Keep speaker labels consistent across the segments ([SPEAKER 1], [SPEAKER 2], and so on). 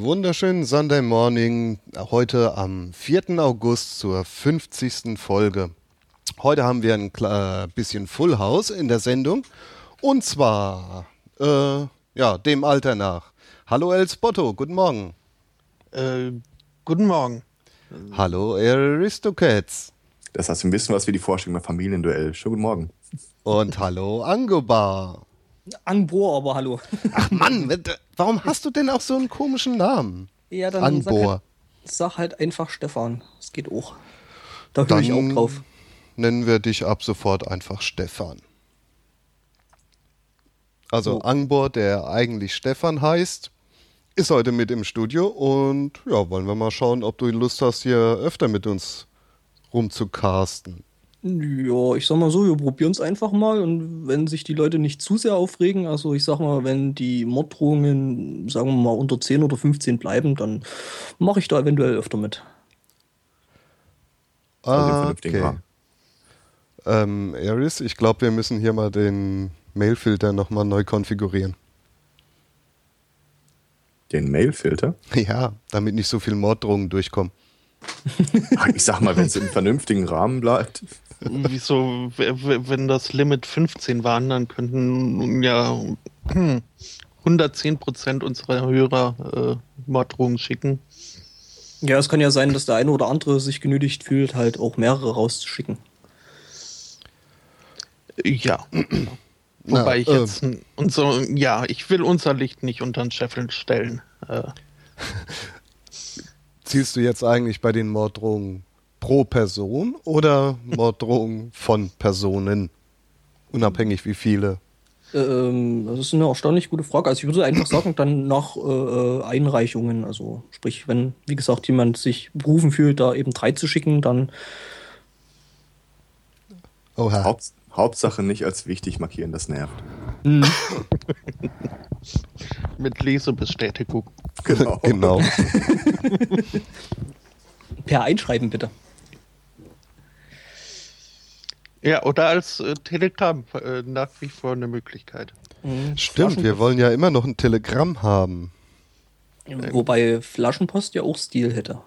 [SPEAKER 1] Wunderschönen Sunday Morning, heute am 4. August zur 50. Folge. Heute haben wir ein äh, bisschen Full House in der Sendung und zwar äh, ja, dem Alter nach. Hallo El Spotto, guten Morgen.
[SPEAKER 2] Äh, guten Morgen.
[SPEAKER 1] Hallo Aristocats.
[SPEAKER 3] Das heißt ein bisschen was wie die Vorstellung beim Familienduell. Schönen guten Morgen.
[SPEAKER 1] Und hallo Angobar.
[SPEAKER 4] Angbor, aber hallo.
[SPEAKER 1] Ach Mann, warum hast du denn auch so einen komischen Namen?
[SPEAKER 4] Ja, dann
[SPEAKER 1] Angbor.
[SPEAKER 4] Sag, halt, sag halt einfach Stefan. Das geht auch. Da höre ich auch drauf.
[SPEAKER 1] Nennen wir dich ab sofort einfach Stefan. Also oh. Angbor, der eigentlich Stefan heißt, ist heute mit im Studio und ja, wollen wir mal schauen, ob du Lust hast, hier öfter mit uns rumzucasten.
[SPEAKER 4] Ja, ich sag mal so, wir probieren es einfach mal und wenn sich die Leute nicht zu sehr aufregen, also ich sag mal, wenn die Morddrohungen, sagen wir mal, unter 10 oder 15 bleiben, dann mache ich da eventuell öfter mit.
[SPEAKER 1] Ah, okay. Ähm, Aris, ich glaube, wir müssen hier mal den Mailfilter nochmal neu konfigurieren.
[SPEAKER 3] Den Mailfilter?
[SPEAKER 1] Ja, damit nicht so viel Morddrohungen durchkommen.
[SPEAKER 3] ich sag mal, wenn es im vernünftigen Rahmen bleibt.
[SPEAKER 2] Wieso, wenn das Limit 15 waren, dann könnten ja 110 Prozent unserer Hörer äh, Morddrohungen schicken.
[SPEAKER 4] Ja, es kann ja sein, dass der eine oder andere sich genötigt fühlt, halt auch mehrere rauszuschicken.
[SPEAKER 2] Ja. Wobei ich jetzt äh, unser, ja, ich will unser Licht nicht unter den Scheffel stellen. Äh.
[SPEAKER 1] Zielst du jetzt eigentlich bei den Morddrohungen pro Person oder Morddrohungen von Personen? Unabhängig wie viele?
[SPEAKER 4] Ähm, das ist eine erstaunlich gute Frage. Also ich würde einfach sagen, dann nach äh, Einreichungen. Also sprich, wenn, wie gesagt, jemand sich berufen fühlt, da eben drei zu schicken, dann
[SPEAKER 3] Oha. Haupt, Hauptsache nicht als wichtig markieren, das nervt.
[SPEAKER 4] Mhm.
[SPEAKER 2] Mit Lesebestätigung.
[SPEAKER 1] Genau. genau.
[SPEAKER 4] per Einschreiben bitte.
[SPEAKER 2] Ja, oder als äh, Telegramm äh, nach wie vor eine Möglichkeit.
[SPEAKER 1] Mhm. Stimmt, wir wollen ja immer noch ein Telegramm haben.
[SPEAKER 4] Wobei Flaschenpost ja auch Stil hätte.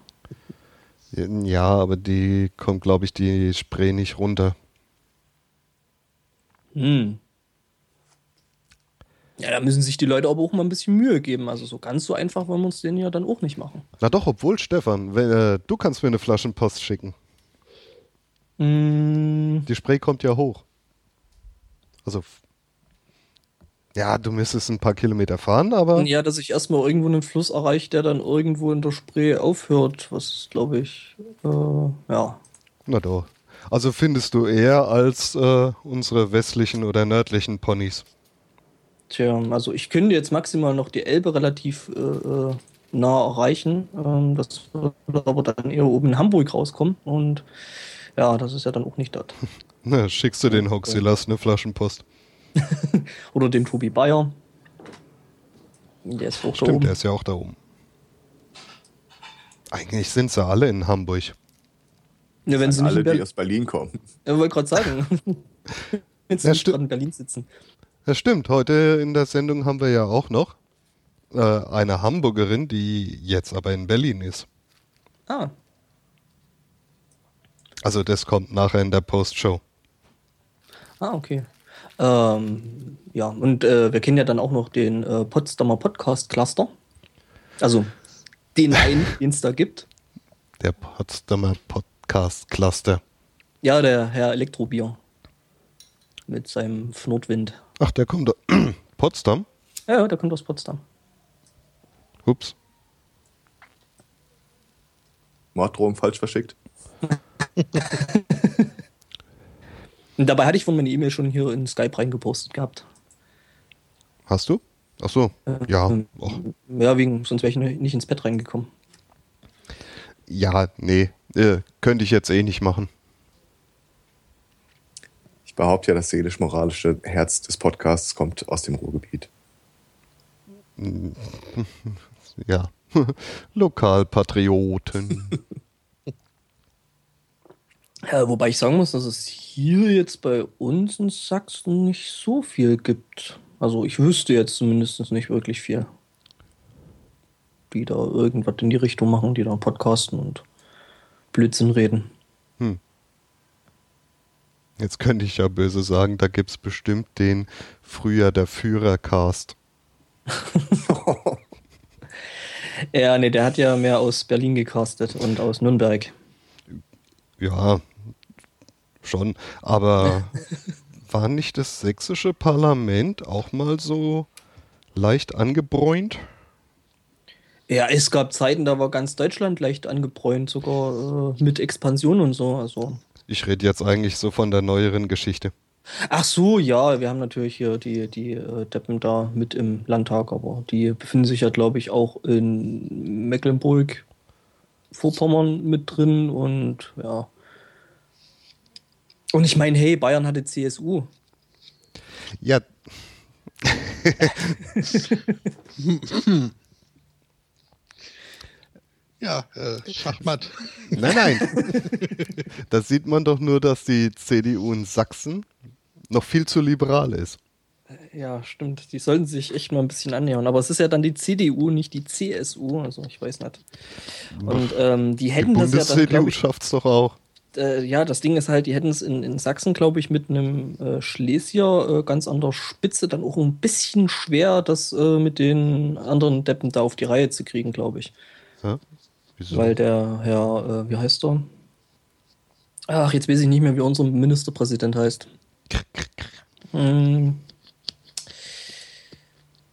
[SPEAKER 1] Ja, aber die kommt, glaube ich, die Spray nicht runter.
[SPEAKER 4] Hm. Ja, da müssen sich die Leute aber auch mal ein bisschen Mühe geben. Also so ganz so einfach wollen wir uns den ja dann auch nicht machen.
[SPEAKER 1] Na doch, obwohl, Stefan, wenn, äh, du kannst mir eine Flaschenpost schicken.
[SPEAKER 4] Mm.
[SPEAKER 1] Die Spray kommt ja hoch. Also, ja, du müsstest ein paar Kilometer fahren, aber.
[SPEAKER 4] Ja, dass ich erstmal irgendwo einen Fluss erreiche, der dann irgendwo in der Spree aufhört, was glaube ich, äh, ja.
[SPEAKER 1] Na doch. Also findest du eher als äh, unsere westlichen oder nördlichen Ponys?
[SPEAKER 4] Tja, also ich könnte jetzt maximal noch die Elbe relativ äh, äh nah erreichen. Ähm, das würde aber dann eher oben in Hamburg rauskommen und ja, das ist ja dann auch nicht dort.
[SPEAKER 1] Na, schickst du den Hoxilas eine Flaschenpost.
[SPEAKER 4] Oder den Tobi Bayer. Der ist auch
[SPEAKER 1] Stimmt, da oben. der ist ja auch da oben. Eigentlich sind sie alle in Hamburg.
[SPEAKER 4] Ja, wenn sie nicht
[SPEAKER 3] alle, die aus Berlin kommen.
[SPEAKER 4] Ich wollte gerade sagen. wenn sie ja, nicht gerade in Berlin sitzen.
[SPEAKER 1] Das stimmt. Heute in der Sendung haben wir ja auch noch äh, eine Hamburgerin, die jetzt aber in Berlin ist.
[SPEAKER 4] Ah.
[SPEAKER 1] Also das kommt nachher in der Postshow.
[SPEAKER 4] Ah, okay. Ähm, ja, und äh, wir kennen ja dann auch noch den äh, Potsdamer Podcast Cluster. Also den einen, den es da gibt.
[SPEAKER 1] Der Potsdamer Podcast Cluster.
[SPEAKER 4] Ja, der Herr Elektrobier. Mit seinem Fnotwind.
[SPEAKER 1] Ach, der kommt aus Potsdam?
[SPEAKER 4] Ja, der kommt aus Potsdam.
[SPEAKER 1] Ups.
[SPEAKER 3] Morddrohung falsch verschickt.
[SPEAKER 4] Und dabei hatte ich von meiner E-Mail schon hier in Skype reingepostet gehabt.
[SPEAKER 1] Hast du? Ach so, ja. Och.
[SPEAKER 4] Ja, wegen, sonst wäre ich nicht ins Bett reingekommen.
[SPEAKER 1] Ja, nee, äh, könnte ich jetzt eh nicht machen.
[SPEAKER 3] Ich behaupte ja, das seelisch-moralische Herz des Podcasts kommt aus dem Ruhrgebiet.
[SPEAKER 1] Ja, Lokalpatrioten.
[SPEAKER 4] Ja, wobei ich sagen muss, dass es hier jetzt bei uns in Sachsen nicht so viel gibt. Also ich wüsste jetzt zumindest nicht wirklich viel. die da irgendwas in die Richtung machen, die da podcasten und Blödsinn reden. Hm.
[SPEAKER 1] Jetzt könnte ich ja böse sagen, da gibt es bestimmt den früher der Führercast.
[SPEAKER 4] ja, nee, der hat ja mehr aus Berlin gecastet und aus Nürnberg.
[SPEAKER 1] Ja, schon. Aber war nicht das sächsische Parlament auch mal so leicht angebräunt?
[SPEAKER 4] Ja, es gab Zeiten, da war ganz Deutschland leicht angebräunt, sogar äh, mit Expansion und so. Also.
[SPEAKER 1] Ich rede jetzt eigentlich so von der neueren Geschichte.
[SPEAKER 4] Ach so, ja, wir haben natürlich hier die, die äh, Deppen da mit im Landtag, aber die befinden sich ja, glaube ich, auch in Mecklenburg, Vorpommern mit drin und ja. Und ich meine, hey, Bayern hatte CSU.
[SPEAKER 1] Ja.
[SPEAKER 2] ja, äh, Schachmatt.
[SPEAKER 1] Nein, nein. da sieht man doch nur, dass die CDU in Sachsen noch viel zu liberal ist.
[SPEAKER 4] Ja, stimmt. Die sollten sich echt mal ein bisschen annähern. Aber es ist ja dann die CDU, nicht die CSU. Also ich weiß nicht. Und ähm, die hätten
[SPEAKER 1] die
[SPEAKER 4] das ja
[SPEAKER 1] dann. Die CDU schafft es doch auch
[SPEAKER 4] äh, ja, das Ding ist halt, die hätten es in, in Sachsen, glaube ich, mit einem äh, Schlesier äh, ganz an der Spitze dann auch ein bisschen schwer, das äh, mit den anderen Deppen da auf die Reihe zu kriegen, glaube ich. Ja? Wieso? Weil der Herr, äh, wie heißt er? Ach, jetzt weiß ich nicht mehr, wie unser Ministerpräsident heißt. hm.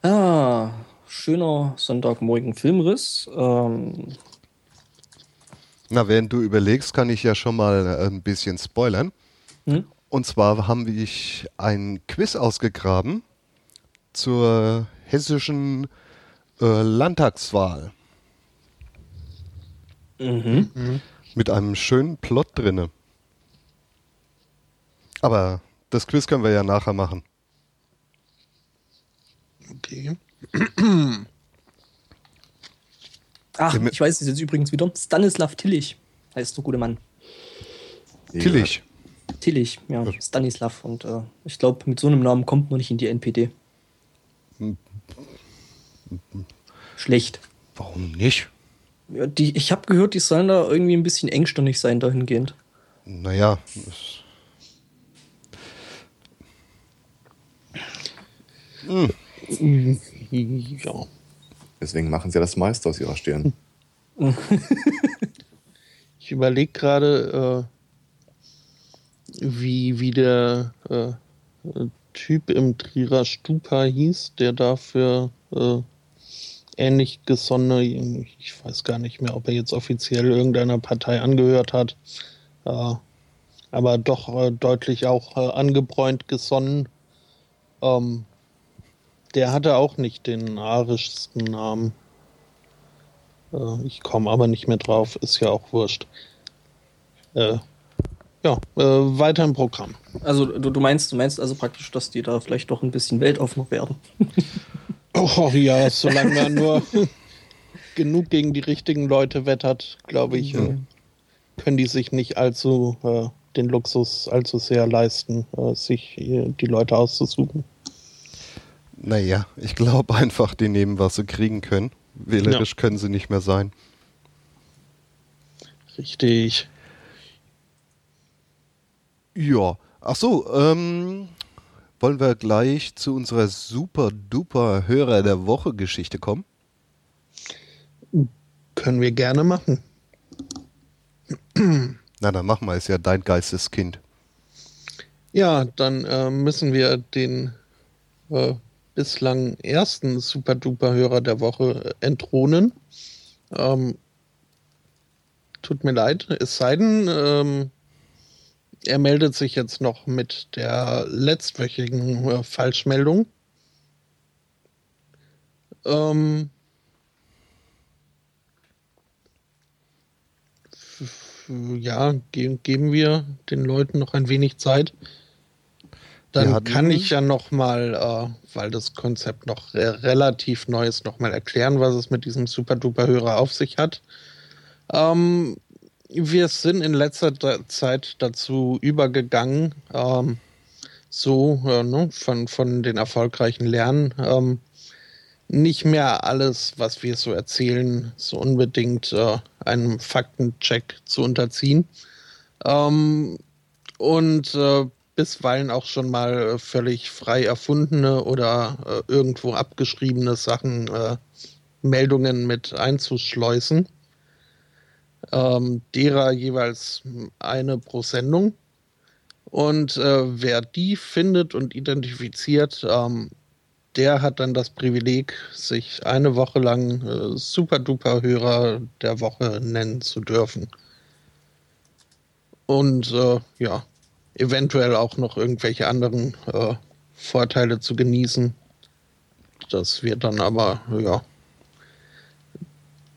[SPEAKER 4] Ah, schöner Sonntagmorgen Filmriss. Ähm,
[SPEAKER 1] na, während du überlegst, kann ich ja schon mal äh, ein bisschen spoilern. Hm? Und zwar haben wir ein Quiz ausgegraben zur hessischen äh, Landtagswahl. Mhm. Mhm. Mit einem schönen Plot drinne. Aber das Quiz können wir ja nachher machen.
[SPEAKER 2] Okay.
[SPEAKER 4] Ach, ich weiß es jetzt übrigens wieder. Stanislav Tillich heißt der gute Mann.
[SPEAKER 1] Tillich.
[SPEAKER 4] Tillich, ja, Stanislav. Und äh, ich glaube, mit so einem Namen kommt man nicht in die NPD. Schlecht.
[SPEAKER 1] Warum nicht?
[SPEAKER 4] Ja, die, ich habe gehört, die sollen da irgendwie ein bisschen engstirnig sein dahingehend.
[SPEAKER 1] Naja.
[SPEAKER 3] Hm. Ja. Deswegen machen sie das meiste aus ihrer Stirn.
[SPEAKER 2] ich überlege gerade, äh, wie, wie der äh, Typ im Trierer Stupa hieß, der dafür äh, ähnlich gesonnene, ich weiß gar nicht mehr, ob er jetzt offiziell irgendeiner Partei angehört hat, äh, aber doch äh, deutlich auch äh, angebräunt gesonnen. Ähm, der hatte auch nicht den arischsten Namen. Äh, ich komme aber nicht mehr drauf, ist ja auch wurscht. Äh, ja, äh, weiter im Programm.
[SPEAKER 4] Also du, du meinst, du meinst also praktisch, dass die da vielleicht doch ein bisschen weltoffener werden.
[SPEAKER 2] oh ja, solange man nur genug gegen die richtigen Leute wettert, glaube ich, mhm. können die sich nicht allzu äh, den Luxus allzu sehr leisten, äh, sich die Leute auszusuchen.
[SPEAKER 1] Naja, ich glaube einfach, die nehmen, was sie kriegen können. Wählerisch ja. können sie nicht mehr sein.
[SPEAKER 2] Richtig.
[SPEAKER 1] Ja. Ach so, ähm, wollen wir gleich zu unserer super duper Hörer der Woche Geschichte kommen?
[SPEAKER 2] Können wir gerne machen.
[SPEAKER 1] Na, dann machen wir es ja dein Geisteskind.
[SPEAKER 2] Ja, dann äh, müssen wir den äh, bislang ersten Super-Duper-Hörer der Woche entthronen. Ähm, tut mir leid, es sei denn, ähm, er meldet sich jetzt noch mit der letztwöchigen äh, Falschmeldung. Ähm, ja, ge geben wir den Leuten noch ein wenig Zeit. Dann kann ich ja noch mal, äh, weil das Konzept noch re relativ neu ist, noch mal erklären, was es mit diesem Super-Duper-Hörer auf sich hat. Ähm, wir sind in letzter Zeit dazu übergegangen, ähm, so äh, ne, von, von den erfolgreichen Lernen, ähm, nicht mehr alles, was wir so erzählen, so unbedingt äh, einem Faktencheck zu unterziehen. Ähm, und äh, bisweilen auch schon mal völlig frei erfundene oder äh, irgendwo abgeschriebene Sachen, äh, Meldungen mit einzuschleusen. Ähm, derer jeweils eine pro Sendung. Und äh, wer die findet und identifiziert, ähm, der hat dann das Privileg, sich eine Woche lang äh, Super Duper Hörer der Woche nennen zu dürfen. Und äh, ja, eventuell auch noch irgendwelche anderen äh, Vorteile zu genießen. Das wird dann aber, ja,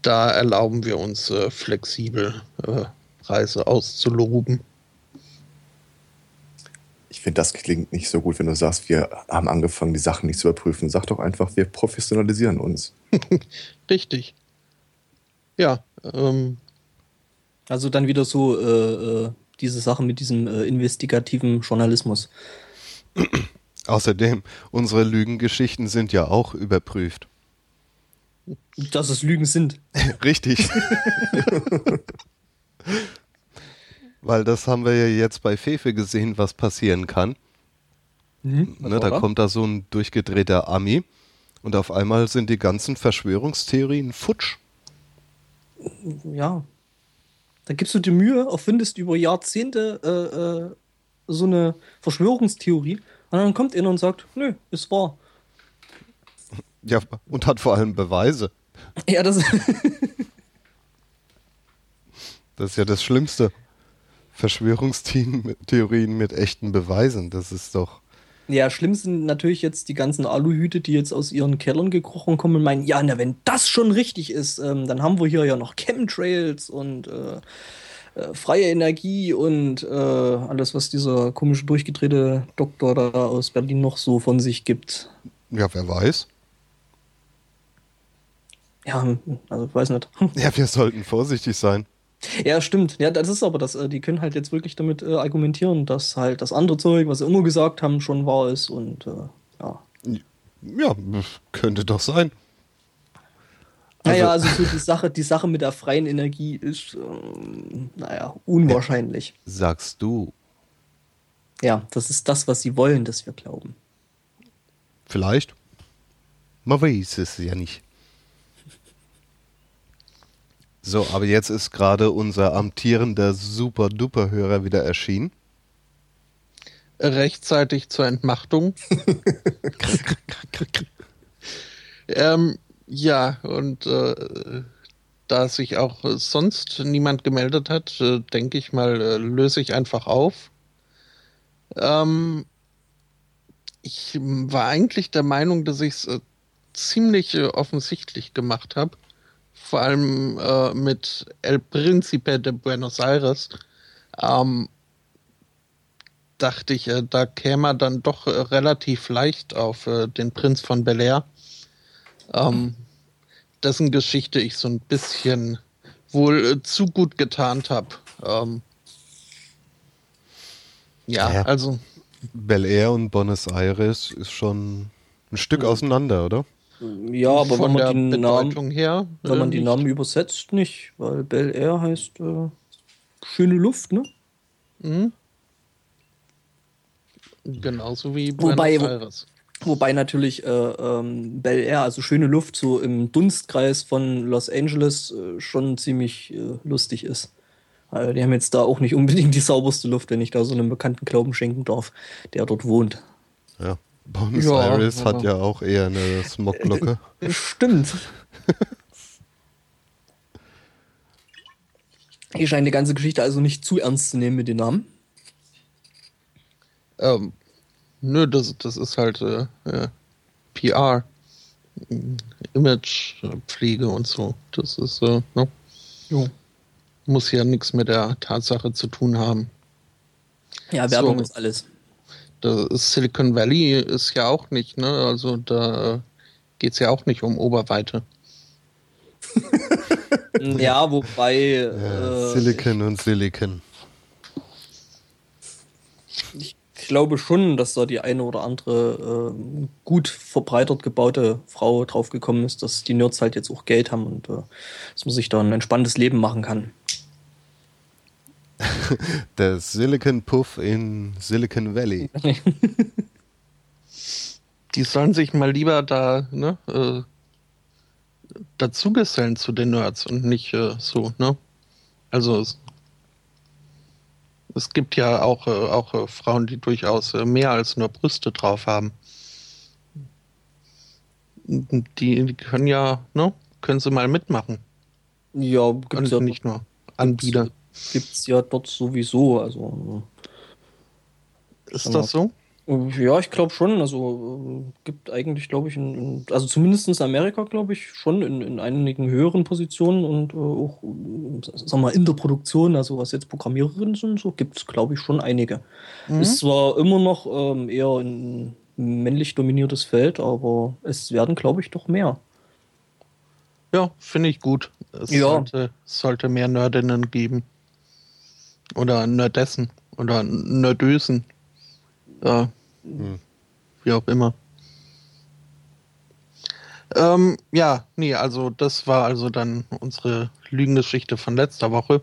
[SPEAKER 2] da erlauben wir uns äh, flexibel äh, Preise auszuloben.
[SPEAKER 3] Ich finde, das klingt nicht so gut, wenn du sagst, wir haben angefangen, die Sachen nicht zu überprüfen. Sag doch einfach, wir professionalisieren uns.
[SPEAKER 2] Richtig. Ja. Ähm.
[SPEAKER 4] Also dann wieder so äh, äh, diese Sache mit diesem äh, investigativen Journalismus.
[SPEAKER 1] Außerdem, unsere Lügengeschichten sind ja auch überprüft.
[SPEAKER 4] Dass es Lügen sind.
[SPEAKER 1] Richtig. Weil das haben wir ja jetzt bei Fefe gesehen, was passieren kann. Mhm, ne, da kommt da so ein durchgedrehter Ami und auf einmal sind die ganzen Verschwörungstheorien futsch.
[SPEAKER 4] Ja. Dann gibst du dir Mühe, erfindest über Jahrzehnte äh, äh, so eine Verschwörungstheorie und dann kommt einer und sagt, nö, ist wahr.
[SPEAKER 1] Ja, und hat vor allem Beweise.
[SPEAKER 4] Ja, das.
[SPEAKER 1] das ist ja das Schlimmste. Verschwörungstheorien mit echten Beweisen. Das ist doch.
[SPEAKER 4] Ja, schlimm sind natürlich jetzt die ganzen Aluhüte, die jetzt aus ihren Kellern gekrochen kommen und meinen, ja, na, wenn das schon richtig ist, ähm, dann haben wir hier ja noch Chemtrails und äh, äh, freie Energie und äh, alles, was dieser komische durchgedrehte Doktor da aus Berlin noch so von sich gibt.
[SPEAKER 1] Ja, wer weiß.
[SPEAKER 4] Ja, also ich weiß nicht.
[SPEAKER 1] Ja, wir sollten vorsichtig sein.
[SPEAKER 4] Ja, stimmt. Ja, das ist aber das. Äh, die können halt jetzt wirklich damit äh, argumentieren, dass halt das andere Zeug, was sie immer gesagt haben, schon wahr ist und äh, ja.
[SPEAKER 1] Ja, könnte doch sein.
[SPEAKER 4] naja, also, also so die Sache, die Sache mit der freien Energie ist, ähm, naja, unwahrscheinlich.
[SPEAKER 1] Sagst du.
[SPEAKER 4] Ja, das ist das, was sie wollen, dass wir glauben.
[SPEAKER 1] Vielleicht. Man weiß es ja nicht. So, aber jetzt ist gerade unser amtierender Super-Duper-Hörer wieder erschienen.
[SPEAKER 2] Rechtzeitig zur Entmachtung. ähm, ja, und äh, da sich auch sonst niemand gemeldet hat, äh, denke ich mal, äh, löse ich einfach auf. Ähm, ich war eigentlich der Meinung, dass ich es äh, ziemlich äh, offensichtlich gemacht habe vor allem äh, mit El Príncipe de Buenos Aires, ähm, dachte ich, äh, da käme er dann doch äh, relativ leicht auf äh, den Prinz von Bel Air, ähm, dessen Geschichte ich so ein bisschen wohl äh, zu gut getarnt habe. Ähm, ja, ja, also.
[SPEAKER 1] Bel Air und Buenos Aires ist schon ein Stück auseinander, oder?
[SPEAKER 4] Ja, aber
[SPEAKER 2] Von
[SPEAKER 4] wenn man
[SPEAKER 2] der
[SPEAKER 4] die
[SPEAKER 2] Bedeutung
[SPEAKER 4] Namen,
[SPEAKER 2] her.
[SPEAKER 4] wenn man die Namen übersetzt, nicht, weil Bel Air heißt äh, schöne Luft, ne?
[SPEAKER 2] Mhm. Genauso wie
[SPEAKER 4] Wobei-
[SPEAKER 2] Buenos Aires.
[SPEAKER 4] Wobei natürlich äh, ähm, Bel Air, also schöne Luft, so im Dunstkreis von Los Angeles äh, schon ziemlich äh, lustig ist. Also die haben jetzt da auch nicht unbedingt die sauberste Luft, wenn ich da so einem bekannten Glauben schenken darf, der dort wohnt.
[SPEAKER 1] Ja. Buenos
[SPEAKER 2] Ja,
[SPEAKER 1] Aires hat ja auch eher eine Smogglocke.
[SPEAKER 4] Stimmt. Hier scheint die ganze Geschichte also nicht zu ernst zu nehmen mit den Namen.
[SPEAKER 2] Ähm, nö, das, das ist halt äh, äh, PR. Imagepflege und so. Das ist, äh, ne?
[SPEAKER 4] Jo.
[SPEAKER 2] muss ja nichts mit der Tatsache zu tun haben.
[SPEAKER 4] Ja, Werbung
[SPEAKER 2] So.
[SPEAKER 4] ist alles.
[SPEAKER 2] Das ist Silicon Valley ist ja auch nicht, ne? Also da geht es ja auch nicht um Oberweite.
[SPEAKER 4] Ja, wobei.
[SPEAKER 1] Ja,
[SPEAKER 4] äh,
[SPEAKER 1] Silicon und Silicon.
[SPEAKER 4] Ich glaube schon, dass da die eine oder andere äh, gut verbreitert gebaute Frau draufgekommen ist, dass die Nerds halt jetzt auch Geld haben und äh, dass man sich da ein entspanntes Leben machen kann.
[SPEAKER 1] Der Silicon Puff in Silicon Valley.
[SPEAKER 2] Die sollen sich mal lieber da ne, äh, dazugesellen zu den Nerds und nicht äh, so, ne? Also es, es gibt ja auch, äh, auch äh, Frauen, die durchaus äh, mehr als nur Brüste drauf haben. Die, die können ja, ne? Können sie mal mitmachen.
[SPEAKER 4] Ja,
[SPEAKER 2] Und
[SPEAKER 4] gibt's ja,
[SPEAKER 2] nicht nur Anbieter.
[SPEAKER 4] Gibt's ja dort sowieso. Also
[SPEAKER 2] Ist das so?
[SPEAKER 4] äh, ja, ich glaube schon. Also äh, gibt eigentlich, glaube ich, in, in, also zumindest in Amerika, glaube ich, schon in, in einigen höheren Positionen und äh, auch, äh, sagen mal, in der Produktion, also was jetzt Programmiererinnen sind, so gibt es, glaube ich, schon einige.
[SPEAKER 2] Mhm.
[SPEAKER 4] Ist zwar immer noch ähm, eher ein männlich dominiertes Feld, aber es werden, glaube ich, doch mehr.
[SPEAKER 2] Ja, finde ich gut. Es
[SPEAKER 4] Ja.
[SPEAKER 2] sollte, sollte mehr Nerdinnen geben. Oder Nerdessen. Oder Nerdösen. Ja,
[SPEAKER 1] Hm.
[SPEAKER 2] wie auch immer. Ähm, ja, nee, also das war also dann unsere Lügengeschichte von letzter Woche.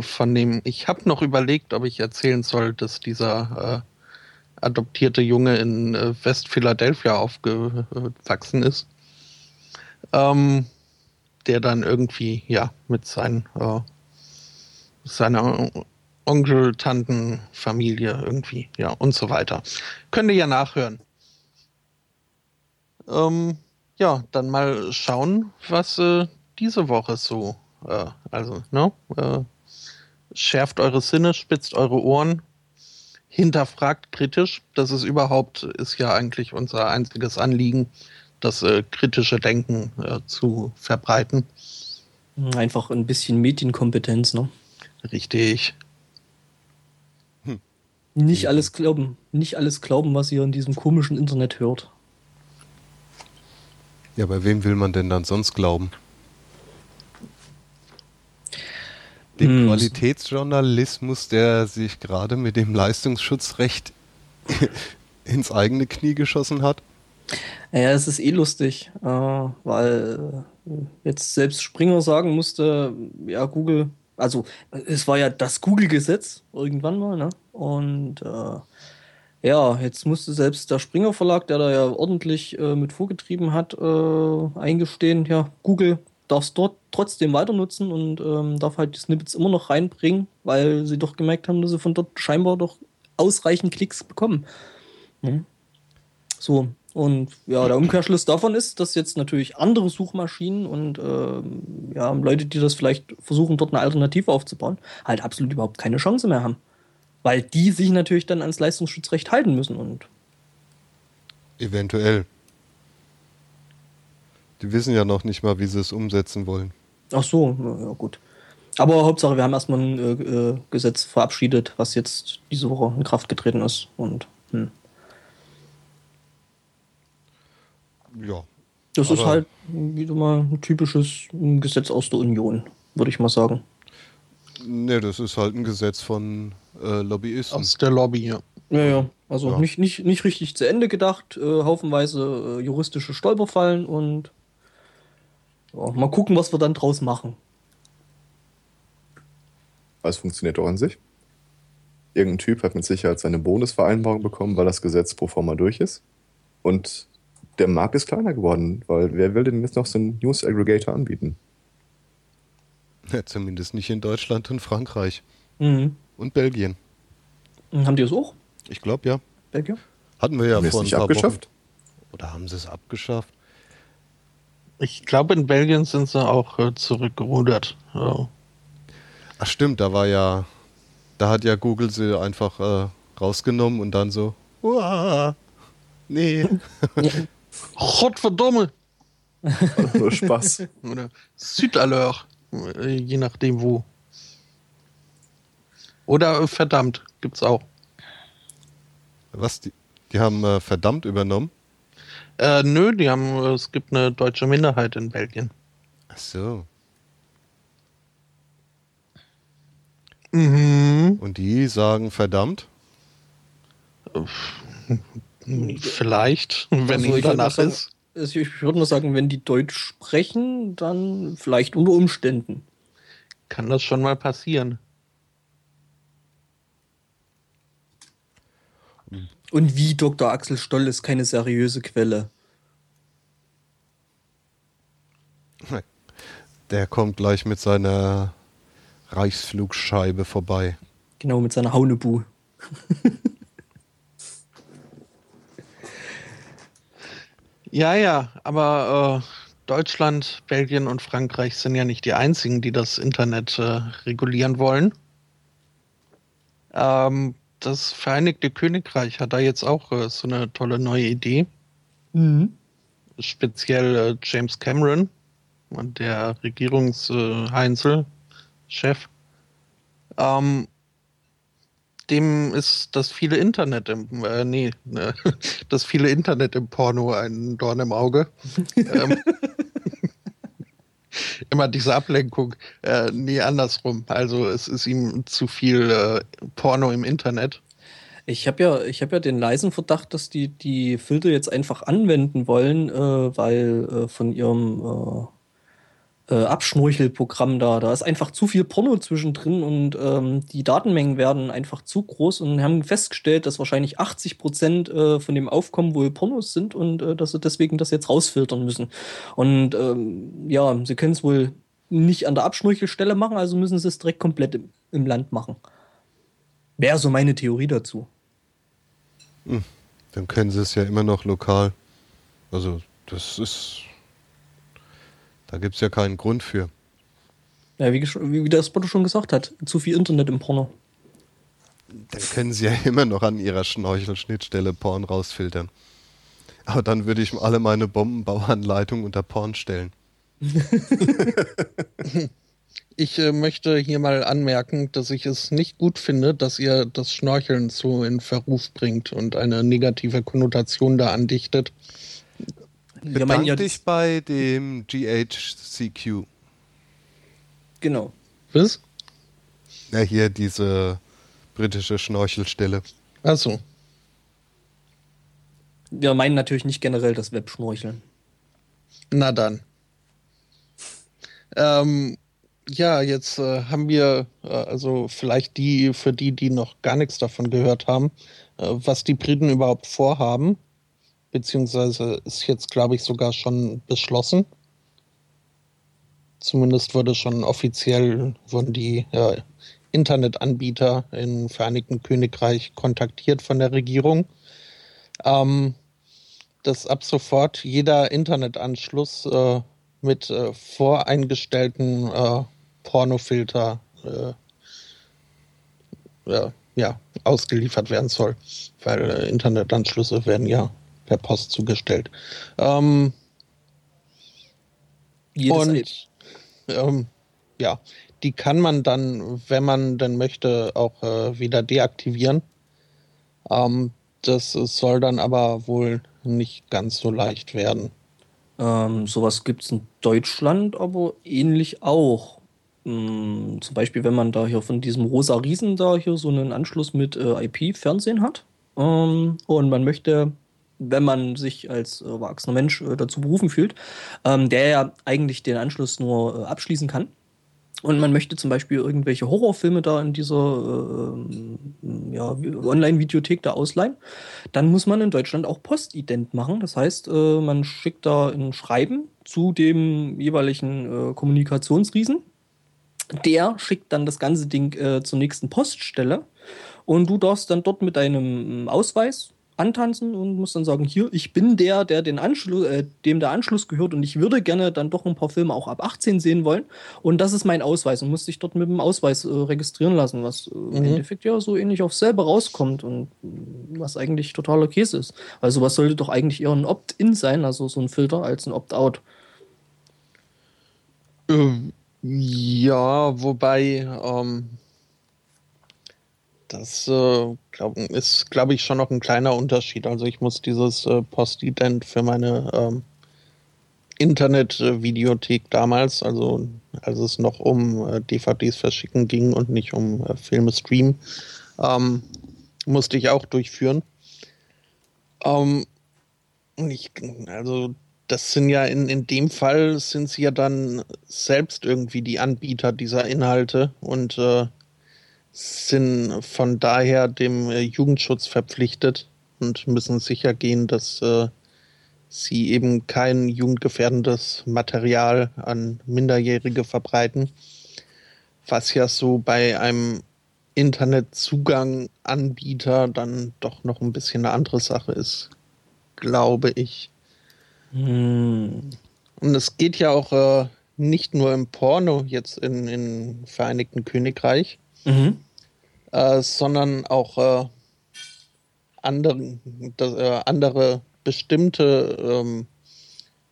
[SPEAKER 2] Von dem, ich habe noch überlegt, ob ich erzählen soll, dass dieser äh, adoptierte Junge in äh, West-Philadelphia aufgewachsen ist. Ähm, der dann irgendwie, ja, mit seinen, äh, seiner Onkel, Tanten, Familie irgendwie, ja, und so weiter. Könnt ihr ja nachhören. Ähm, ja, dann mal schauen, was äh, diese Woche so, äh, also, ne, äh, schärft eure Sinne, spitzt eure Ohren, hinterfragt kritisch. Das ist überhaupt, ist ja eigentlich unser einziges Anliegen, das äh, kritische Denken äh, zu verbreiten.
[SPEAKER 4] Einfach ein bisschen Medienkompetenz, ne?
[SPEAKER 2] Richtig.
[SPEAKER 4] Nicht alles glauben, nicht alles glauben, was ihr in diesem komischen Internet hört.
[SPEAKER 1] Ja, bei wem will man denn dann sonst glauben? Dem
[SPEAKER 4] Hm.
[SPEAKER 1] Qualitätsjournalismus, der sich gerade mit dem Leistungsschutzrecht ins eigene Knie geschossen hat?
[SPEAKER 4] Ja, es ist eh lustig, äh, weil äh, jetzt selbst Springer sagen musste, ja, Google, also es war ja das Google-Gesetz irgendwann mal, ne? Und äh, ja, jetzt musste selbst der Springer Verlag, der da ja ordentlich äh, mit vorgetrieben hat, äh, eingestehen, ja, Google darf es dort trotzdem weiter nutzen und ähm, darf halt die Snippets immer noch reinbringen, weil sie doch gemerkt haben, dass sie von dort scheinbar doch ausreichend Klicks bekommen. Mhm. So, und ja, der Umkehrschluss davon ist, dass jetzt natürlich andere Suchmaschinen und ähm, ja, Leute, die das vielleicht versuchen, dort eine Alternative aufzubauen, halt absolut überhaupt keine Chance mehr haben. Weil die sich natürlich dann ans Leistungsschutzrecht halten müssen und
[SPEAKER 1] Eventuell. Die wissen ja noch nicht mal, wie sie es umsetzen wollen.
[SPEAKER 4] ach so, ja gut. Aber Hauptsache, wir haben erstmal ein äh, äh, Gesetz verabschiedet, was jetzt diese Woche in Kraft getreten ist. Und hm.
[SPEAKER 1] Ja.
[SPEAKER 4] das ist
[SPEAKER 1] Aber-
[SPEAKER 4] halt wieder mal ein typisches Gesetz aus der Union, würde ich mal sagen.
[SPEAKER 1] Ne, das ist halt ein Gesetz von äh, Lobbyisten.
[SPEAKER 2] Aus der Lobby, ja.
[SPEAKER 4] Ja, ja. Also
[SPEAKER 1] Ja.
[SPEAKER 4] Nicht, nicht, nicht richtig zu Ende gedacht, äh, haufenweise äh, juristische Stolperfallen und ja, mal gucken, was wir dann draus machen.
[SPEAKER 3] Alles funktioniert doch an sich. Irgendein Typ hat mit Sicherheit seine Bonusvereinbarung bekommen, weil das Gesetz pro forma durch ist. Und der Markt ist kleiner geworden, weil wer will denn jetzt noch so einen News Aggregator anbieten?
[SPEAKER 1] Ja, zumindest nicht in Deutschland und Frankreich.
[SPEAKER 4] Mhm.
[SPEAKER 1] Und Belgien.
[SPEAKER 4] Und Haben die es auch?
[SPEAKER 1] Ich glaube ja.
[SPEAKER 4] Belgier?
[SPEAKER 1] Hatten wir ja
[SPEAKER 3] Haben
[SPEAKER 1] vor ein
[SPEAKER 3] nicht
[SPEAKER 1] paar
[SPEAKER 3] abgeschafft?
[SPEAKER 1] Wochen. Oder haben sie es abgeschafft?
[SPEAKER 2] Ich glaube, in Belgien sind sie auch äh, zurückgerudert. Ja.
[SPEAKER 1] Ach stimmt, da war ja, da hat ja Google sie einfach äh, rausgenommen und dann so, Uah, nee.
[SPEAKER 2] Gott verdammt!
[SPEAKER 3] Nur Spaß.
[SPEAKER 2] Oder Südaleur, äh, je nachdem wo. Oder äh, verdammt, gibt's auch.
[SPEAKER 1] Was, die, die haben äh, verdammt übernommen?
[SPEAKER 2] Äh, nö, die haben, äh, es gibt eine deutsche Minderheit in Belgien.
[SPEAKER 1] Ach so.
[SPEAKER 2] Mhm.
[SPEAKER 1] Und die sagen verdammt?
[SPEAKER 2] Vielleicht, wenn also danach
[SPEAKER 4] sagen,
[SPEAKER 2] ist.
[SPEAKER 4] Also ich würde nur sagen, wenn die Deutsch sprechen, dann vielleicht unter Umständen.
[SPEAKER 2] Kann das schon mal passieren.
[SPEAKER 4] Und wie Dr. Axel Stoll ist keine seriöse Quelle.
[SPEAKER 1] Der kommt gleich mit seiner Reichsflugscheibe vorbei.
[SPEAKER 4] Genau, mit seiner Haunebu.
[SPEAKER 2] ja, ja, aber äh, Deutschland, Belgien und Frankreich sind ja nicht die einzigen, die das Internet äh, regulieren wollen. Ähm, das Vereinigte Königreich hat da jetzt auch äh, so eine tolle neue Idee. Mhm. Speziell äh, James Cameron, der Regierungsheinzel, Chef. Ähm, dem ist das viele Internet im, äh, nee, ne, das viele Internet im Porno ein Dorn im Auge. ähm, immer diese Ablenkung. Äh, nee, andersrum. Also es ist ihm zu viel äh, Porno im Internet.
[SPEAKER 4] Ich habe ja, ich ja den leisen Verdacht, dass die die Filter jetzt einfach anwenden wollen, äh, weil äh, von ihrem äh, Abschnorchelprogramm da. Da ist einfach zu viel Porno zwischendrin und ähm, die Datenmengen werden einfach zu groß und haben festgestellt, dass wahrscheinlich 80 Prozent äh, von dem Aufkommen wohl Pornos sind und äh, dass sie deswegen das jetzt rausfiltern müssen. Und ähm, ja, sie können es wohl nicht an der Abschnorchelstelle machen, also müssen sie es direkt komplett im, im Land machen. Wäre so meine Theorie dazu.
[SPEAKER 1] Hm, dann können sie es ja immer noch lokal. Also, das ist da gibt es ja keinen Grund für.
[SPEAKER 4] Ja, wie, wie der Spotto schon gesagt hat, zu viel Internet im Porno.
[SPEAKER 1] Dann können sie ja immer noch an ihrer Schnorchelschnittstelle Porn rausfiltern. Aber dann würde ich alle meine Bombenbauanleitungen unter Porn stellen.
[SPEAKER 2] ich äh, möchte hier mal anmerken, dass ich es nicht gut finde, dass ihr das Schnorcheln so in Verruf bringt und eine negative Konnotation da andichtet.
[SPEAKER 1] Bedank ja dich bei dem GHCQ.
[SPEAKER 4] Genau.
[SPEAKER 2] Was?
[SPEAKER 1] Ja, hier diese britische Schnorchelstelle.
[SPEAKER 2] Achso.
[SPEAKER 4] Wir meinen natürlich nicht generell das Webschnorcheln.
[SPEAKER 2] Na dann. Ähm, ja, jetzt äh, haben wir, äh, also vielleicht die, für die, die noch gar nichts davon gehört haben, äh, was die Briten überhaupt vorhaben beziehungsweise ist jetzt, glaube ich, sogar schon beschlossen. Zumindest wurde schon offiziell, wurden die äh, Internetanbieter im Vereinigten Königreich kontaktiert von der Regierung, ähm, dass ab sofort jeder Internetanschluss äh, mit äh, voreingestellten äh, Pornofilter äh, ja, ja, ausgeliefert werden soll, weil äh, Internetanschlüsse werden ja per Post zugestellt. Ähm, und ähm, ja, die kann man dann, wenn man denn möchte, auch äh, wieder deaktivieren. Ähm, das soll dann aber wohl nicht ganz so leicht werden.
[SPEAKER 4] Ähm, sowas gibt es in Deutschland aber ähnlich auch. Hm, zum Beispiel, wenn man da hier von diesem rosa Riesen da hier so einen Anschluss mit äh, IP-Fernsehen hat ähm, und man möchte wenn man sich als äh, erwachsener Mensch äh, dazu berufen fühlt, ähm, der ja eigentlich den Anschluss nur äh, abschließen kann. Und man möchte zum Beispiel irgendwelche Horrorfilme da in dieser äh, ja, Online-Videothek da ausleihen, dann muss man in Deutschland auch Postident machen. Das heißt, äh, man schickt da ein Schreiben zu dem jeweiligen äh, Kommunikationsriesen. Der schickt dann das ganze Ding zur nächsten Poststelle und du darfst dann dort mit deinem Ausweis antanzen und muss dann sagen, hier, ich bin der, der den Anschluss, äh, dem der Anschluss gehört und ich würde gerne dann doch ein paar Filme auch ab 18 sehen wollen. Und das ist mein Ausweis und muss sich dort mit dem Ausweis äh, registrieren lassen, was äh, mhm. im Endeffekt ja so ähnlich auf selber rauskommt und mm, was eigentlich totaler Käse ist. Also was sollte doch eigentlich eher ein Opt-in sein, also so ein Filter, als ein Opt-out.
[SPEAKER 2] Ähm, ja, wobei, ähm das äh, glaub, ist, glaube ich, schon noch ein kleiner Unterschied. Also ich muss dieses äh, Postident für meine ähm, Internet-Videothek damals, also als es noch um äh, DVDs verschicken ging und nicht um äh, Filme streamen, ähm, musste ich auch durchführen. Ähm, ich, also das sind ja in, in dem Fall sind sie ja dann selbst irgendwie die Anbieter dieser Inhalte und äh, sind von daher dem äh, Jugendschutz verpflichtet und müssen sicher gehen, dass äh, sie eben kein jugendgefährdendes Material an Minderjährige verbreiten, was ja so bei einem Internetzugang-Anbieter dann doch noch ein bisschen eine andere Sache ist, glaube ich. Hm. Und es geht ja auch äh, nicht nur im Porno jetzt in, in Vereinigten Königreich, mhm. Äh, sondern auch äh, andere, äh, andere bestimmte ähm,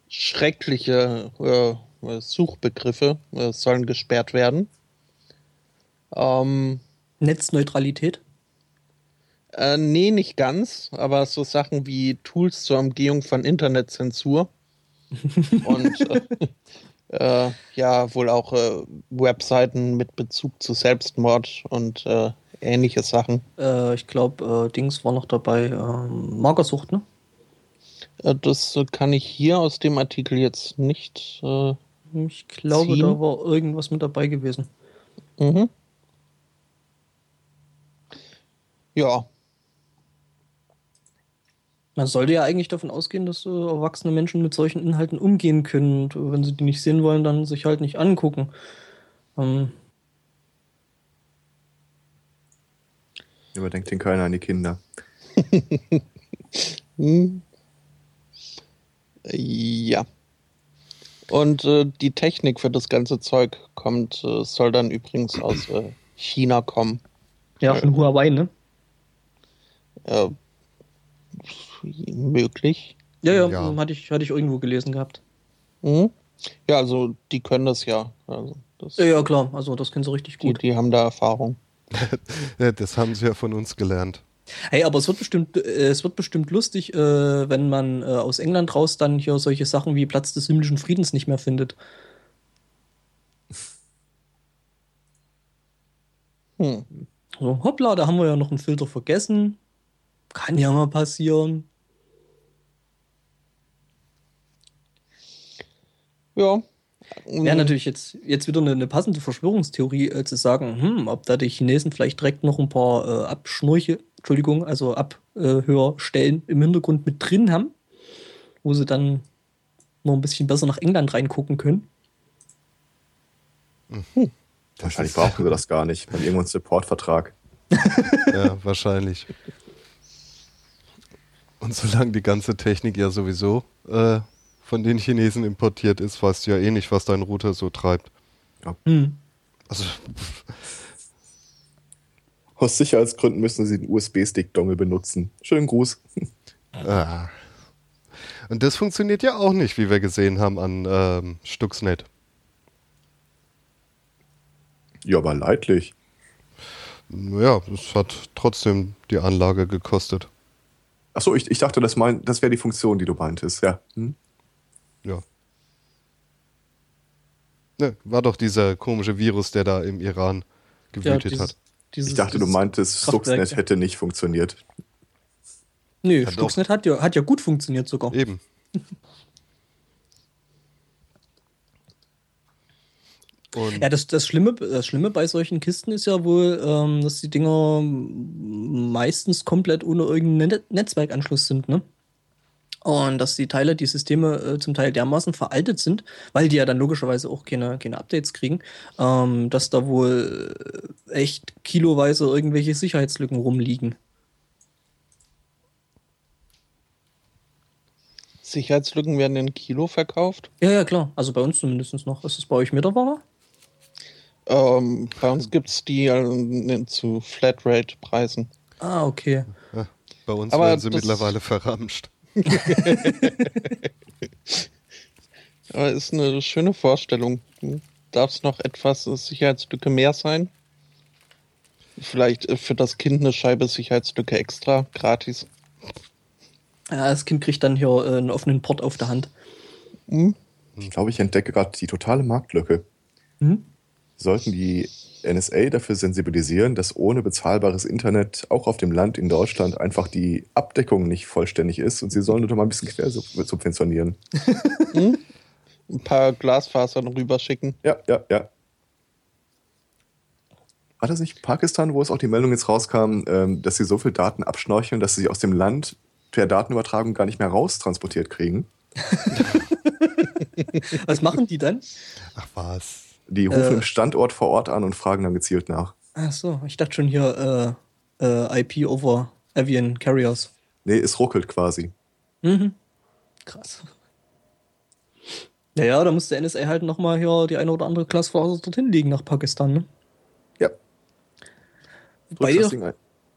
[SPEAKER 2] schreckliche äh, Suchbegriffe äh, sollen gesperrt werden.
[SPEAKER 4] Ähm, Netzneutralität?
[SPEAKER 2] Äh, nee, nicht ganz, aber so Sachen wie Tools zur Umgehung von Internetzensur und äh, äh, ja, wohl auch äh, Webseiten mit Bezug zu Selbstmord und äh, ähnliche Sachen.
[SPEAKER 4] Äh, ich glaube, Dings war noch dabei, ähm, Magersucht, ne?
[SPEAKER 2] das kann ich hier aus dem Artikel jetzt nicht.
[SPEAKER 4] ich glaube, ziehen. da war irgendwas mit dabei gewesen.
[SPEAKER 2] Mhm. Ja,
[SPEAKER 4] man sollte ja eigentlich davon ausgehen, dass äh, erwachsene Menschen mit solchen Inhalten umgehen können. Und äh, wenn sie die nicht sehen wollen, dann sich halt nicht angucken. Ähm.
[SPEAKER 3] Überdenkt den keiner an die Kinder.
[SPEAKER 2] hm. Ja. Und äh, die Technik für das ganze Zeug kommt, äh, soll dann übrigens aus äh, China kommen.
[SPEAKER 4] Ja, von Huawei, ne?
[SPEAKER 2] Ja, möglich.
[SPEAKER 4] Ja, ja, ja. Hatte, ich, hatte ich irgendwo gelesen gehabt.
[SPEAKER 2] Mhm. Ja, also die können das ja. Also das
[SPEAKER 4] ja, ja, klar, also das können sie richtig gut.
[SPEAKER 2] Die, die haben da Erfahrung.
[SPEAKER 1] das haben sie ja von uns gelernt.
[SPEAKER 4] Hey, aber es wird bestimmt, äh, es wird bestimmt lustig, äh, wenn man äh, aus England raus dann hier solche Sachen wie Platz des himmlischen Friedens nicht mehr findet. Hm. So, hoppla, da haben wir ja noch einen Filter vergessen. Kann ja mal passieren.
[SPEAKER 2] Ja.
[SPEAKER 4] Wäre natürlich jetzt, jetzt wieder eine, eine passende Verschwörungstheorie äh, zu sagen, hm, ob da die Chinesen vielleicht direkt noch ein paar äh, Abschnurche, Entschuldigung, also Abhörstellen im Hintergrund mit drin haben, wo sie dann noch ein bisschen besser nach England reingucken können.
[SPEAKER 3] Hm. Wahrscheinlich brauchen wir das gar nicht. Wir haben irgendwo einen Supportvertrag.
[SPEAKER 1] ja, wahrscheinlich. Und solange die ganze Technik ja sowieso äh, von den Chinesen importiert ist, weißt du ja eh nicht, was dein Router so treibt. Ja. Hm.
[SPEAKER 3] Also. Aus Sicherheitsgründen müssen sie den USB-Stick-Dongle benutzen. Schönen Gruß.
[SPEAKER 1] Ah. Und das funktioniert ja auch nicht, wie wir gesehen haben an ähm, Stuxnet.
[SPEAKER 3] Ja, aber leidlich.
[SPEAKER 1] Ja, es hat trotzdem die Anlage gekostet.
[SPEAKER 3] Achso, ich, ich dachte, das, mein, das wäre die Funktion, die du meintest, ja. Hm?
[SPEAKER 1] Ja. Ne, war doch dieser komische Virus, der da im Iran gewütet ja, dieses, hat.
[SPEAKER 3] Dieses, ich dachte, du meintest, Stuxnet ja. hätte nicht funktioniert.
[SPEAKER 4] Nö, hat Stuxnet hat ja, hat ja gut funktioniert sogar.
[SPEAKER 1] Eben.
[SPEAKER 4] Und ja, das, das, Schlimme, das Schlimme bei solchen Kisten ist ja wohl, ähm, dass die Dinger meistens komplett ohne irgendeinen Netzwerkanschluss sind, ne? Und dass die Teile, die Systeme äh, zum Teil dermaßen veraltet sind, weil die ja dann logischerweise auch keine, keine Updates kriegen, ähm, dass da wohl echt kiloweise irgendwelche Sicherheitslücken rumliegen.
[SPEAKER 2] Sicherheitslücken werden in Kilo verkauft?
[SPEAKER 4] Ja, ja, klar. Also bei uns zumindest noch. Ist das bei euch Meterware?
[SPEAKER 2] Ähm, bei uns gibt es die äh, zu Flatrate-Preisen.
[SPEAKER 4] Ah, okay. Ja,
[SPEAKER 1] bei uns Aber werden sie mittlerweile verramscht.
[SPEAKER 2] Aber ist eine schöne Vorstellung. Darf es noch etwas Sicherheitslücke mehr sein? Vielleicht äh, für das Kind eine Scheibe Sicherheitslücke extra, gratis.
[SPEAKER 4] Ja, das Kind kriegt dann hier äh, einen offenen Port auf der Hand.
[SPEAKER 3] Hm? Ich glaube, ich entdecke gerade die totale Marktlücke. Hm? sollten die NSA dafür sensibilisieren, dass ohne bezahlbares Internet auch auf dem Land in Deutschland einfach die Abdeckung nicht vollständig ist und sie sollen doch mal ein bisschen quer subventionieren.
[SPEAKER 2] hm? Ein paar Glasfasern rüberschicken.
[SPEAKER 3] Ja, ja, ja. War das nicht Pakistan, wo es auch die Meldung jetzt rauskam, ähm, dass sie so viel Daten abschnorcheln, dass sie aus dem Land per Datenübertragung gar nicht mehr raustransportiert kriegen?
[SPEAKER 4] was machen die dann?
[SPEAKER 1] Ach was.
[SPEAKER 3] Die rufen äh, im Standort vor Ort an und fragen dann gezielt nach.
[SPEAKER 4] Ach so, ich dachte schon hier äh, äh, IP over Avian Carriers.
[SPEAKER 3] Nee, es ruckelt quasi.
[SPEAKER 4] Mhm. Krass. Naja, da muss der NSA halt nochmal hier die eine oder andere Glasfaser dorthin legen nach Pakistan, ne?
[SPEAKER 3] Ja.
[SPEAKER 4] Bei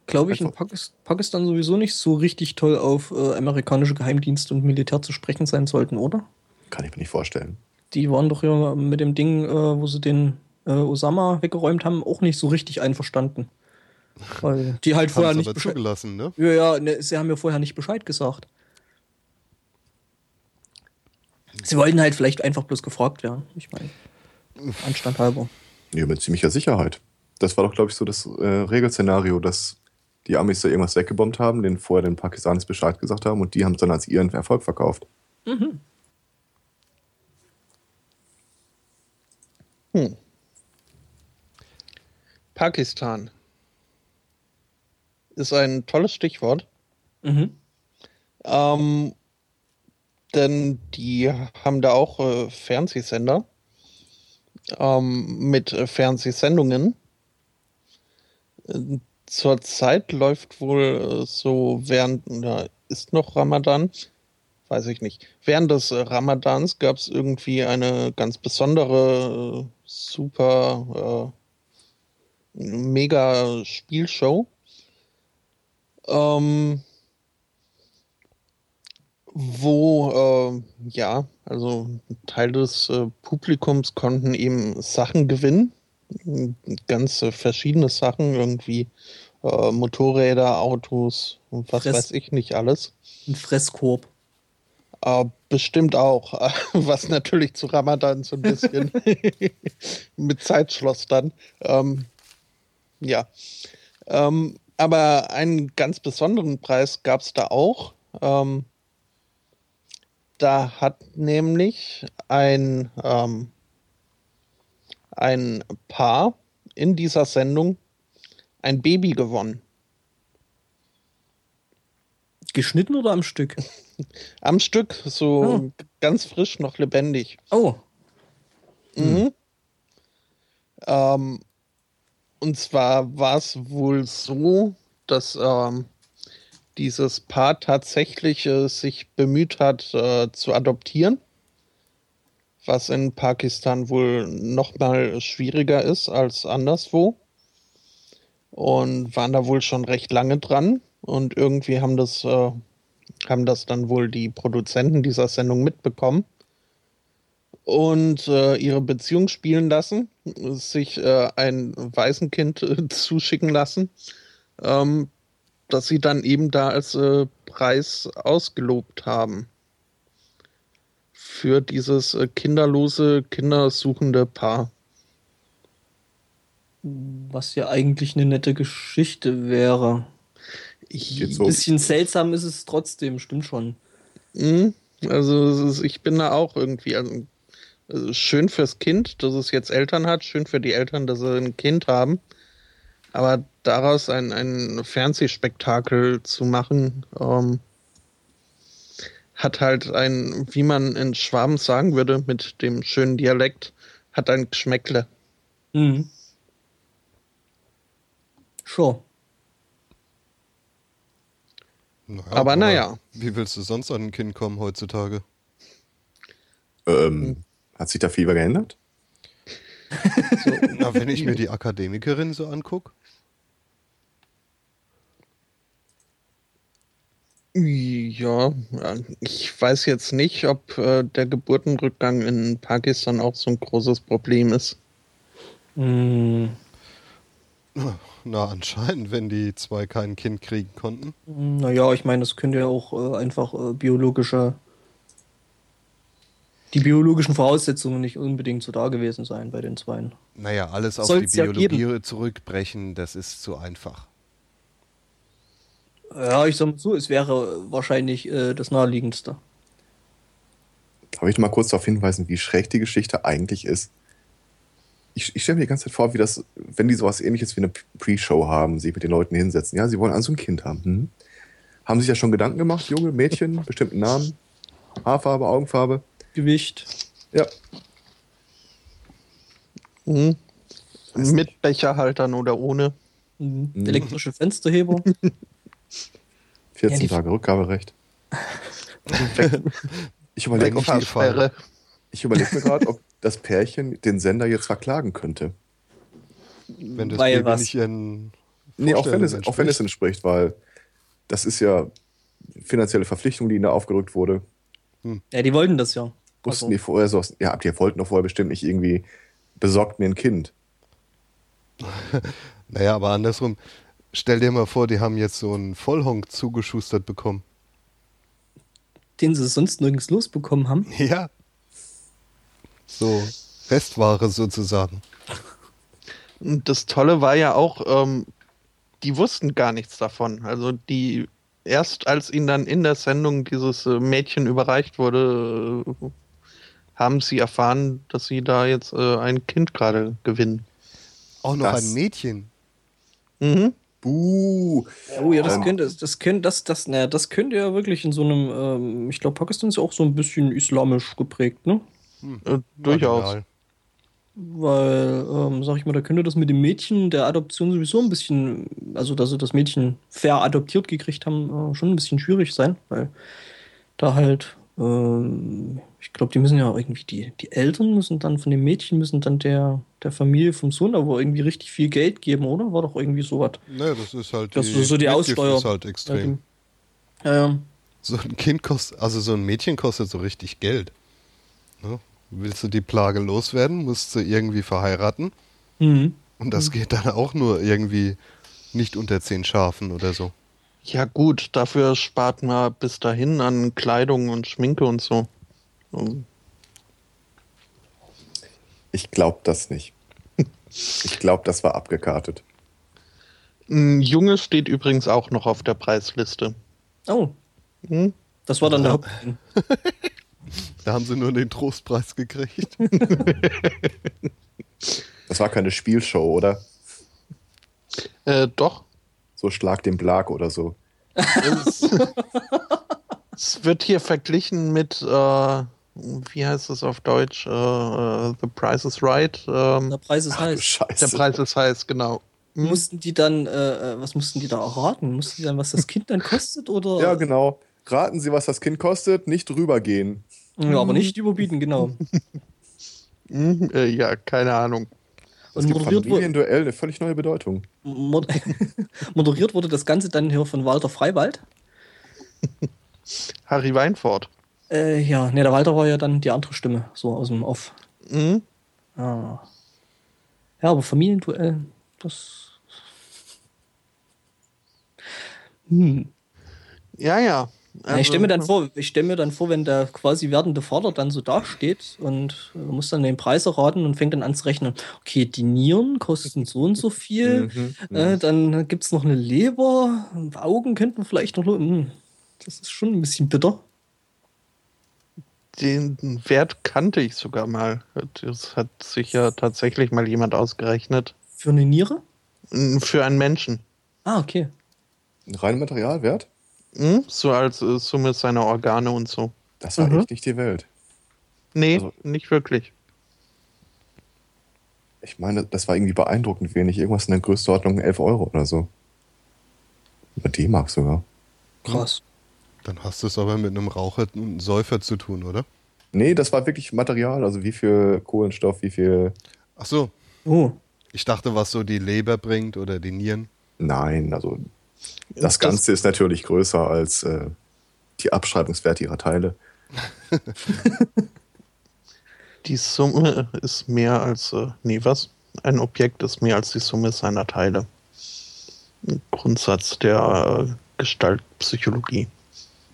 [SPEAKER 4] glaube ich, in Pakistan, Pakistan sowieso nicht so richtig toll auf äh, amerikanische Geheimdienste und Militär zu sprechen sein sollten, oder?
[SPEAKER 3] Kann ich mir nicht vorstellen
[SPEAKER 4] die waren doch ja mit dem Ding, äh, wo sie den äh, Osama weggeräumt haben, auch nicht so richtig einverstanden. Weil die halt vorher nicht
[SPEAKER 1] Bescheid zugelassen, ne?
[SPEAKER 4] Ja, ja, ne, sie haben ja vorher nicht Bescheid gesagt. Sie wollten halt vielleicht einfach bloß gefragt werden. Ich meine, Anstand halber.
[SPEAKER 3] Ja, mit ziemlicher Sicherheit. Das war doch, glaube ich, so das äh, Regelszenario, dass die Amis da irgendwas weggebombt haben, den vorher den Pakistanis Bescheid gesagt haben und die haben es dann als ihren Erfolg verkauft. Mhm.
[SPEAKER 2] Hm. Pakistan ist ein tolles Stichwort. Mhm. Ähm, denn die haben da auch äh, Fernsehsender ähm, mit äh, Fernsehsendungen. Äh, Zurzeit läuft wohl äh, so während, da ist noch Ramadan, weiß ich nicht. Während des Ramadans gab es irgendwie eine ganz besondere, äh, super, äh, mega Spielshow. Ähm, wo, äh, ja, also Teil des äh, Publikums konnten eben Sachen gewinnen. Ganz äh, verschiedene Sachen, irgendwie Motorräder, Autos und was Fress weiß ich nicht alles.
[SPEAKER 4] Ein Fresskorb.
[SPEAKER 2] Äh, bestimmt auch, was natürlich zu Ramadan so ein bisschen mit Zeitschloss dann. Ähm, ja. Ähm, aber einen ganz besonderen Preis gab es da auch. Ähm, da hat nämlich ein, ähm, ein Paar in dieser Sendung ein Baby gewonnen.
[SPEAKER 4] Geschnitten oder am Stück?
[SPEAKER 2] Am Stück, so oh. ganz frisch, noch lebendig.
[SPEAKER 4] Oh.
[SPEAKER 2] Mhm. Ähm, und zwar war es wohl so, dass ähm, dieses Paar tatsächlich äh, sich bemüht hat äh, zu adoptieren, was in Pakistan wohl noch mal schwieriger ist als anderswo. Und waren da wohl schon recht lange dran und irgendwie haben das äh, haben das dann wohl die Produzenten dieser Sendung mitbekommen und äh, ihre Beziehung spielen lassen, sich äh, ein Waisenkind äh, zuschicken lassen, ähm, das sie dann eben da als äh, Preis ausgelobt haben. Für dieses äh, kinderlose, kindersuchende Paar.
[SPEAKER 4] Was ja eigentlich eine nette Geschichte wäre. Ein so. bisschen seltsam ist es trotzdem, stimmt schon.
[SPEAKER 2] Mhm. Also ist, ich bin da auch irgendwie also, also, schön fürs Kind, dass es jetzt Eltern hat, schön für die Eltern, dass sie ein Kind haben. Aber daraus ein, ein Fernsehspektakel zu machen, ähm, hat halt ein, wie man in Schwaben sagen würde, mit dem schönen Dialekt, hat ein Geschmäckle. Mhm.
[SPEAKER 4] Sure.
[SPEAKER 2] Naja, aber, aber naja.
[SPEAKER 1] Wie willst du sonst an ein Kind kommen heutzutage?
[SPEAKER 3] Ähm, hat sich da viel geändert?
[SPEAKER 1] So, na, wenn ich mir die Akademikerin so angucke.
[SPEAKER 2] Ja, ich weiß jetzt nicht, ob äh, der Geburtenrückgang in Pakistan auch so ein großes Problem ist.
[SPEAKER 4] Mm.
[SPEAKER 1] Na, anscheinend, wenn die zwei kein Kind kriegen konnten.
[SPEAKER 4] Naja, ich meine, das könnte ja auch äh, einfach äh, biologische die biologischen Voraussetzungen nicht unbedingt so da gewesen sein bei den Zweien.
[SPEAKER 1] Naja, alles auf
[SPEAKER 4] Soll's
[SPEAKER 1] die
[SPEAKER 4] ja
[SPEAKER 1] Biologie
[SPEAKER 4] geben.
[SPEAKER 1] zurückbrechen, das ist zu einfach.
[SPEAKER 4] Ja, ich sag mal so, es wäre wahrscheinlich äh, das naheliegendste.
[SPEAKER 3] Darf ich mal kurz darauf hinweisen, wie schräg die Geschichte eigentlich ist? Ich, ich stelle mir die ganze Zeit vor, wie das, wenn die sowas ähnliches wie eine Pre-Show haben, sich mit den Leuten hinsetzen. Ja, sie wollen also ein Kind haben. Hm? Haben sich ja schon Gedanken gemacht, Junge, Mädchen, bestimmten Namen, Haarfarbe, Augenfarbe.
[SPEAKER 4] Gewicht.
[SPEAKER 3] Ja,
[SPEAKER 2] Mhm. Mit Becherhaltern oder ohne.
[SPEAKER 4] Mhm.
[SPEAKER 3] Mhm.
[SPEAKER 4] Elektrische Fensterheber.
[SPEAKER 3] 14
[SPEAKER 4] Ja, die-
[SPEAKER 3] Tage Rückgaberecht. ich überlege
[SPEAKER 1] Weg auf jeden Fall.
[SPEAKER 3] Ich überleg mir gerade, ob das Pärchen den Sender jetzt verklagen könnte.
[SPEAKER 1] Wenn das
[SPEAKER 4] Weil
[SPEAKER 1] Baby
[SPEAKER 4] was?
[SPEAKER 1] nicht ihren
[SPEAKER 3] Nee, auch wenn, es,
[SPEAKER 1] Vorstellungen
[SPEAKER 3] auch wenn es
[SPEAKER 1] entspricht.
[SPEAKER 3] entspricht, weil das ist ja finanzielle Verpflichtung, die ihnen da aufgedrückt wurde.
[SPEAKER 4] ja, die wollten das ja.
[SPEAKER 3] Wussten
[SPEAKER 4] Also,
[SPEAKER 3] die vorher so, ja, die wollten doch vorher bestimmt nicht irgendwie besorgt mir ein Kind.
[SPEAKER 1] Naja, aber andersrum, stell dir mal vor, die haben jetzt so einen Vollhonk zugeschustert bekommen.
[SPEAKER 4] den sie sonst nirgends losbekommen haben.
[SPEAKER 1] Ja. So, Restware sozusagen.
[SPEAKER 2] Und das Tolle war ja auch, ähm, die wussten gar nichts davon. Also die erst als ihnen dann in der Sendung dieses äh, Mädchen überreicht wurde, äh, haben sie erfahren, dass sie da jetzt äh, ein Kind gerade gewinnen.
[SPEAKER 1] Auch noch
[SPEAKER 3] Das-
[SPEAKER 1] ein Mädchen.
[SPEAKER 2] Mhm.
[SPEAKER 3] Buh.
[SPEAKER 4] Oh ja, das
[SPEAKER 3] Ähm.
[SPEAKER 4] könnte, das könnte, das, das, naja, das könnte ja wirklich in so einem, ähm, ich glaube, Pakistan ist ja auch so ein bisschen islamisch geprägt, ne?
[SPEAKER 2] Äh, durchaus.
[SPEAKER 1] Marginal.
[SPEAKER 4] Weil, ähm, sag ich mal, da könnte das mit dem Mädchen der Adoption sowieso ein bisschen, also dass sie das Mädchen fair adoptiert gekriegt haben, äh, schon ein bisschen schwierig sein, weil da halt, ähm, ich glaube, die müssen ja irgendwie, die, die Eltern müssen dann von dem Mädchen, müssen dann der, der Familie vom Sohn aber irgendwie richtig viel Geld geben, oder? War doch irgendwie sowas.
[SPEAKER 1] Ne, das ist halt
[SPEAKER 4] Das ist so die
[SPEAKER 1] Mitgift
[SPEAKER 4] Aussteuer.
[SPEAKER 1] ist halt extrem.
[SPEAKER 4] Ja, ja.
[SPEAKER 1] So ein Kind kostet, also so ein Mädchen kostet so richtig Geld. Ne? Willst du die Plage loswerden, musst du irgendwie verheiraten.
[SPEAKER 4] Mhm.
[SPEAKER 1] Und das geht dann auch nur irgendwie nicht unter zehn Schafen oder so.
[SPEAKER 2] Ja gut, dafür spart man bis dahin an Kleidung und Schminke und so.
[SPEAKER 3] Ich glaube das nicht. Ich glaube, das war abgekartet.
[SPEAKER 2] Ein Junge steht übrigens auch noch auf der Preisliste.
[SPEAKER 4] Oh,
[SPEAKER 2] Hm?
[SPEAKER 4] das war dann
[SPEAKER 1] Ja.
[SPEAKER 4] der Hauptgewinn.
[SPEAKER 1] Da haben sie nur den Trostpreis gekriegt.
[SPEAKER 3] Das war keine Spielshow, oder?
[SPEAKER 2] Äh, doch.
[SPEAKER 3] So Schlag den Blag oder so.
[SPEAKER 2] Es, es wird hier verglichen mit, äh, wie heißt es auf Deutsch? Äh, äh, The Price is Right. Ähm,
[SPEAKER 4] Der Preis ist heiß.
[SPEAKER 3] Scheiße.
[SPEAKER 2] der Preis ist heiß, genau.
[SPEAKER 4] Mussten die dann, äh, äh, was mussten die da erraten? Mussten die dann, was das Kind dann kostet? Oder?
[SPEAKER 3] Ja, genau. Raten Sie, was das Kind kostet, nicht drüber gehen.
[SPEAKER 4] Ja, aber nicht überbieten, genau.
[SPEAKER 2] Hm, äh, ja, keine Ahnung.
[SPEAKER 3] Das
[SPEAKER 4] Und moderiert,
[SPEAKER 3] Familienduell eine völlig neue Bedeutung.
[SPEAKER 4] mod moderiert wurde das Ganze dann hier von Walter Freiwald.
[SPEAKER 2] Harry Weinfurt.
[SPEAKER 4] Äh, ja, ne, der Walter war ja dann die andere Stimme, so aus dem Off.
[SPEAKER 2] Hm?
[SPEAKER 4] Ah. Ja, aber Familienduell, das. Hm.
[SPEAKER 2] Ja, ja.
[SPEAKER 4] Ja, ich stelle mir dann
[SPEAKER 2] Also,
[SPEAKER 4] vor, ich stelle mir dann vor, wenn der quasi werdende Vater dann so dasteht und äh, muss dann den Preis erraten und fängt dann an zu rechnen. Okay, die Nieren kosten so und so viel.
[SPEAKER 3] Mhm,
[SPEAKER 4] Äh, dann gibt es noch eine Leber, Augen könnten wir vielleicht noch. Hm, das ist schon ein bisschen bitter.
[SPEAKER 2] Den Wert kannte ich sogar mal. Das hat sich ja tatsächlich mal jemand ausgerechnet.
[SPEAKER 4] Für eine Niere?
[SPEAKER 2] Für einen Menschen.
[SPEAKER 4] Ah, okay.
[SPEAKER 3] Rein Materialwert?
[SPEAKER 2] Hm? So als äh, Summe seiner Organe und so.
[SPEAKER 3] Das war
[SPEAKER 4] Mhm.
[SPEAKER 3] echt nicht die Welt.
[SPEAKER 2] Nee,
[SPEAKER 3] Also-
[SPEAKER 2] nicht wirklich.
[SPEAKER 3] Ich meine, das war irgendwie beeindruckend wenig. Irgendwas in der Größenordnung 11 Euro oder so. Über D-Mark sogar.
[SPEAKER 4] Krass.
[SPEAKER 1] Dann hast du es aber mit einem Raucher und einem Säufer zu tun, oder?
[SPEAKER 3] Nee, das war wirklich Material. Also wie viel Kohlenstoff, wie viel.
[SPEAKER 1] Ach so,
[SPEAKER 4] Oh.
[SPEAKER 1] ich dachte, was so die Leber bringt oder die Nieren.
[SPEAKER 3] Nein, also das Ganze ist natürlich größer als äh, die Abschreibungswerte ihrer Teile.
[SPEAKER 2] Die Summe ist mehr als, äh, nee, was? Ein Objekt ist mehr als die Summe seiner Teile. Ein Grundsatz der äh, Gestaltpsychologie.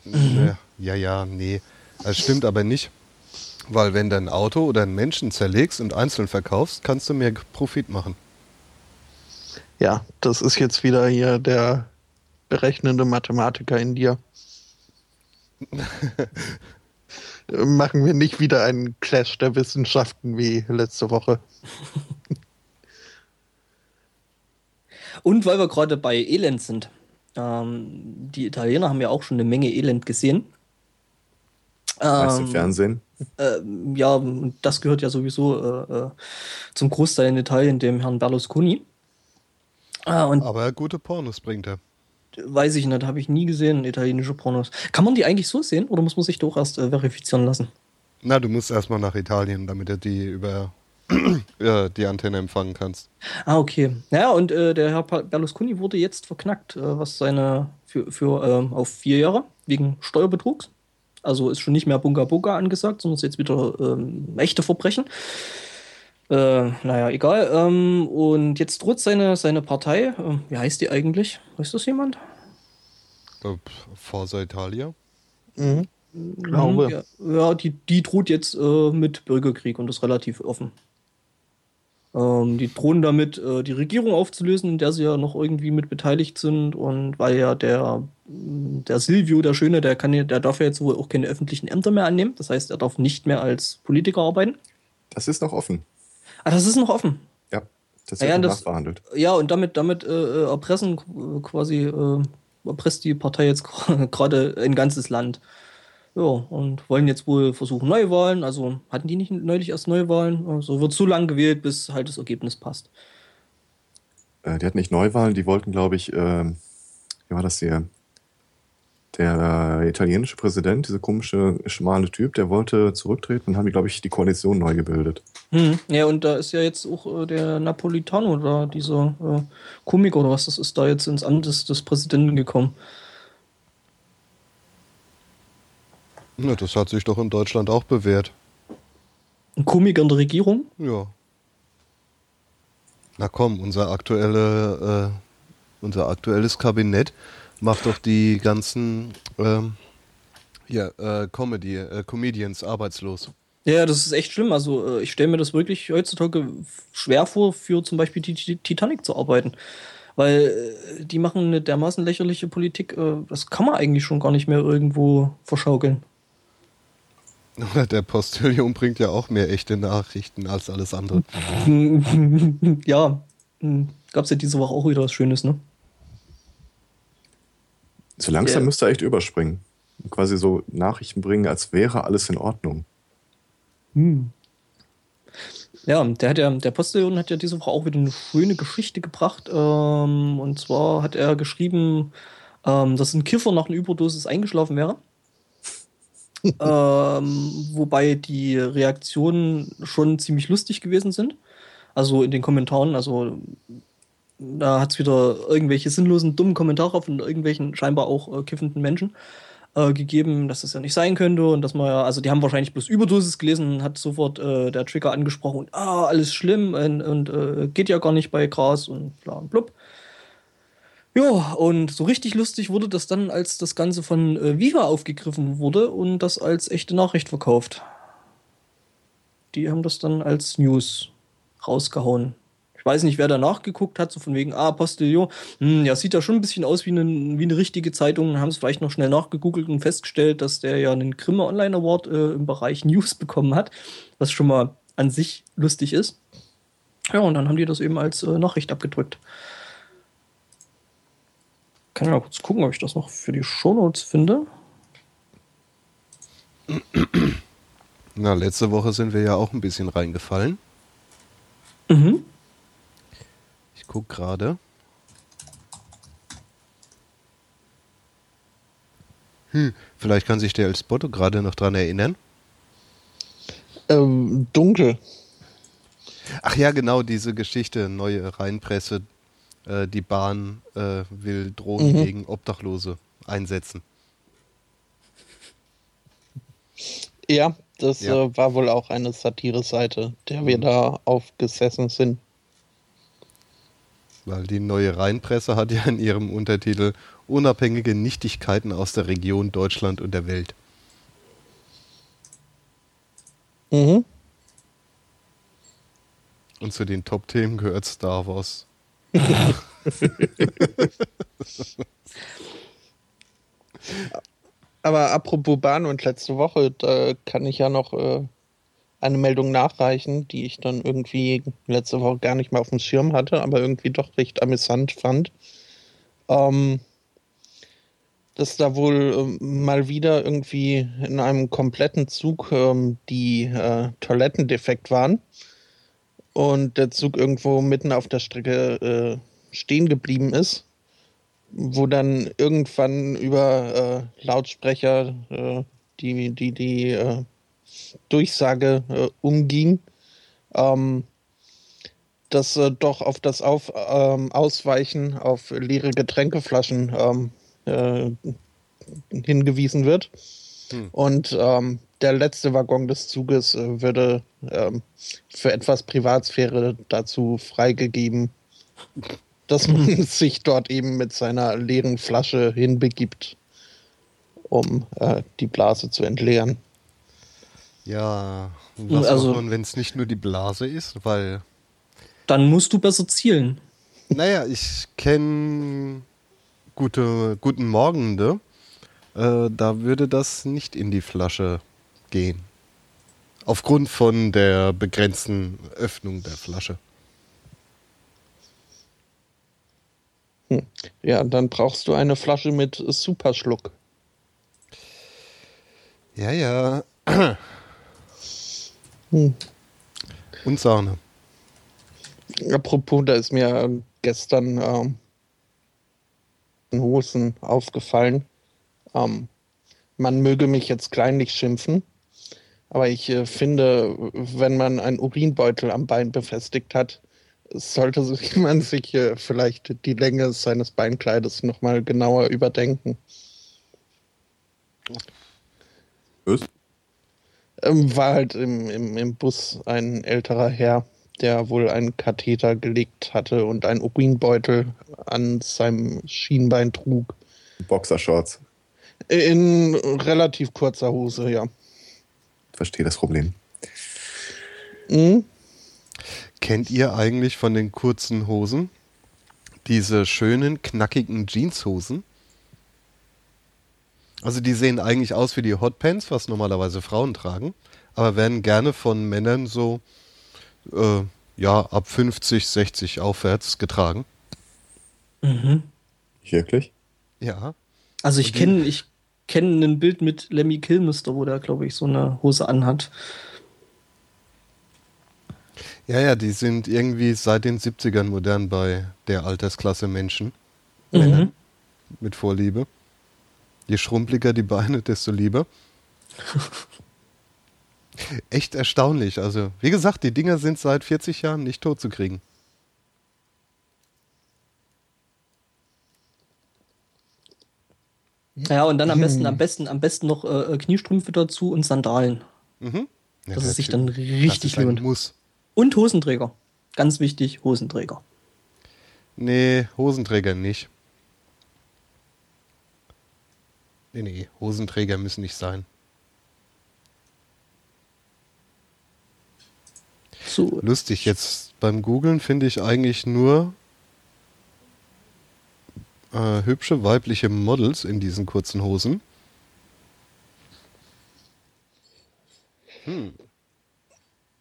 [SPEAKER 1] Ja, ja, ja, nee. Das stimmt aber nicht. Weil wenn du ein Auto oder einen Menschen zerlegst und einzeln verkaufst, kannst du mehr Profit machen.
[SPEAKER 2] Ja, das ist jetzt wieder hier der berechnende Mathematiker in dir. Machen wir nicht wieder einen Clash der Wissenschaften wie letzte Woche.
[SPEAKER 4] Und weil wir gerade bei Elend sind. Ähm, die Italiener haben ja auch schon eine Menge Elend gesehen.
[SPEAKER 3] Meist im
[SPEAKER 4] Ähm,
[SPEAKER 3] Fernsehen.
[SPEAKER 4] äh, ja, das gehört ja sowieso äh, äh, zum Großteil in Italien dem Herrn Berlusconi. Ah, und
[SPEAKER 1] Aber gute Pornos bringt er.
[SPEAKER 4] Weiß ich nicht, habe ich nie gesehen, italienische Pornos. Kann man die eigentlich so sehen oder muss man sich doch erst äh, verifizieren lassen?
[SPEAKER 1] Na, du musst erstmal nach Italien, damit du die über ja, die Antenne empfangen kannst.
[SPEAKER 4] Ah, okay. Ja, und äh, der Herr Berlusconi wurde jetzt verknackt, äh, was seine für, für ähm, auf vier Jahre wegen Steuerbetrugs. Also ist schon nicht mehr Bunga Bunga angesagt, sondern ist jetzt wieder ähm, echte Verbrechen. Äh, naja, egal. Ähm, und jetzt droht seine, seine Partei, ähm, wie heißt die eigentlich? Weiß das jemand?
[SPEAKER 1] Äh, Forza Italia.
[SPEAKER 2] Mhm. Glaube.
[SPEAKER 4] Ja, ja die, die droht jetzt äh, mit Bürgerkrieg und das relativ offen. Ähm, die drohen damit, äh, die Regierung aufzulösen, in der sie ja noch irgendwie mit beteiligt sind. Und weil ja der, der Silvio, der Schöne, der, kann, ja- der darf ja jetzt wohl auch keine öffentlichen Ämter mehr annehmen. Das heißt, er darf nicht mehr als Politiker arbeiten.
[SPEAKER 3] Das ist noch offen.
[SPEAKER 4] Ah, das ist noch offen.
[SPEAKER 3] Ja, das wird
[SPEAKER 4] ja,
[SPEAKER 3] noch
[SPEAKER 4] das-
[SPEAKER 3] nachverhandelt.
[SPEAKER 4] Ja, und damit, damit äh, erpressen äh, quasi, äh, erpresst die Partei jetzt gerade ein ganzes Land. Ja, und wollen jetzt wohl versuchen Neuwahlen. Also hatten die nicht neulich erst Neuwahlen? Also wird so lange gewählt, bis halt das Ergebnis passt.
[SPEAKER 3] Äh, die hatten nicht Neuwahlen, die wollten, glaube ich, ähm, wie war das hier? Der italienische Präsident, dieser komische, schmale Typ, der wollte zurücktreten und haben die, glaube ich, die Koalition neu gebildet.
[SPEAKER 4] Hm. Ja, und da ist ja jetzt auch äh, der Napolitano da, dieser äh, Komiker oder was das ist, da jetzt ins Amt des, des Präsidenten gekommen.
[SPEAKER 1] Na, das hat sich doch in Deutschland auch bewährt.
[SPEAKER 4] Ein Komiker in der Regierung?
[SPEAKER 1] Ja. Na komm, unser aktuelle, äh, unser aktuelles Kabinett macht doch die ganzen ähm, ja, äh, Comedy, äh, Comedians arbeitslos.
[SPEAKER 4] Ja, das ist echt schlimm. Also äh, ich stelle mir das wirklich heutzutage schwer vor, für zum Beispiel die Titanic zu arbeiten. Weil äh, die machen eine dermaßen lächerliche Politik, äh, das kann man eigentlich schon gar nicht mehr irgendwo verschaukeln.
[SPEAKER 1] Der Postillon bringt ja auch mehr echte Nachrichten als alles andere.
[SPEAKER 4] ja, gab es ja diese Woche auch wieder was Schönes, ne?
[SPEAKER 3] So langsam
[SPEAKER 4] Ja.
[SPEAKER 3] müsste er echt überspringen. Und quasi so Nachrichten bringen, als wäre alles in Ordnung.
[SPEAKER 4] Ja, der hat ja, der Postillon hat ja diese Woche auch wieder eine schöne Geschichte gebracht. Ähm, und zwar hat er geschrieben, ähm, dass ein Kiffer nach einer Überdosis eingeschlafen wäre. ähm, wobei die Reaktionen schon ziemlich lustig gewesen sind. Also in den Kommentaren, also da hat es wieder irgendwelche sinnlosen, dummen Kommentare von irgendwelchen scheinbar auch äh, kiffenden Menschen äh, gegeben, dass das ja nicht sein könnte und dass man ja, also die haben wahrscheinlich bloß Überdosis gelesen hat sofort äh, der Trigger angesprochen und ah, alles schlimm und, und äh, geht ja gar nicht bei Gras und bla und blub. Ja, und so richtig lustig wurde das dann, als das Ganze von äh, Viva aufgegriffen wurde und das als echte Nachricht verkauft. Die haben das dann als News rausgehauen. Ich weiß nicht, wer da nachgeguckt hat, so von wegen, ah, Postillon, hm, ja, sieht ja schon ein bisschen aus wie eine, wie eine richtige Zeitung, haben es vielleicht noch schnell nachgegoogelt und festgestellt, dass der ja einen Grimme Online Award äh, im Bereich News bekommen hat, was schon mal an sich lustig ist. Ja, und dann haben die das eben als äh, Nachricht abgedrückt. Kann ich mal kurz gucken, ob ich das noch für die Shownotes finde.
[SPEAKER 1] Na, letzte Woche sind wir ja auch ein bisschen reingefallen.
[SPEAKER 4] Mhm.
[SPEAKER 1] Ich gucke gerade. Hm, vielleicht kann sich der El Spotto gerade noch dran erinnern.
[SPEAKER 2] Ähm, dunkel.
[SPEAKER 1] Ach ja, genau, diese Geschichte, neue Rheinpresse, äh, die Bahn äh, will Drohnen
[SPEAKER 2] Mhm.
[SPEAKER 1] gegen Obdachlose einsetzen.
[SPEAKER 2] Ja, das
[SPEAKER 1] Ja.
[SPEAKER 2] Äh, war wohl auch eine Satire-Seite, der wir da aufgesessen sind.
[SPEAKER 1] Weil die neue Rheinpresse hat ja in ihrem Untertitel unabhängige Nichtigkeiten aus der Region Deutschland und der Welt.
[SPEAKER 2] Mhm.
[SPEAKER 1] Und zu den Top-Themen gehört Star Wars.
[SPEAKER 2] Aber apropos Bahn und letzte Woche, da kann ich ja noch äh, eine Meldung nachreichen, die ich dann irgendwie letzte Woche gar nicht mehr auf dem Schirm hatte, aber irgendwie doch recht amüsant fand. Ähm, dass da wohl ähm, mal wieder irgendwie in einem kompletten Zug ähm, die äh, Toiletten defekt waren und der Zug irgendwo mitten auf der Strecke äh, stehen geblieben ist wo dann irgendwann über äh, Lautsprecher äh, die, die, die äh, Durchsage äh, umging, ähm, dass äh, doch auf das auf, ähm, Ausweichen auf leere Getränkeflaschen ähm, äh, hingewiesen wird. Hm. Und ähm, der letzte Waggon des Zuges würde ähm, für etwas Privatsphäre dazu freigegeben dass man sich dort eben mit seiner leeren Flasche hinbegibt, um äh, die Blase zu entleeren.
[SPEAKER 1] Ja, was also, wenn es nicht nur die Blase ist, weil.
[SPEAKER 4] Dann musst du besser zielen.
[SPEAKER 1] Naja, ich kenne gute, guten Morgende. Äh, da würde das nicht in die Flasche gehen. Aufgrund von der begrenzten Öffnung der Flasche.
[SPEAKER 2] Hm. Ja, dann brauchst du eine Flasche mit Superschluck.
[SPEAKER 1] Ja, ja. Hm. Und Sahne.
[SPEAKER 2] Apropos, da ist mir gestern ähm, Hosen aufgefallen. Ähm, man möge mich jetzt kleinlich schimpfen, aber ich äh, finde, wenn man einen Urinbeutel am Bein befestigt hat, sollte man sich äh, vielleicht die Länge seines Beinkleides nochmal genauer überdenken.
[SPEAKER 3] Was?
[SPEAKER 2] Ähm, war halt im, im, im Bus ein älterer Herr, der wohl einen Katheter gelegt hatte und einen Urinbeutel an seinem Schienbein trug.
[SPEAKER 3] Boxershorts.
[SPEAKER 2] In relativ kurzer Hose, ja.
[SPEAKER 3] Verstehe das Problem.
[SPEAKER 1] Mhm. Kennt ihr eigentlich von den kurzen Hosen diese schönen, knackigen Jeanshosen? Also die sehen eigentlich aus wie die Hotpants, was normalerweise Frauen tragen, aber werden gerne von Männern so äh, ja ab 50, 60 aufwärts getragen.
[SPEAKER 3] Mhm. Wirklich?
[SPEAKER 1] Ja.
[SPEAKER 4] Also ich kenne ich kenne ein Bild mit Lemmy Kilmister, wo der glaube ich so eine Hose anhat.
[SPEAKER 1] Ja, ja, die sind irgendwie seit den 70ern modern bei der Altersklasse Menschen. Mhm. Mit Vorliebe. Je schrumpeliger die Beine, desto lieber. Echt erstaunlich. Also, wie gesagt, die Dinger sind seit 40 Jahren nicht tot zu kriegen.
[SPEAKER 4] Ja, und dann am besten, am besten, am besten noch äh, Kniestrümpfe dazu und Sandalen. Mhm. Ja, dass es sich dann richtig lohnt. Muss. Und Hosenträger. Ganz wichtig, Hosenträger.
[SPEAKER 1] Nee, Hosenträger nicht. Nee, nee, Hosenträger müssen nicht sein. So. Lustig, jetzt beim Googlen finde ich eigentlich nur äh, hübsche weibliche Models in diesen kurzen Hosen.
[SPEAKER 2] Hm.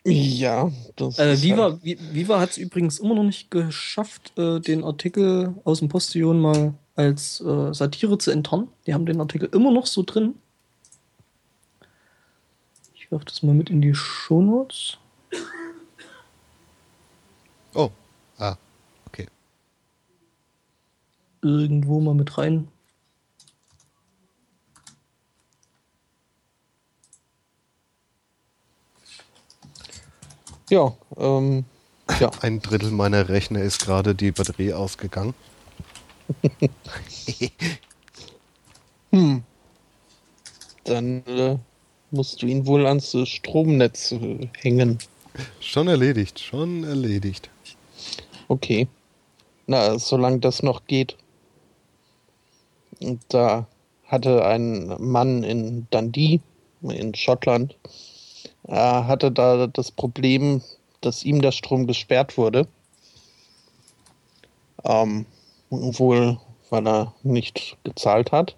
[SPEAKER 2] Ja,
[SPEAKER 4] das äh, Viva, halt Viva hat es übrigens immer noch nicht geschafft, äh, den Artikel aus dem Postillon mal als äh, Satire zu enttarnen. Die haben den Artikel immer noch so drin. Ich werfe das mal mit in die Shownotes.
[SPEAKER 1] Oh, ah, okay.
[SPEAKER 4] Irgendwo mal mit rein.
[SPEAKER 1] Ja, ähm, ja. Ein Drittel meiner Rechner ist gerade die Batterie ausgegangen.
[SPEAKER 2] hm. Dann äh, musst du ihn wohl ans äh, Stromnetz äh, hängen.
[SPEAKER 1] Schon erledigt, schon erledigt.
[SPEAKER 2] Okay. Na, solange das noch geht. Und da hatte ein Mann in Dundee, in Schottland, Er hatte da das Problem, dass ihm der Strom gesperrt wurde. Ähm, wohl, weil er nicht gezahlt hat.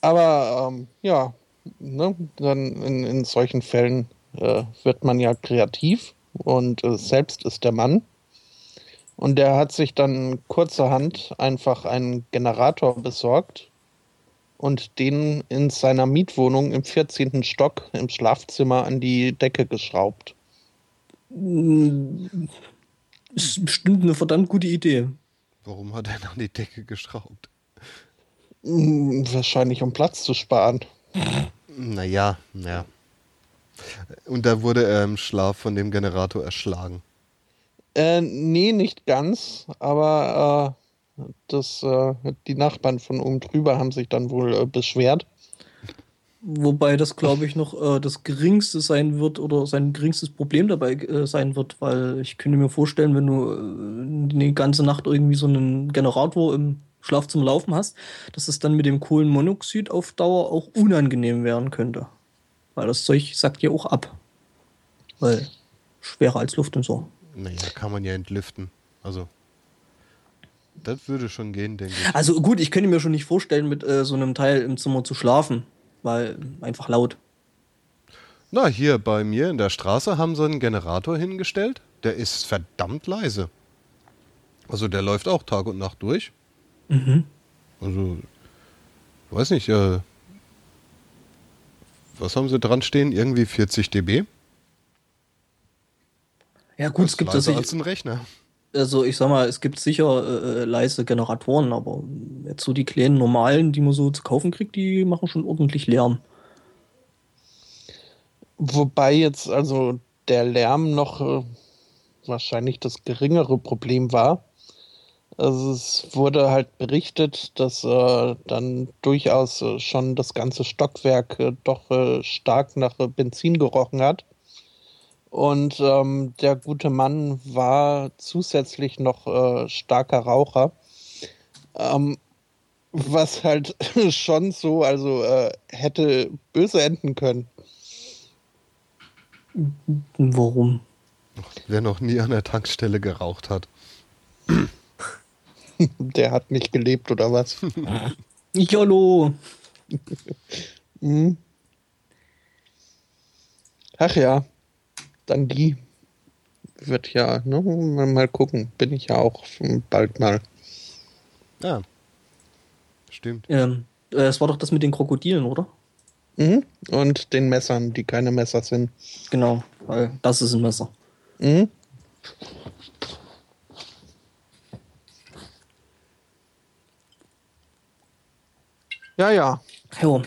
[SPEAKER 2] Aber ähm, ja, ne, dann in, in solchen Fällen äh, wird man ja kreativ und äh, selbst ist der Mann. Und der hat sich dann kurzerhand einfach einen Generator besorgt und den in seiner Mietwohnung im 14. Stock im Schlafzimmer an die Decke geschraubt.
[SPEAKER 4] Ist bestimmt eine verdammt gute Idee.
[SPEAKER 1] Warum hat er an die Decke geschraubt?
[SPEAKER 2] Hm, Wahrscheinlich um Platz zu sparen.
[SPEAKER 1] Naja, ja. Und da wurde er im Schlaf von dem Generator erschlagen.
[SPEAKER 2] Äh, nee, nicht ganz, aber äh, das, äh, die Nachbarn von oben drüber haben sich dann wohl äh, beschwert.
[SPEAKER 4] Wobei das, glaube ich, noch äh, das geringste sein wird oder sein geringstes Problem dabei äh, sein wird, weil ich könnte mir vorstellen, wenn du äh, die ganze Nacht irgendwie so einen Generator im Schlafzimmer laufen hast, dass es dann mit dem Kohlenmonoxid auf Dauer auch unangenehm werden könnte. Weil das Zeug sackt ja auch ab. Weil schwerer als Luft und so.
[SPEAKER 1] Naja, kann man ja entlüften. Also, das würde schon gehen, denke ich.
[SPEAKER 4] Also gut, ich könnte mir schon nicht vorstellen, mit äh, so einem Teil im Zimmer zu schlafen, weil einfach laut.
[SPEAKER 1] Na, hier bei mir in der Straße haben sie einen Generator hingestellt. Der ist verdammt leise. Also, der läuft auch Tag und Nacht durch.
[SPEAKER 4] Mhm.
[SPEAKER 1] Also, ich weiß nicht, äh, was haben sie dran stehen? Irgendwie 40 dB?
[SPEAKER 4] Ja gut,
[SPEAKER 1] Das
[SPEAKER 4] es gibt das
[SPEAKER 1] als ein Rechner.
[SPEAKER 4] Also ich sag mal, es gibt sicher äh, äh, leise Generatoren, aber jetzt so die kleinen normalen, die man so zu kaufen kriegt, die machen schon ordentlich Lärm.
[SPEAKER 2] Wobei jetzt also der Lärm noch äh, wahrscheinlich das geringere Problem war. Also es wurde halt berichtet, dass äh, dann durchaus äh, schon das ganze Stockwerk äh, doch stark nach Benzin gerochen hat. Und ähm, der gute Mann war zusätzlich noch äh, starker Raucher. Ähm, was halt schon so, also äh, hätte böse enden können.
[SPEAKER 4] Warum?
[SPEAKER 1] Wer noch nie an der Tankstelle geraucht hat.
[SPEAKER 2] Der hat nicht gelebt oder was?
[SPEAKER 4] YOLO!
[SPEAKER 2] Mhm. Ach ja, dann die wird ja, ne, mal gucken, bin ich ja auch bald mal.
[SPEAKER 1] Ja. Stimmt.
[SPEAKER 4] Ähm, äh, das war doch das mit den Krokodilen, oder?
[SPEAKER 2] Mhm. Und den Messern, die keine Messer sind.
[SPEAKER 4] Genau, weil das ist ein Messer.
[SPEAKER 2] Mhm. Ja, ja.
[SPEAKER 4] Jo.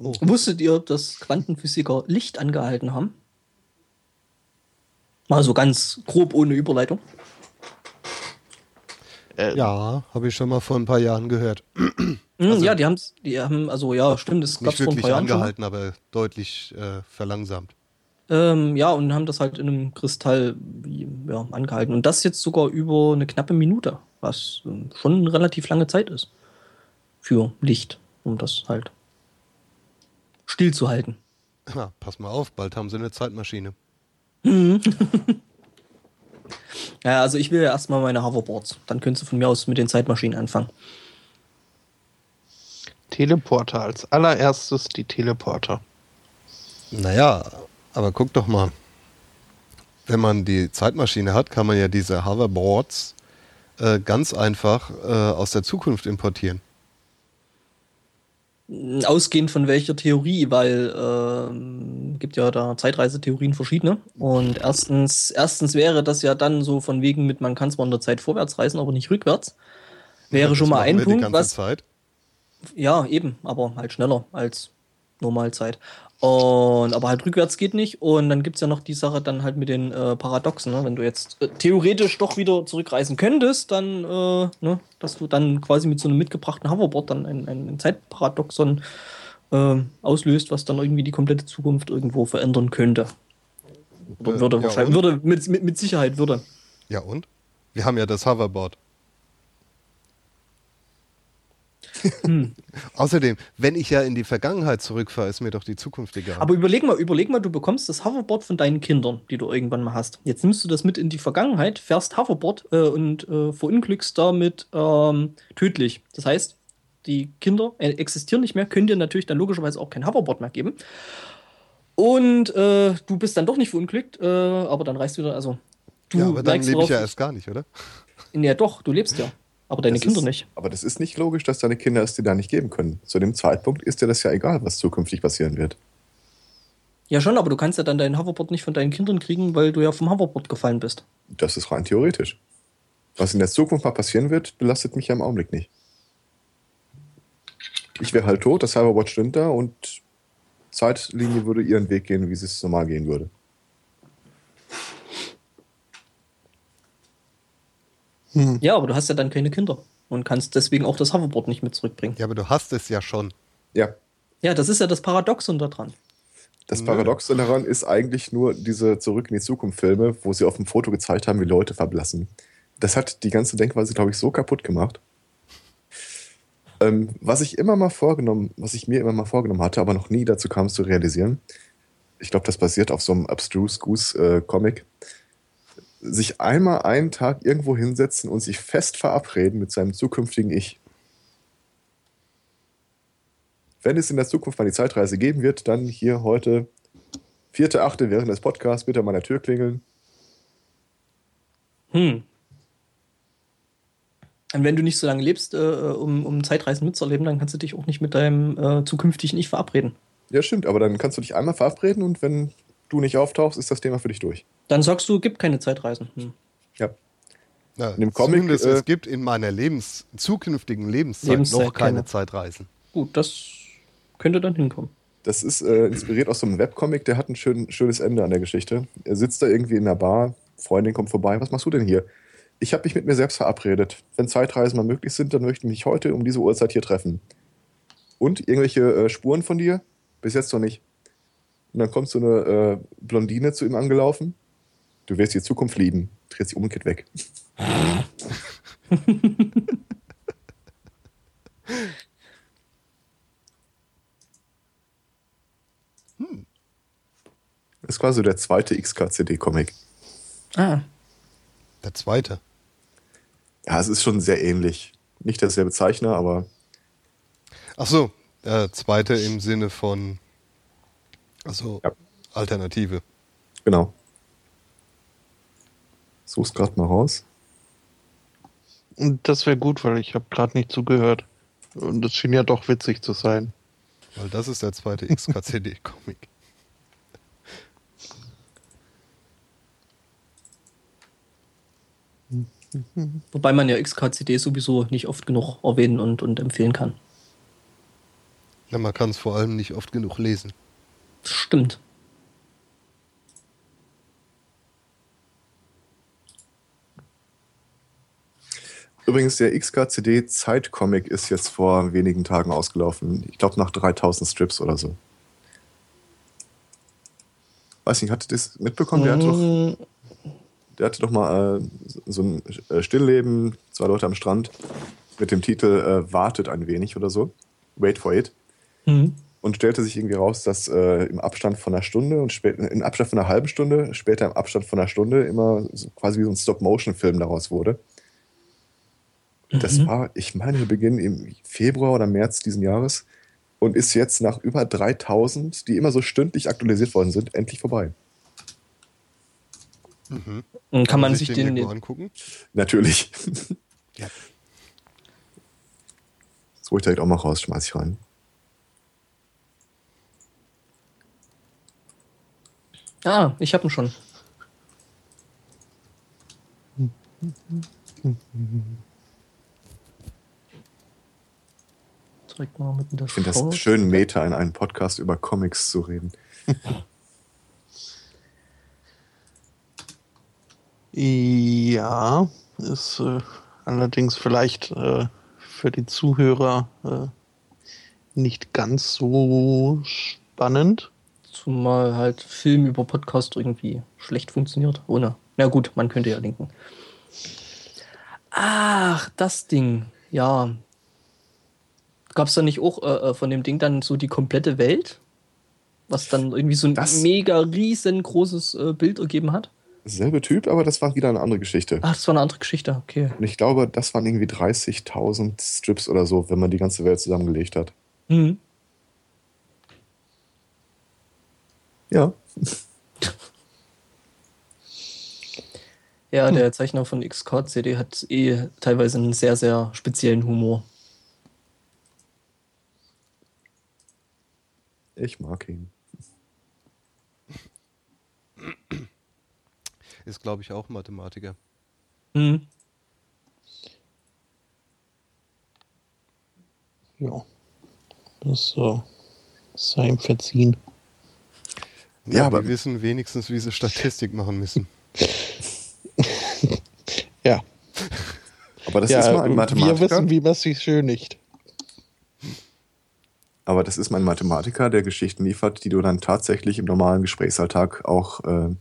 [SPEAKER 1] Oh.
[SPEAKER 4] Wusstet ihr, dass Quantenphysiker Licht angehalten haben? Mal so ganz grob ohne Überleitung.
[SPEAKER 2] Äh,
[SPEAKER 1] Ja, habe ich schon mal vor ein paar Jahren gehört.
[SPEAKER 4] Hm,
[SPEAKER 1] Also-
[SPEAKER 4] ja, die haben die haben, also ja, stimmt, das gab es vor ein paar Jahren schon.
[SPEAKER 1] angehalten, aber deutlich äh, verlangsamt.
[SPEAKER 4] Ähm, ja, und haben das halt in einem Kristall ja, angehalten. Und das jetzt sogar über eine knappe Minute, was ähm, schon eine relativ lange Zeit ist. Für Licht, um das halt stillzuhalten.
[SPEAKER 1] Ja, pass mal auf, bald haben sie eine Zeitmaschine.
[SPEAKER 4] Ja, also ich will ja erstmal meine Hoverboards. Dann könntest du von mir aus mit den Zeitmaschinen anfangen.
[SPEAKER 2] Teleporter als allererstes die Teleporter.
[SPEAKER 1] Naja, aber guck doch mal. Wenn man die Zeitmaschine hat, kann man ja diese Hoverboards äh, ganz einfach äh, aus der Zukunft importieren.
[SPEAKER 4] Ausgehend von welcher Theorie, weil ähm, gibt ja da Zeitreisetheorien verschiedene. Und erstens, erstens wäre das ja dann so von wegen mit, man kann zwar in der Zeit vorwärts reisen, aber nicht rückwärts. Wäre
[SPEAKER 1] Das
[SPEAKER 4] schon mal ein Punkt, was.
[SPEAKER 1] Zeit.
[SPEAKER 4] Ja, eben, aber halt schneller als Normalzeit. Und aber halt rückwärts geht nicht. Und dann gibt's ja noch die Sache dann halt mit den äh, Paradoxen, ne? Wenn du jetzt äh, theoretisch doch wieder zurückreisen könntest, dann, äh, ne, dass du dann quasi mit so einem mitgebrachten Hoverboard dann ein, ein, ein Zeitparadoxon äh, auslöst, was dann irgendwie die komplette Zukunft irgendwo verändern könnte. Oder
[SPEAKER 1] Äh,
[SPEAKER 4] würde
[SPEAKER 1] ja,
[SPEAKER 4] wahrscheinlich, würde, mit, mit, mit Sicherheit würde.
[SPEAKER 1] Ja und? Wir haben ja das Hoverboard. Hm. Außerdem, wenn ich ja in die Vergangenheit zurückfahre, ist mir doch die Zukunft egal.
[SPEAKER 4] Aber überleg mal, überleg mal, du bekommst das Hoverboard von deinen Kindern, die du irgendwann mal hast. Jetzt nimmst du das mit in die Vergangenheit, fährst Hoverboard äh, und äh, verunglückst damit ähm, tödlich. Das heißt, die Kinder äh, existieren nicht mehr, können dir natürlich dann logischerweise auch kein Hoverboard mehr geben. Und äh, du bist dann doch nicht verunglückt, äh, aber dann reist du wieder, also du
[SPEAKER 1] ja, aber dann lebe ich ja erst gar nicht, oder?
[SPEAKER 4] Ja, doch, du lebst ja. Aber deine
[SPEAKER 3] das
[SPEAKER 4] Kinder
[SPEAKER 3] ist,
[SPEAKER 4] nicht.
[SPEAKER 3] Aber das ist nicht logisch, dass deine Kinder es dir da nicht geben können. Zu dem Zeitpunkt ist dir das ja egal, was zukünftig passieren wird.
[SPEAKER 4] Ja, schon, aber du kannst ja dann dein Hoverboard nicht von deinen Kindern kriegen, weil du ja vom Hoverboard gefallen bist.
[SPEAKER 3] Das ist rein theoretisch. Was in der Zukunft mal passieren wird, belastet mich ja im Augenblick nicht. Ich wäre halt tot, das Hoverboard stimmt da und Zeitlinie würde ihren Weg gehen, wie sie es normal gehen würde.
[SPEAKER 4] Hm. Ja, aber du hast ja dann keine Kinder und kannst deswegen auch das Hoverboard nicht mit zurückbringen.
[SPEAKER 1] Ja, aber du hast es ja schon.
[SPEAKER 3] Ja.
[SPEAKER 4] Ja, das ist ja das Paradoxon daran.
[SPEAKER 3] Das Paradoxon daran ist eigentlich nur diese Zurück in die Zukunft-Filme, wo sie auf dem Foto gezeigt haben, wie Leute verblassen. Das hat die ganze Denkweise, glaube ich, so kaputt gemacht. Ähm, was ich immer mal vorgenommen, was ich mir immer mal vorgenommen hatte, aber noch nie dazu kam, es zu realisieren. Ich glaube, das basiert auf so einem Abstruse Goose-Comic. Äh, sich einmal einen Tag irgendwo hinsetzen und sich fest verabreden mit seinem zukünftigen Ich. Wenn es in der Zukunft mal die Zeitreise geben wird, dann hier heute, vierte, achte, während des Podcasts, bitte an meiner Tür klingeln.
[SPEAKER 4] Hm. Und wenn du nicht so lange lebst, äh, um, um Zeitreisen mitzuerleben, dann kannst du dich auch nicht mit deinem äh, zukünftigen Ich verabreden.
[SPEAKER 3] Ja, stimmt, aber dann kannst du dich einmal verabreden und wenn du nicht auftauchst, ist das Thema für dich durch.
[SPEAKER 4] Dann sagst du, gibt keine Zeitreisen. Hm.
[SPEAKER 3] Ja.
[SPEAKER 1] ja. in dem Comic, äh, es gibt in meiner Lebens zukünftigen Lebenszeit, Lebenszeit noch keine, keine Zeitreisen.
[SPEAKER 4] Gut, das könnte dann hinkommen.
[SPEAKER 3] Das ist äh, inspiriert aus so einem Webcomic, der hat ein schön, schönes Ende an der Geschichte. Er sitzt da irgendwie in der Bar, Freundin kommt vorbei, was machst du denn hier? Ich habe mich mit mir selbst verabredet. Wenn Zeitreisen mal möglich sind, dann möchte ich mich heute um diese Uhrzeit hier treffen. Und irgendwelche äh, Spuren von dir? Bis jetzt noch nicht. Und dann kommt so eine äh, Blondine zu ihm angelaufen. Du wirst die Zukunft lieben. Dreht sich um geht weg. hm. Das ist quasi der zweite XKCD-Comic.
[SPEAKER 4] Ah.
[SPEAKER 1] Der zweite.
[SPEAKER 3] Ja, es ist schon sehr ähnlich. Nicht derselbe Zeichner, aber.
[SPEAKER 1] Ach so, der zweite im Sinne von also ja. Alternative.
[SPEAKER 3] Genau. Such's gerade mal raus.
[SPEAKER 2] Das wäre gut, weil ich habe gerade nicht zugehört. Und es schien ja doch witzig zu sein.
[SPEAKER 1] Weil das ist der zweite XKCD-Comic.
[SPEAKER 4] Wobei man ja XKCD sowieso nicht oft genug erwähnen und, und empfehlen kann.
[SPEAKER 1] Ja, man kann es vor allem nicht oft genug lesen.
[SPEAKER 4] Stimmt.
[SPEAKER 3] Übrigens, der XKCD Zeitcomic ist jetzt vor wenigen Tagen ausgelaufen. Ich glaube nach 3000 Strips oder so. Weiß nicht, ihr das mitbekommen? Der hatte doch, mm. der hatte doch mal äh, so ein äh, Stillleben, zwei Leute am Strand mit dem Titel äh, Wartet ein wenig oder so. Wait for it. Mhm und stellte sich irgendwie raus, dass äh, im Abstand von einer Stunde und später im Abstand von einer halben Stunde, später im Abstand von einer Stunde immer so quasi wie so ein Stop-Motion-Film daraus wurde. Mhm. Das war, ich meine, Beginn im Februar oder März diesen Jahres und ist jetzt nach über 3000, die immer so stündlich aktualisiert worden sind, endlich vorbei.
[SPEAKER 4] Mhm. Kann, Kann man sich den, den
[SPEAKER 1] angucken?
[SPEAKER 3] Natürlich. ja. Das hole ich direkt auch mal raus, schmeiß ich rein.
[SPEAKER 4] Ah, ich habe ihn schon.
[SPEAKER 3] Direkt mal mit ich finde das schön, Meta in einem Podcast über Comics zu reden.
[SPEAKER 2] ja, ist äh, allerdings vielleicht äh, für die Zuhörer äh, nicht ganz so spannend.
[SPEAKER 4] Zumal halt Film über Podcast irgendwie schlecht funktioniert. Ohne. Na gut, man könnte ja linken. Ach, das Ding. Ja. Gab es da nicht auch äh, äh, von dem Ding dann so die komplette Welt? Was dann irgendwie so ein
[SPEAKER 3] Das-
[SPEAKER 4] mega riesengroßes äh, Bild ergeben hat?
[SPEAKER 3] Selbe Typ, aber das war wieder eine andere Geschichte.
[SPEAKER 4] Ach, das war eine andere Geschichte, okay.
[SPEAKER 3] Und ich glaube, das waren irgendwie 30.000 Strips oder so, wenn man die ganze Welt zusammengelegt hat.
[SPEAKER 4] Mhm.
[SPEAKER 3] Ja.
[SPEAKER 4] Ja, der Zeichner von Xcode CD hat eh teilweise einen sehr, sehr speziellen Humor.
[SPEAKER 3] Ich mag ihn.
[SPEAKER 1] Ist, glaube ich, auch Mathematiker.
[SPEAKER 4] Mhm.
[SPEAKER 2] Ja. Das äh, sei ihm verziehen.
[SPEAKER 3] Ja, aber-
[SPEAKER 1] die wissen wenigstens, wie sie Statistik machen müssen.
[SPEAKER 2] Ja.
[SPEAKER 3] Aber das
[SPEAKER 2] ja,
[SPEAKER 3] ist mal ein
[SPEAKER 2] wir
[SPEAKER 3] Mathematiker.
[SPEAKER 2] wissen, wie man sich schönigt.
[SPEAKER 3] Aber das ist mein Mathematiker, der Geschichten liefert, die du dann tatsächlich im normalen Gesprächsalltag auch äh,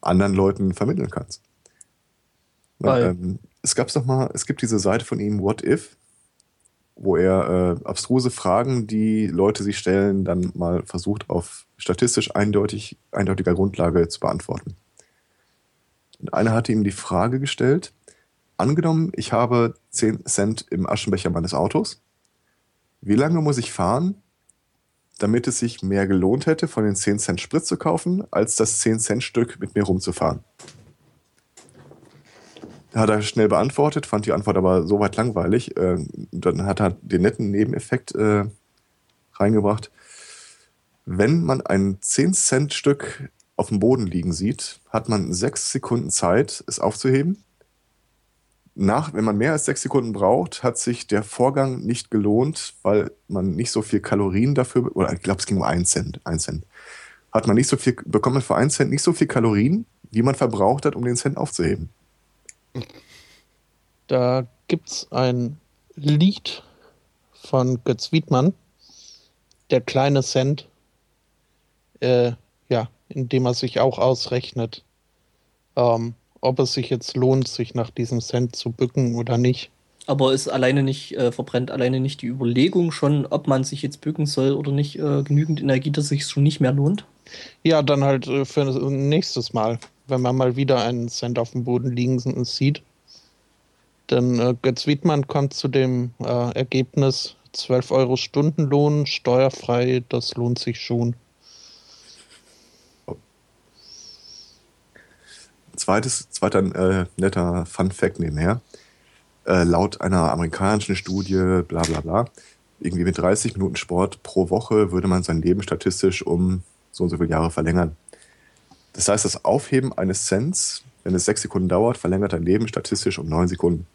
[SPEAKER 3] anderen Leuten vermitteln kannst. Weil,
[SPEAKER 4] Weil-
[SPEAKER 3] ähm, es gab's doch mal, es gibt diese Seite von ihm, What If, wo er äh, abstruse Fragen, die Leute sich stellen, dann mal versucht auf statistisch eindeutig, eindeutiger Grundlage zu beantworten. Und einer hatte ihm die Frage gestellt, angenommen, ich habe 10 Cent im Aschenbecher meines Autos, wie lange muss ich fahren, damit es sich mehr gelohnt hätte, von den 10 Cent Sprit zu kaufen, als das 10 Cent Stück mit mir rumzufahren? Hat er schnell beantwortet, fand die Antwort aber soweit langweilig. Äh, dann hat er den netten Nebeneffekt äh, reingebracht. Wenn man ein 10 Cent Stück auf dem Boden liegen sieht, hat man sechs Sekunden Zeit, es aufzuheben. Nach, wenn man mehr als sechs Sekunden braucht, hat sich der Vorgang nicht gelohnt, weil man nicht so viel Kalorien dafür, oder ich glaube, es ging um einen Cent, ein Cent. Hat man nicht so viel, bekommt man für einen Cent nicht so viel Kalorien, wie man verbraucht hat, um den Cent aufzuheben.
[SPEAKER 2] Da gibt's ein Lied von Götz Wiedmann, der kleine Cent, äh, ja, indem er sich auch ausrechnet, ähm, ob es sich jetzt lohnt, sich nach diesem Cent zu bücken oder nicht.
[SPEAKER 4] Aber ist alleine nicht, äh, verbrennt alleine nicht die Überlegung schon, ob man sich jetzt bücken soll oder nicht, äh, genügend Energie, dass es sich schon nicht mehr lohnt?
[SPEAKER 2] Ja, dann halt äh, für nächstes Mal, wenn man mal wieder einen Cent auf dem Boden liegen sieht. Denn äh, Götz Wiedmann kommt zu dem äh, Ergebnis 12 Euro Stundenlohn, steuerfrei, das lohnt sich schon.
[SPEAKER 3] Zweites, zweiter äh, netter Fun Fact nebenher. Äh, laut einer amerikanischen Studie, bla bla bla, irgendwie mit 30 Minuten Sport pro Woche würde man sein Leben statistisch um so und so viele Jahre verlängern. Das heißt, das Aufheben eines Cents, wenn es sechs Sekunden dauert, verlängert dein Leben statistisch um neun Sekunden.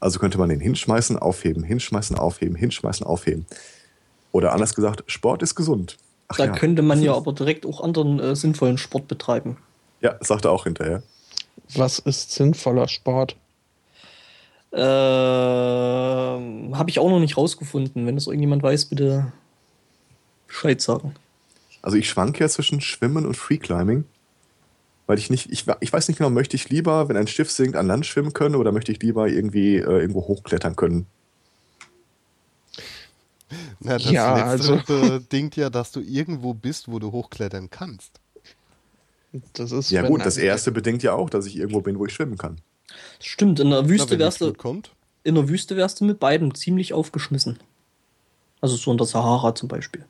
[SPEAKER 3] Also könnte man den hinschmeißen, aufheben, hinschmeißen, aufheben, hinschmeißen, aufheben. Oder anders gesagt, Sport ist gesund. Ach
[SPEAKER 4] Da
[SPEAKER 3] ja.
[SPEAKER 4] könnte man ja aber direkt auch anderen äh, sinnvollen Sport betreiben.
[SPEAKER 3] Ja, sagt er auch hinterher.
[SPEAKER 2] Was ist sinnvoller Sport?
[SPEAKER 4] Ähm, Habe ich auch noch nicht rausgefunden. Wenn das irgendjemand weiß, bitte Bescheid sagen.
[SPEAKER 3] Also ich schwanke ja zwischen Schwimmen und Freeclimbing. Weil ich nicht, ich, ich weiß nicht genau, möchte ich lieber, wenn ein Schiff sinkt, an Land schwimmen können oder möchte ich lieber irgendwie äh, irgendwo hochklettern können?
[SPEAKER 1] Na, das
[SPEAKER 2] Ja,
[SPEAKER 1] letztere
[SPEAKER 2] also-
[SPEAKER 1] bedingt ja, dass du irgendwo bist, wo du hochklettern kannst.
[SPEAKER 2] Das ist
[SPEAKER 3] Ja gut, das erste bedingt ja auch, dass ich irgendwo bin, wo ich schwimmen kann.
[SPEAKER 4] Stimmt, in der
[SPEAKER 1] Na,
[SPEAKER 4] Wüste
[SPEAKER 1] die
[SPEAKER 4] wärst du, in der Wüste wärst du mit beiden ziemlich aufgeschmissen. Also so in der Sahara zum Beispiel.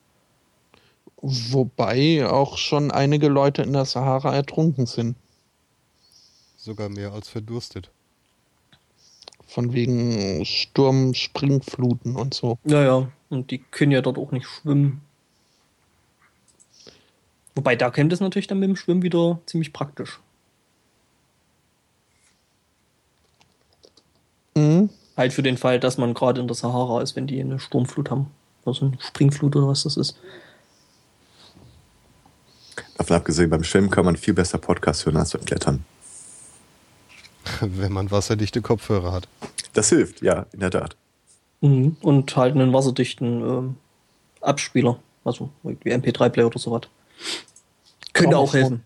[SPEAKER 2] Wobei auch schon einige Leute in der Sahara ertrunken sind.
[SPEAKER 1] Sogar mehr als verdurstet.
[SPEAKER 2] Von wegen Sturm, Springfluten und so.
[SPEAKER 4] Ja, ja. Und die können ja dort auch nicht schwimmen. Wobei da käme das natürlich dann mit dem Schwimmen wieder ziemlich praktisch.
[SPEAKER 2] Mhm.
[SPEAKER 4] Halt für den Fall, dass man gerade in der Sahara ist, wenn die eine Sturmflut haben. Also eine Springflut oder was das ist.
[SPEAKER 3] Davon abgesehen, beim Schwimmen kann man viel besser Podcast hören als beim Klettern.
[SPEAKER 1] Wenn man wasserdichte Kopfhörer hat.
[SPEAKER 3] Das hilft, ja, in der Tat.
[SPEAKER 4] Mhm. Und halt einen wasserdichten ähm, Abspieler. Also wie MP3-Player oder sowas. Könnte auch helfen.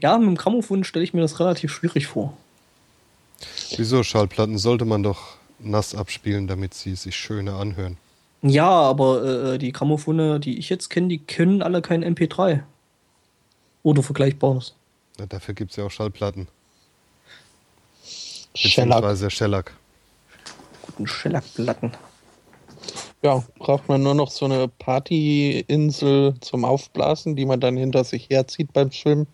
[SPEAKER 4] Ja, mit dem Grammophon stelle ich mir das relativ schwierig vor.
[SPEAKER 1] Wieso Schallplatten sollte man doch nass abspielen, damit sie sich schöner anhören?
[SPEAKER 4] Ja, aber äh, die Grammophone, die ich jetzt kenne, die können alle kein MP3. Oder Vergleichbares.
[SPEAKER 1] Na, dafür gibt es ja auch Schallplatten.
[SPEAKER 2] Shellac.
[SPEAKER 1] Beziehungsweise Shellac.
[SPEAKER 4] Guten Schellackplatten.
[SPEAKER 2] Ja, braucht man nur noch so eine Partyinsel zum Aufblasen, die man dann hinter sich herzieht beim Schwimmen.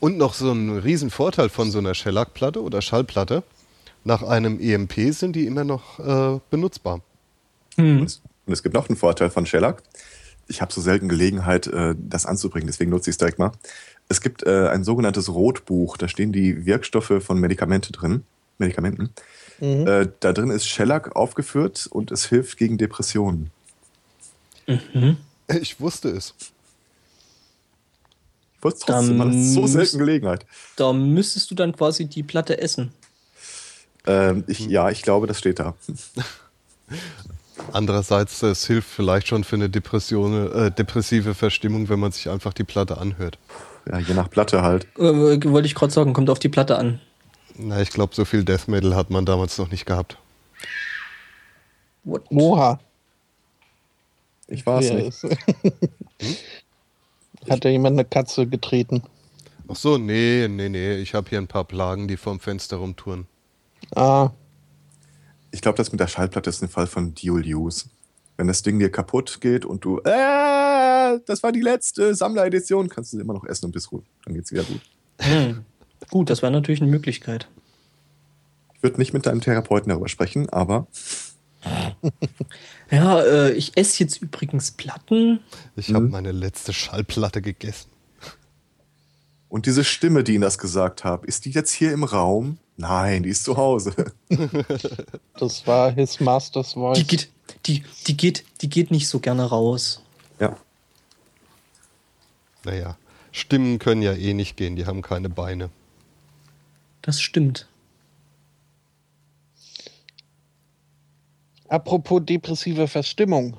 [SPEAKER 1] Und noch so ein Riesenvorteil von so einer Shellac-Platte oder Schallplatte. Nach einem EMP sind die immer noch äh, benutzbar.
[SPEAKER 3] Und, es, und es gibt noch einen Vorteil von Shellac. Ich habe so selten Gelegenheit, äh, das anzubringen, deswegen nutze ich es direkt mal. Es gibt äh, ein sogenanntes Rotbuch, da stehen die Wirkstoffe von Medikamente drin, Medikamenten. Äh, da drin ist Shellac aufgeführt und es hilft gegen Depressionen.
[SPEAKER 1] Ich wusste es.
[SPEAKER 3] Ich wusste trotzdem,
[SPEAKER 4] Dann
[SPEAKER 3] man hat so selten Gelegenheit.
[SPEAKER 4] Da müsstest du dann quasi die Platte essen.
[SPEAKER 3] Ähm, ich, ja, ich glaube, das steht da.
[SPEAKER 1] Andererseits, es hilft vielleicht schon für eine Depression, äh, depressive Verstimmung, wenn man sich einfach die Platte anhört.
[SPEAKER 3] Ja, je nach Platte halt.
[SPEAKER 4] Äh, wollte ich gerade sagen, kommt auf die Platte an.
[SPEAKER 1] Na, ich glaube, so viel Death Metal hat man damals noch nicht gehabt.
[SPEAKER 4] What?
[SPEAKER 2] Oha.
[SPEAKER 3] Ich war es
[SPEAKER 2] Wer
[SPEAKER 3] nicht.
[SPEAKER 2] Hat da jemand eine Katze getreten?
[SPEAKER 1] Ach so, nee, nee, nee. Ich habe hier ein paar Plagen, die vorm Fenster rumtouren.
[SPEAKER 2] Ah,
[SPEAKER 3] Ich glaube, das mit der Schallplatte ist ein Fall von Dual Use. Wenn das Ding dir kaputt geht und du, äh, das war die letzte Sammleredition, kannst du sie immer noch essen und bist ruhig. Dann geht's wieder gut.
[SPEAKER 4] Hm. Gut, das wäre natürlich eine Möglichkeit.
[SPEAKER 3] Ich würde nicht mit deinem Therapeuten darüber sprechen, aber
[SPEAKER 4] Ja, äh, ich esse jetzt übrigens Platten.
[SPEAKER 1] Ich habe meine letzte Schallplatte gegessen.
[SPEAKER 3] und diese Stimme, die Ihnen das gesagt hat, ist die jetzt hier im Raum? Nein, die ist zu Hause.
[SPEAKER 2] das war his master's voice.
[SPEAKER 4] Die geht, die, die geht, die geht nicht so gerne raus.
[SPEAKER 3] ja.
[SPEAKER 1] Naja, Stimmen können ja eh nicht gehen, die haben keine Beine.
[SPEAKER 4] Das stimmt.
[SPEAKER 2] Apropos depressive Verstimmung.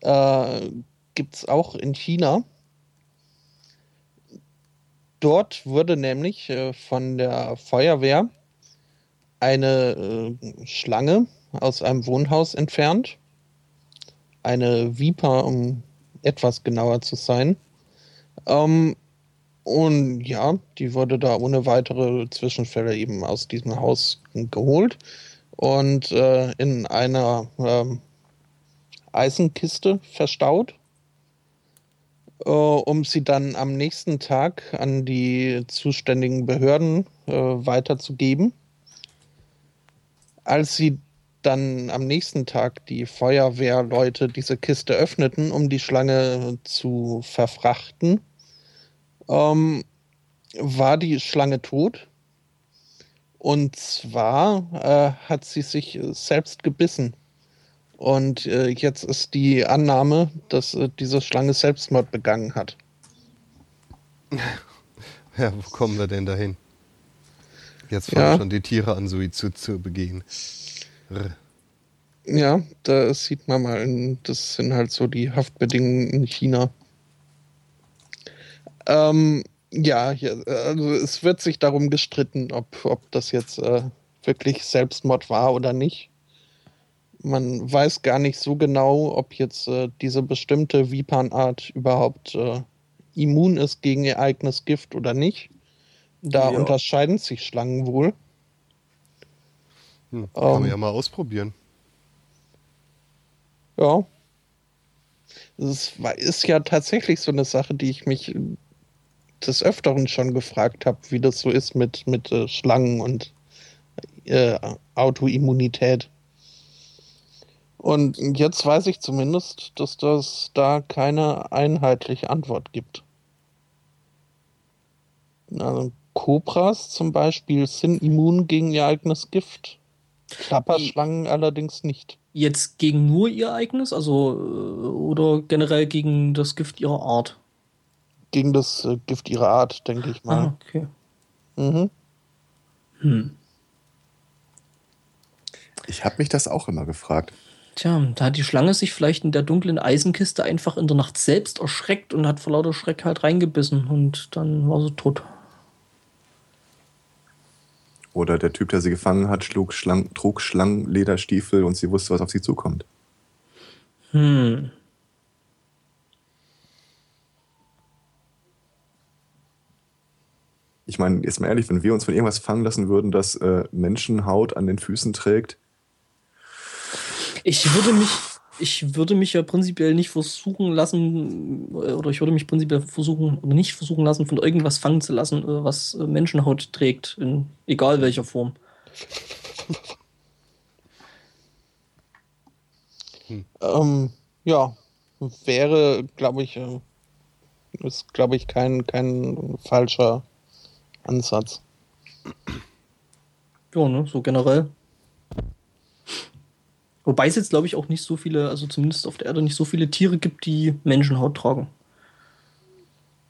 [SPEAKER 2] Äh, Gibt es auch in China. Dort wurde nämlich äh, von der Feuerwehr eine äh, Schlange aus einem Wohnhaus entfernt. Eine Viper, um etwas genauer zu sein. Ähm, und ja, die wurde da ohne weitere Zwischenfälle eben aus diesem Haus geholt und äh, in einer ähm, Eisenkiste verstaut, äh, um sie dann am nächsten Tag an die zuständigen Behörden äh, weiterzugeben. Als sie dann am nächsten Tag die Feuerwehrleute diese Kiste öffneten, um die Schlange zu verfrachten, ähm, war die Schlange tot. Und zwar äh, hat sie sich äh, selbst gebissen. Und äh, jetzt ist die Annahme, dass äh, diese Schlange Selbstmord begangen hat.
[SPEAKER 1] Ja, wo kommen wir denn dahin? Jetzt fangen
[SPEAKER 2] Ja.
[SPEAKER 1] schon die Tiere an, Suizid zu begehen. Rr.
[SPEAKER 2] Ja, da sieht man mal, das sind halt so die Haftbedingungen in China. Ähm, ja, hier, also es wird sich darum gestritten, ob, ob das jetzt äh, wirklich Selbstmord war oder nicht. Man weiß gar nicht so genau, ob jetzt äh, diese bestimmte Vipan-Art überhaupt äh, immun ist gegen ihr eigenes Gift oder nicht. Da
[SPEAKER 4] Ja.
[SPEAKER 2] unterscheiden sich Schlangen wohl.
[SPEAKER 1] Hm, kann man
[SPEAKER 2] Ähm.
[SPEAKER 1] ja mal ausprobieren.
[SPEAKER 2] Ja. Es war- ist ja tatsächlich so eine Sache, die ich mich des Öfteren schon gefragt habe, wie das so ist mit, mit äh, Schlangen und äh, Autoimmunität. Und jetzt weiß ich zumindest, dass das da keine einheitliche Antwort gibt. Also Kobras zum Beispiel sind immun gegen ihr eigenes Gift. Klapperschlangen allerdings nicht.
[SPEAKER 4] Jetzt gegen nur ihr eigenes, also äh, oder generell gegen das Gift ihrer Art?
[SPEAKER 2] Gegen das äh, Gift ihrer Art, denke ich mal.
[SPEAKER 4] Ah, okay.
[SPEAKER 2] Mhm.
[SPEAKER 4] Hm.
[SPEAKER 3] Ich habe mich das auch immer gefragt.
[SPEAKER 4] Tja, da hat die Schlange sich vielleicht in der dunklen Eisenkiste einfach in der Nacht selbst erschreckt und hat vor lauter Schreck halt reingebissen und dann war sie tot.
[SPEAKER 3] Oder der Typ, der sie gefangen hat, schlug Schlang, trug Schlangenlederstiefel und sie wusste, was auf sie zukommt.
[SPEAKER 4] Hm.
[SPEAKER 3] Ich meine, jetzt mal ehrlich, wenn wir uns von irgendwas fangen lassen würden, das äh, Menschenhaut an den Füßen trägt.
[SPEAKER 4] Ich würde mich, ich würde mich ja prinzipiell nicht versuchen lassen, äh, oder ich würde mich prinzipiell versuchen, oder nicht versuchen lassen, von irgendwas fangen zu lassen, äh, was äh, Menschenhaut trägt, in egal welcher Form.
[SPEAKER 2] Ähm, ja, wäre, glaube ich, ist, glaube ich, kein, kein falscher Ansatz.
[SPEAKER 4] Ja, ne, so generell. Wobei es jetzt, glaube ich, auch nicht so viele, also zumindest auf der Erde nicht so viele Tiere gibt, die Menschenhaut tragen.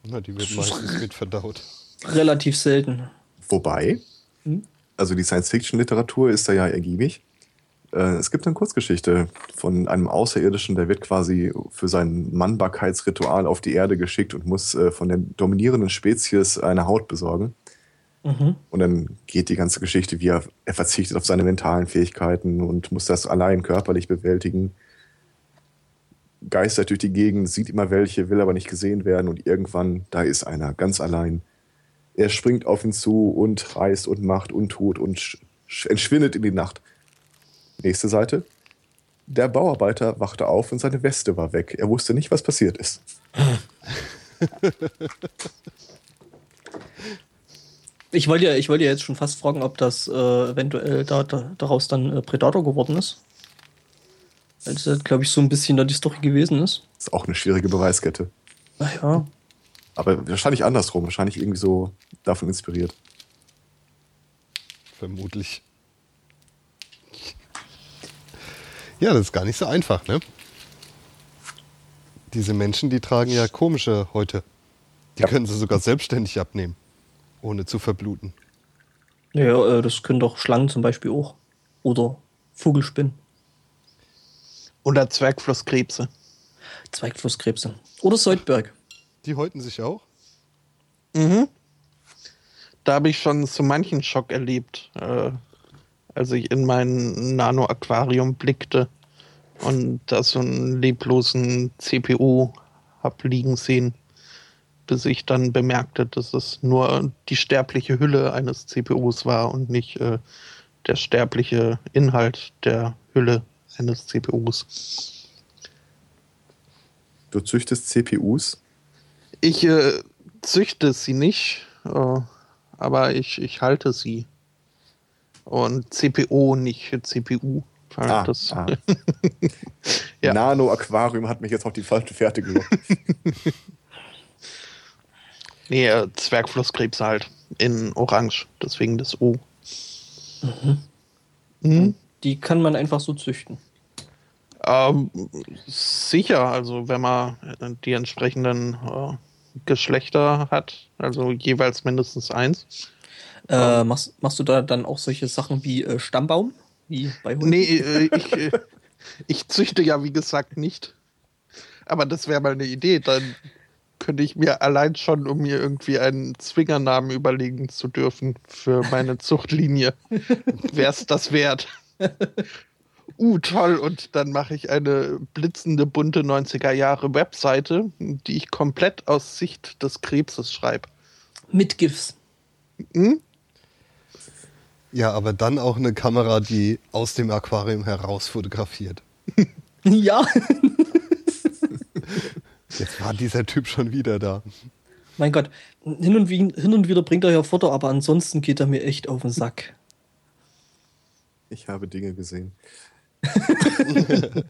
[SPEAKER 1] Na, die wird meistens mit verdaut.
[SPEAKER 4] Relativ selten.
[SPEAKER 3] Wobei,
[SPEAKER 4] Hm?
[SPEAKER 3] also die Science-Fiction-Literatur ist da ja ergiebig. Äh, es gibt eine Kurzgeschichte von einem Außerirdischen, der wird quasi für sein Mannbarkeitsritual auf die Erde geschickt und muss äh, von der dominierenden Spezies eine Haut besorgen.
[SPEAKER 4] Mhm.
[SPEAKER 3] Und dann geht die ganze Geschichte, wie er, er verzichtet auf seine mentalen Fähigkeiten und muss das allein körperlich bewältigen. Geistert durch die Gegend, sieht immer welche, will aber nicht gesehen werden und irgendwann, da ist einer, ganz allein. Er springt auf ihn zu und reißt und macht und tut und sch sch entschwindet in die Nacht. Nächste Seite. Der Bauarbeiter wachte auf und seine Weste war weg. Er wusste nicht, was passiert ist.
[SPEAKER 4] Ich wollte ja, ich wollte ja jetzt schon fast fragen, ob das äh, eventuell da, da, daraus dann äh, Predator geworden ist. Weil das, glaube ich, so ein bisschen da die Story gewesen ist.
[SPEAKER 3] Ist auch eine schwierige Beweiskette.
[SPEAKER 4] Naja.
[SPEAKER 3] Aber wahrscheinlich andersrum, wahrscheinlich irgendwie so davon inspiriert.
[SPEAKER 1] Vermutlich. Ja, das ist gar nicht so einfach, ne? Diese Menschen, die tragen ja komische Häute. Die
[SPEAKER 3] Ja.
[SPEAKER 1] können sie sogar selbstständig abnehmen, ohne zu verbluten.
[SPEAKER 4] Ja, äh, das können doch Schlangen zum Beispiel auch. Oder Vogelspinnen,
[SPEAKER 2] Oder Zwergflusskrebse.
[SPEAKER 4] Zweigflusskrebse. Oder Seudberg.
[SPEAKER 1] Die häuten sich auch.
[SPEAKER 2] Mhm. Da habe ich schon so manchen Schock erlebt, äh, als ich in mein Nano-Aquarium blickte und da so einen leblosen CPU hab liegen sehen, bis ich dann bemerkte, dass es nur die sterbliche Hülle eines CPUs war und nicht äh, der sterbliche Inhalt der Hülle eines CPUs.
[SPEAKER 3] Du züchtest CPUs.
[SPEAKER 2] Ich äh, züchte sie nicht, äh, aber ich, ich halte sie. Und CPO, nicht CPU. Weil
[SPEAKER 3] Ah,
[SPEAKER 2] das,
[SPEAKER 3] ah.
[SPEAKER 2] Ja.
[SPEAKER 3] Nano-Aquarium hat mich jetzt auf die falsche Fährte gelockt.
[SPEAKER 2] Nee, äh, Zwergflusskrebs halt. In Orange, deswegen das O. Mhm.
[SPEAKER 4] Die kann man einfach so züchten.
[SPEAKER 2] Ähm, sicher, also wenn man äh, die entsprechenden äh, Geschlechter hat, also jeweils mindestens eins.
[SPEAKER 4] Äh, machst, machst du da dann auch solche Sachen wie äh, Stammbaum? Wie bei Hunden?
[SPEAKER 2] Nee, äh, ich, ich züchte ja, wie gesagt, nicht. Aber das wäre mal eine Idee. Dann könnte ich mir allein schon, um mir irgendwie einen Zwingernamen überlegen zu dürfen für meine Zuchtlinie, wäre es das wert. Uh, toll. Und dann mache ich eine blitzende, bunte 90er Jahre Webseite, die ich komplett aus Sicht des Krebses schreibe.
[SPEAKER 4] Mit GIFs.
[SPEAKER 2] Hm?
[SPEAKER 1] Ja, aber dann auch eine Kamera, die aus dem Aquarium heraus fotografiert.
[SPEAKER 4] Ja.
[SPEAKER 1] Jetzt war dieser Typ schon wieder da.
[SPEAKER 4] mein Gott. Hin und, wie, hin und wieder bringt er ja Foto, aber ansonsten geht er mir echt auf den Sack.
[SPEAKER 3] Ich habe Dinge gesehen.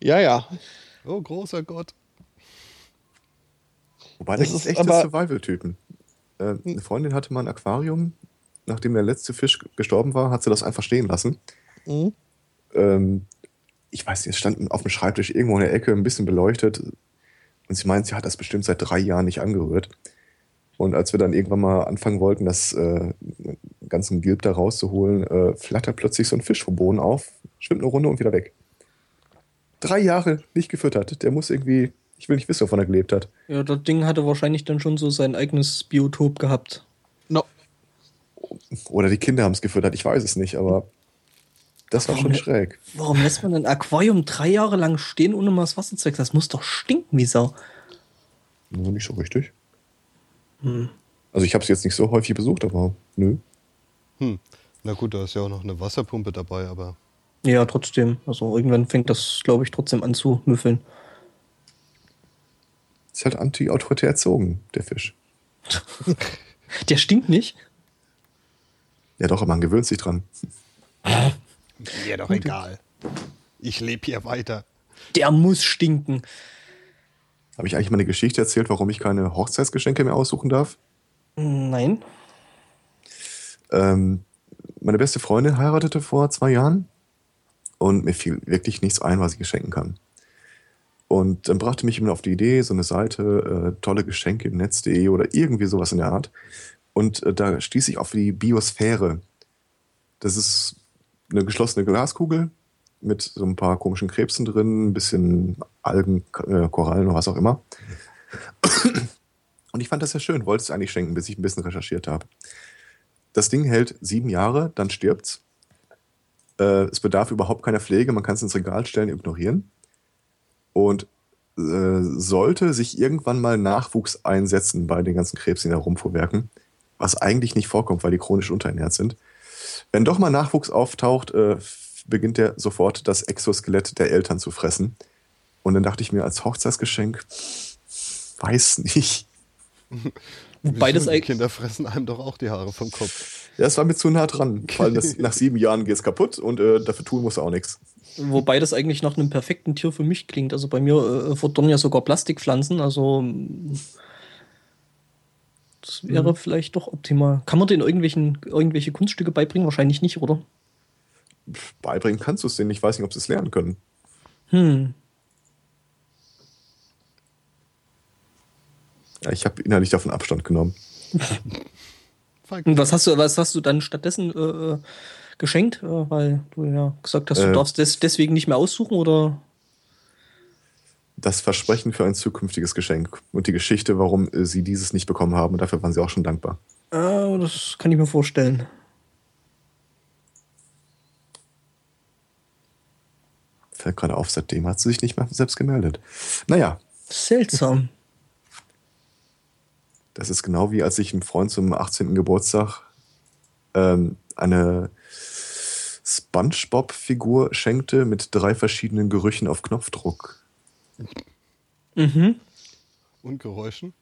[SPEAKER 2] Ja, ja.
[SPEAKER 1] Oh, großer Gott.
[SPEAKER 3] Wobei,
[SPEAKER 2] Das
[SPEAKER 3] das, ist
[SPEAKER 2] aber-
[SPEAKER 3] Survival-Typen. Äh, eine Freundin hatte mal ein Aquarium. Nachdem der letzte Fisch gestorben war, hat sie das einfach stehen lassen.
[SPEAKER 2] Hm?
[SPEAKER 3] Ähm, ich weiß nicht, es stand auf dem Schreibtisch irgendwo in der Ecke, ein bisschen beleuchtet. Und sie meint, sie hat das bestimmt seit drei Jahren nicht angerührt. Und als wir dann irgendwann mal anfangen wollten, das äh, ganzen Gilb da rauszuholen, äh, flattert plötzlich so ein Fisch vom Boden auf, schwimmt eine Runde und wieder weg. Drei Jahre nicht gefüttert. Der muss irgendwie, ich will nicht wissen, wovon er gelebt hat.
[SPEAKER 4] Ja, das Ding hatte wahrscheinlich dann schon so sein eigenes Biotop gehabt.
[SPEAKER 2] No.
[SPEAKER 3] Oder die Kinder haben es gefüttert, ich weiß es nicht, aber das war
[SPEAKER 4] Warum-
[SPEAKER 3] schon schräg.
[SPEAKER 4] Warum lässt man ein Aquarium drei Jahre lang stehen, ohne mal das Wasser zu wechseln? Das muss doch stinken wie Sau.
[SPEAKER 3] Nur nicht so richtig. Also ich habe es jetzt nicht so häufig besucht, aber nö.
[SPEAKER 1] Hm. Na gut, da ist ja auch noch eine Wasserpumpe dabei, aber
[SPEAKER 4] Ja, trotzdem. Also irgendwann fängt das, glaube ich, trotzdem an zu müffeln.
[SPEAKER 3] Ist halt anti-autoritär erzogen, der Fisch.
[SPEAKER 4] Der stinkt nicht.
[SPEAKER 3] Ja doch, aber man gewöhnt sich dran.
[SPEAKER 1] Mir doch egal. Ich lebe hier weiter.
[SPEAKER 4] Der muss stinken.
[SPEAKER 3] Habe ich eigentlich mal eine Geschichte erzählt, warum ich keine Hochzeitsgeschenke mehr aussuchen darf?
[SPEAKER 4] Nein.
[SPEAKER 3] Ähm, meine beste Freundin heiratete vor zwei Jahren und mir fiel wirklich nichts ein, was ich geschenken kann. Und dann brachte mich immer auf die Idee, so eine Seite, äh, tolle Geschenke im Netz.de oder irgendwie sowas in der Art. Und äh, da stieß ich auf die Biosphäre. Das ist eine geschlossene Glaskugel mit so ein paar komischen Krebsen drin, ein bisschen Algen, äh, Korallen oder was auch immer. Und ich fand das ja schön, wollte es eigentlich schenken, bis ich ein bisschen recherchiert habe. Das Ding hält sieben Jahre, dann stirbt's. Äh, es bedarf überhaupt keiner Pflege, man kann es ins Regal stellen, ignorieren. Und äh, sollte sich irgendwann mal Nachwuchs einsetzen bei den ganzen Krebsen, die da rumfuhrwerken, was eigentlich nicht vorkommt, weil die chronisch unterernährt sind. Wenn doch mal Nachwuchs auftaucht, äh, beginnt er sofort das Exoskelett der Eltern zu fressen. Und dann dachte ich mir als Hochzeitsgeschenk, weiß nicht.
[SPEAKER 1] Die
[SPEAKER 4] eigentlich.
[SPEAKER 1] Kinder fressen einem doch auch die Haare vom Kopf.
[SPEAKER 3] Ja, es war mir zu nah dran. Vor allem das, nach sieben Jahren geht es kaputt und äh, dafür tun muss er auch nichts.
[SPEAKER 4] Wobei das eigentlich nach einem perfekten Tier für mich klingt. Also bei mir äh, verdorren ja sogar Plastikpflanzen. Also das wäre vielleicht doch optimal. Kann man denen irgendwelchen, irgendwelche Kunststücke beibringen? Wahrscheinlich nicht, oder?
[SPEAKER 3] Beibringen kannst du es denen. Ich weiß nicht, ob sie es lernen können.
[SPEAKER 4] Hm.
[SPEAKER 3] Ja, ich habe innerlich davon Abstand genommen.
[SPEAKER 4] Was hast du, was hast du dann stattdessen äh, äh, geschenkt? Äh, weil du ja gesagt hast, du
[SPEAKER 3] Äh.
[SPEAKER 4] darfst des, deswegen nicht mehr aussuchen oder?
[SPEAKER 3] Das Versprechen für ein zukünftiges Geschenk und die Geschichte, warum äh, sie dieses nicht bekommen haben. Und dafür waren sie auch schon dankbar.
[SPEAKER 4] Ah, das kann ich mir vorstellen.
[SPEAKER 3] Fällt gerade auf, seitdem hat sie sich nicht mehr selbst gemeldet. Naja,
[SPEAKER 4] Seltsam.
[SPEAKER 3] das ist genau wie als ich einem Freund zum 18. Geburtstag ähm, eine Spongebob-Figur schenkte mit drei verschiedenen Gerüchen auf Knopfdruck.
[SPEAKER 4] Mhm.
[SPEAKER 1] Und Geräuschen?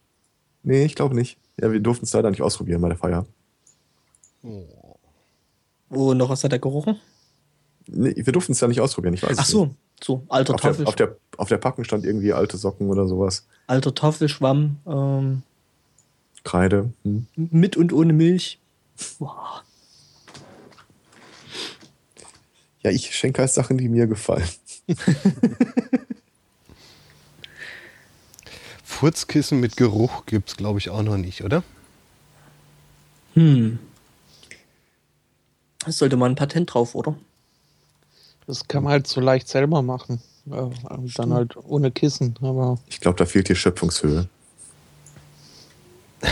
[SPEAKER 3] Nee, ich glaube nicht. Ja, wir durften es leider nicht ausprobieren bei der Feier.
[SPEAKER 1] Oh.
[SPEAKER 4] Wo noch was hat er gerochen?
[SPEAKER 3] Nee, wir durften es ja nicht ausprobieren, ich weiß
[SPEAKER 4] Ach
[SPEAKER 3] es
[SPEAKER 4] so,
[SPEAKER 3] nicht.
[SPEAKER 4] so alter
[SPEAKER 3] Auf der,
[SPEAKER 4] Tafel,
[SPEAKER 3] auf, der, auf der Packung stand irgendwie alte Socken oder sowas.
[SPEAKER 4] alter Tafelschwamm ähm,
[SPEAKER 3] Kreide. Hm.
[SPEAKER 4] mit und ohne Milch. Boah.
[SPEAKER 3] Ja, ich schenke halt Sachen, die mir gefallen.
[SPEAKER 1] Furzkissen mit Geruch gibt's, glaube ich, auch noch nicht, oder?
[SPEAKER 4] Hm. Es sollte mal ein Patent drauf, oder?
[SPEAKER 2] Das kann man halt so leicht selber machen. Ja, dann halt ohne Kissen. Aber
[SPEAKER 3] Ich glaube, da fehlt die Schöpfungshöhe.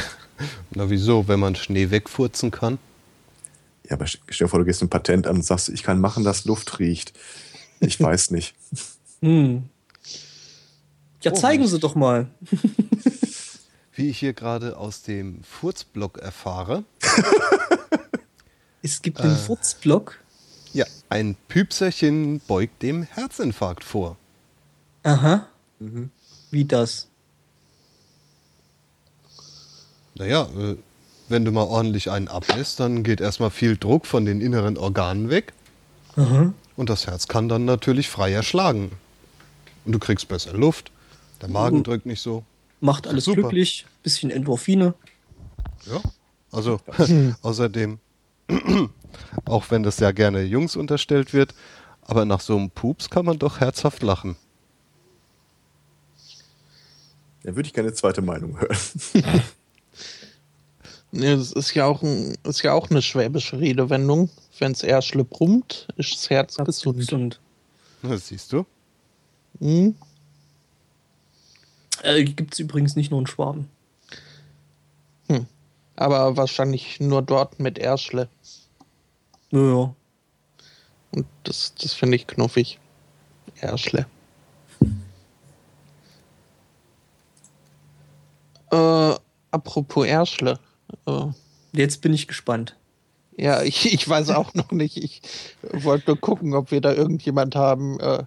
[SPEAKER 1] Na wieso, wenn man Schnee wegfurzen kann?
[SPEAKER 3] Ja, aber stell dir vor, du gehst ein Patent an und sagst, ich kann machen, dass Luft riecht. Ich weiß nicht.
[SPEAKER 4] Hm. Ja,
[SPEAKER 1] Oh,
[SPEAKER 4] zeigen. Sie doch mal.
[SPEAKER 1] Wie ich hier gerade aus dem Furzblock erfahre.
[SPEAKER 4] Es gibt einen
[SPEAKER 1] Äh.
[SPEAKER 4] Furzblock.
[SPEAKER 1] Ja, ein Püpserchen beugt dem Herzinfarkt vor.
[SPEAKER 4] Aha.
[SPEAKER 3] Mhm.
[SPEAKER 4] Wie das?
[SPEAKER 1] Naja, äh, wenn du mal ordentlich einen ablässt, dann geht erstmal viel Druck von den inneren Organen weg
[SPEAKER 4] Aha.
[SPEAKER 1] und das Herz kann dann natürlich freier schlagen. Und du kriegst besser Luft, der Magen
[SPEAKER 4] Mhm.
[SPEAKER 1] drückt nicht so.
[SPEAKER 4] Macht alles
[SPEAKER 1] Super.
[SPEAKER 4] glücklich. Bisschen Endorphine.
[SPEAKER 1] Ja, also außerdem, auch wenn das ja gerne Jungs unterstellt wird, aber nach so einem Pups kann man doch herzhaft lachen.
[SPEAKER 3] Da würde ich gerne eine zweite Meinung hören.
[SPEAKER 2] ne, das ist ja auch, ein, ist ja auch eine schwäbische Redewendung. Wenn es eher schlipprummt, ist das Herz gesund.
[SPEAKER 4] Gesund.
[SPEAKER 1] Das siehst du.
[SPEAKER 2] Hm?
[SPEAKER 4] Äh, Gibt es übrigens nicht nur in Schwaben.
[SPEAKER 2] Aber wahrscheinlich nur dort mit Erschle.
[SPEAKER 4] Ja, ja.
[SPEAKER 2] Und das, das finde ich knuffig. Erschle. Äh, apropos Erschle. Äh,
[SPEAKER 4] Jetzt bin ich gespannt.
[SPEAKER 2] ja, ich, ich weiß auch noch nicht. Ich wollte nur gucken, ob wir da irgendjemand haben, äh,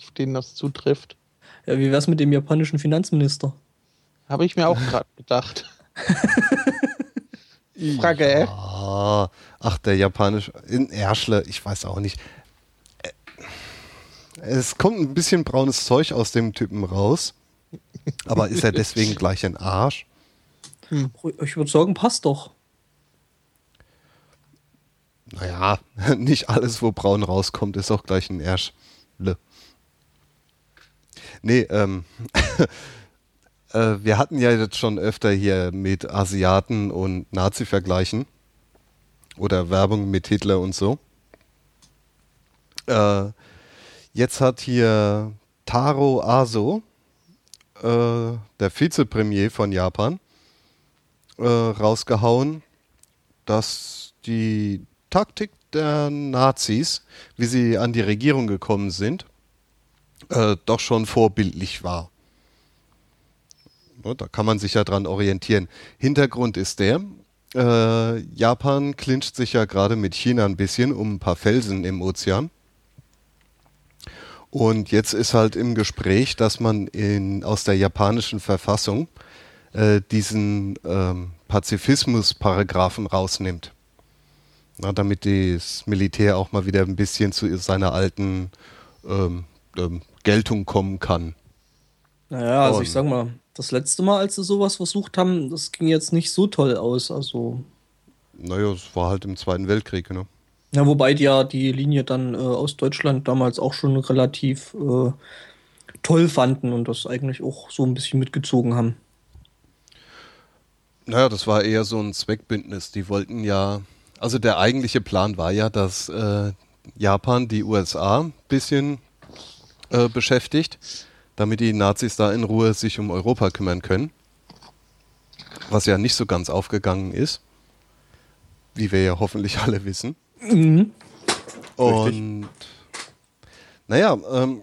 [SPEAKER 2] auf den das zutrifft.
[SPEAKER 4] Ja, wie wär's mit dem japanischen Finanzminister?
[SPEAKER 2] Habe ich mir auch gerade gedacht. Frage, äh?
[SPEAKER 1] Ah, ach, der japanische. In Erschle, ich weiß auch nicht. Äh, Es kommt ein bisschen braunes Zeug aus dem Typen raus. Aber ist er deswegen gleich ein Arsch?
[SPEAKER 4] Ich würde sagen, passt doch.
[SPEAKER 1] Naja, nicht alles, wo braun rauskommt, ist auch gleich ein Erschle. Nee, ähm, äh, wir hatten ja jetzt schon öfter hier mit Asiaten und Nazi-Vergleichen oder Werbung mit Hitler und so. Äh, jetzt hat hier Taro Aso, äh, der Vizepremier von Japan, äh, rausgehauen, dass die Taktik der Nazis, wie sie an die Regierung gekommen sind, äh, doch schon vorbildlich war. Da kann man sich ja dran orientieren. Hintergrund ist der, äh, Japan clincht sich ja gerade mit China ein bisschen um ein paar Felsen im Ozean. Und jetzt ist halt im Gespräch, dass man in, aus der japanischen Verfassung äh, diesen ähm, Pazifismus-Paragraphen rausnimmt. Na, damit das Militär auch mal wieder ein bisschen zu seiner alten ähm, ähm, Geltung kommen kann.
[SPEAKER 4] Naja, also ich sag mal, das letzte Mal, als sie sowas versucht haben, das ging jetzt nicht so toll aus. Also,
[SPEAKER 1] Naja, es war halt im Zweiten Weltkrieg, ne?
[SPEAKER 4] ja, wobei die ja die Linie dann äh, aus Deutschland damals auch schon relativ äh, toll fanden und das eigentlich auch so ein bisschen mitgezogen haben.
[SPEAKER 1] Naja, das war eher so ein Zweckbündnis. Die wollten ja, also der eigentliche Plan war ja, dass äh, Japan die USA ein bisschen äh, beschäftigt, damit die Nazis da in Ruhe sich um Europa kümmern können. Was ja nicht so ganz aufgegangen ist, wie wir ja hoffentlich alle wissen.
[SPEAKER 4] Mhm.
[SPEAKER 1] Und naja, ähm,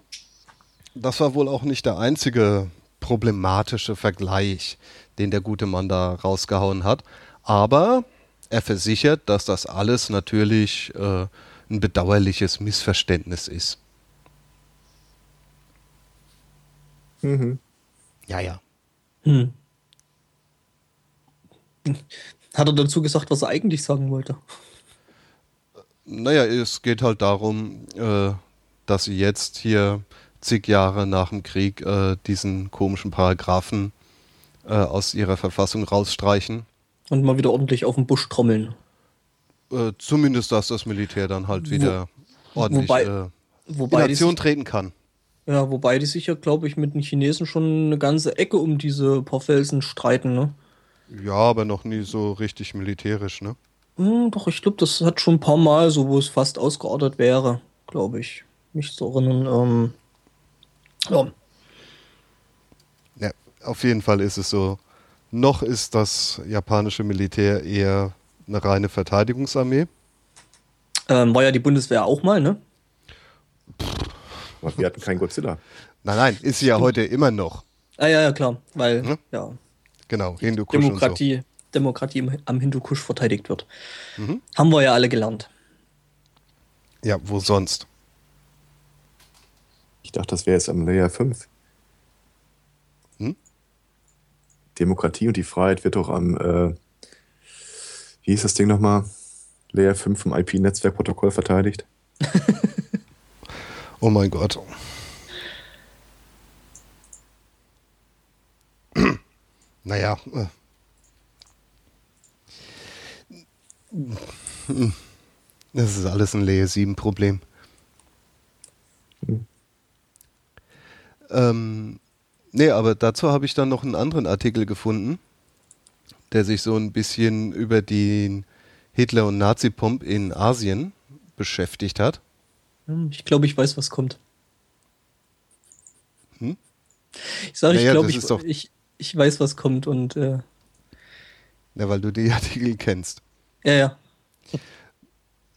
[SPEAKER 1] das war wohl auch nicht der einzige problematische Vergleich, den der gute Mann da rausgehauen hat. Aber er versichert, dass das alles natürlich äh, ein bedauerliches Missverständnis ist.
[SPEAKER 3] Mhm.
[SPEAKER 1] Ja, ja.
[SPEAKER 4] Hm. Hat er dazu gesagt, was er eigentlich sagen wollte?
[SPEAKER 1] Naja, es geht halt darum, äh, dass sie jetzt hier zig Jahre nach dem Krieg äh, diesen komischen Paragraphen äh, aus ihrer Verfassung rausstreichen.
[SPEAKER 4] Und mal wieder ordentlich auf den Busch trommeln.
[SPEAKER 1] Äh, zumindest, dass das Militär dann halt wieder ordentlich
[SPEAKER 4] wobei-
[SPEAKER 1] äh, in
[SPEAKER 4] Wobei die,
[SPEAKER 1] Aktion treten kann.
[SPEAKER 4] Ja, wobei die sich ja, glaube ich, mit den Chinesen schon eine ganze Ecke um diese paar Felsen streiten, ne?
[SPEAKER 1] Ja, aber noch nie so richtig militärisch, ne?
[SPEAKER 4] Hm, doch, ich glaube, das hat schon ein paar Mal so, wo es fast ausgeordert wäre, glaube ich. Mich zu erinnern. Ähm, ja,
[SPEAKER 1] Ja, auf jeden Fall ist es so. Noch ist das japanische Militär eher eine reine Verteidigungsarmee.
[SPEAKER 4] ähm, war ja die Bundeswehr auch mal, ne?
[SPEAKER 3] Aber wir hatten keinen Godzilla.
[SPEAKER 1] Nein, nein, ist sie ja heute immer noch.
[SPEAKER 4] Ah ja, ja, klar, weil,
[SPEAKER 1] Ne?
[SPEAKER 4] ja,
[SPEAKER 1] Genau, Hindukusch und so.
[SPEAKER 4] Demokratie, Demokratie im, am Hindukusch verteidigt wird.
[SPEAKER 1] Mhm.
[SPEAKER 4] Haben wir ja alle gelernt.
[SPEAKER 1] Ja, wo sonst?
[SPEAKER 3] Ich dachte, das wäre jetzt am Layer 5.
[SPEAKER 1] Hm?
[SPEAKER 3] Demokratie und die Freiheit wird doch am, äh, wie hieß das Ding nochmal? Layer 5 vom IP-Netzwerkprotokoll verteidigt.
[SPEAKER 1] Oh mein Gott. naja. Äh. Das ist alles ein Layer 7 Problem. Ähm, nee, aber dazu habe ich dann noch einen anderen Artikel gefunden, der sich so ein bisschen über den Hitler- und Nazi-Pomp in Asien beschäftigt hat.
[SPEAKER 4] Hm, Ich glaube, ich weiß, was kommt.
[SPEAKER 1] Hm?
[SPEAKER 4] Ich sage, ich
[SPEAKER 1] Naja,
[SPEAKER 4] glaube, ich,
[SPEAKER 1] ist doch-
[SPEAKER 4] ich, ich weiß, was kommt und äh,
[SPEAKER 1] Ja, weil du die Artikel kennst.
[SPEAKER 4] Ja, ja.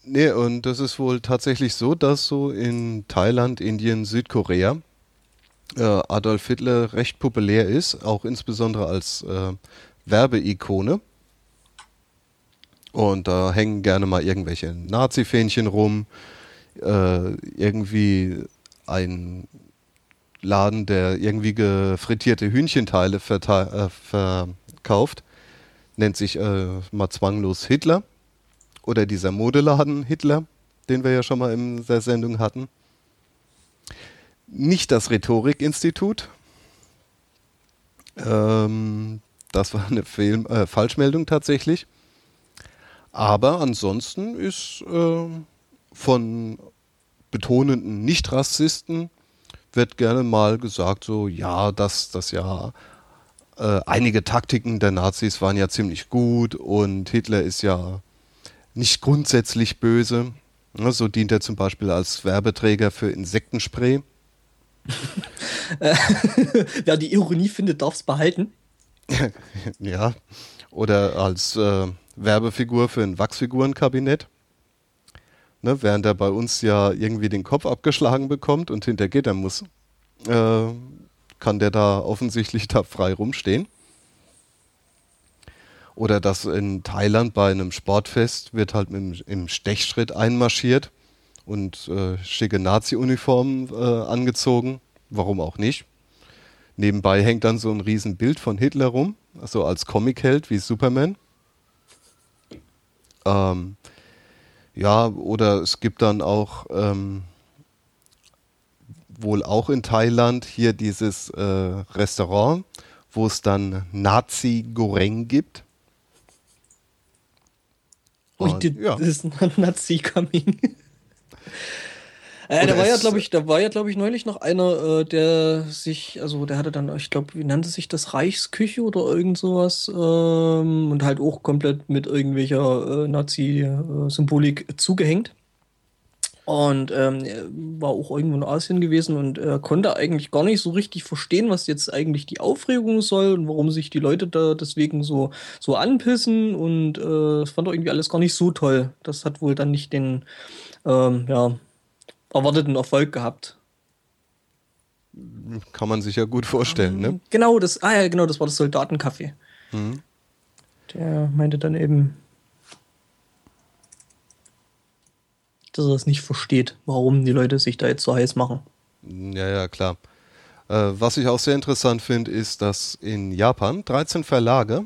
[SPEAKER 1] Nee, und das ist wohl tatsächlich so, dass so in Thailand, Indien, Südkorea äh, Adolf Hitler recht populär ist, auch insbesondere als äh, Werbeikone. Und da hängen gerne mal irgendwelche Nazi-Fähnchen rum, äh, irgendwie ein Laden, der irgendwie gefrittierte Hühnchenteile äh, verkauft, nennt sich äh, mal zwanglos Hitler. Oder dieser Modeladen Hitler, den wir ja schon mal in der Sendung hatten. Nicht das Rhetorikinstitut. Ähm, das war eine Fehl äh, Falschmeldung tatsächlich. Aber ansonsten ist äh, von betonenden Nicht-Rassisten wird gerne mal gesagt, so ja, dass das ja äh, einige Taktiken der Nazis waren ja ziemlich gut und Hitler ist ja nicht grundsätzlich böse. Ja, so dient er zum Beispiel als Werbeträger für Insektenspray.
[SPEAKER 4] Wer die Ironie findet, darf es behalten.
[SPEAKER 1] ja. Oder als äh, Werbefigur für ein Wachsfigurenkabinett. Ne, während er bei uns ja irgendwie den Kopf abgeschlagen bekommt und hinter Gitter muss, äh, kann der da offensichtlich da frei rumstehen. Oder dass in Thailand bei einem Sportfest wird halt mit, im Stechschritt einmarschiert und äh, schicke Nazi-Uniformen äh, angezogen. Warum auch nicht? Nebenbei hängt dann so ein Riesenbild von Hitler rum, also als Comicheld wie Superman. Ähm, ja, oder es gibt dann auch ähm, wohl auch in Thailand hier dieses äh, Restaurant, wo es dann Nazi Goreng gibt.
[SPEAKER 4] Und, Und ja. das ist ein Nazi Coming. Äh, da war ja, glaube ich, da war ja, glaube ich, neulich noch einer, äh, der sich, also der hatte dann, ich glaube, wie nannte sich das Reichsküche oder irgend sowas ähm, und halt auch komplett mit irgendwelcher äh, Nazi-Symbolik zugehängt. Und ähm, er war auch irgendwo in Asien gewesen und er konnte eigentlich gar nicht so richtig verstehen, was jetzt eigentlich die Aufregung soll und warum sich die Leute da deswegen so, so anpissen. Und äh, das fand er irgendwie alles gar nicht so toll. Das hat wohl dann nicht den ähm, ja, erwarteten Erfolg gehabt.
[SPEAKER 1] Kann man sich ja gut vorstellen, ne?
[SPEAKER 4] Genau, das, ah ja, genau, das war das Soldatencafé. Mhm. Der meinte dann eben, dass er es nicht versteht, warum die Leute sich da jetzt so heiß machen.
[SPEAKER 1] Ja, ja, klar. Äh, was ich auch sehr interessant finde, ist, dass in Japan 13 Verlage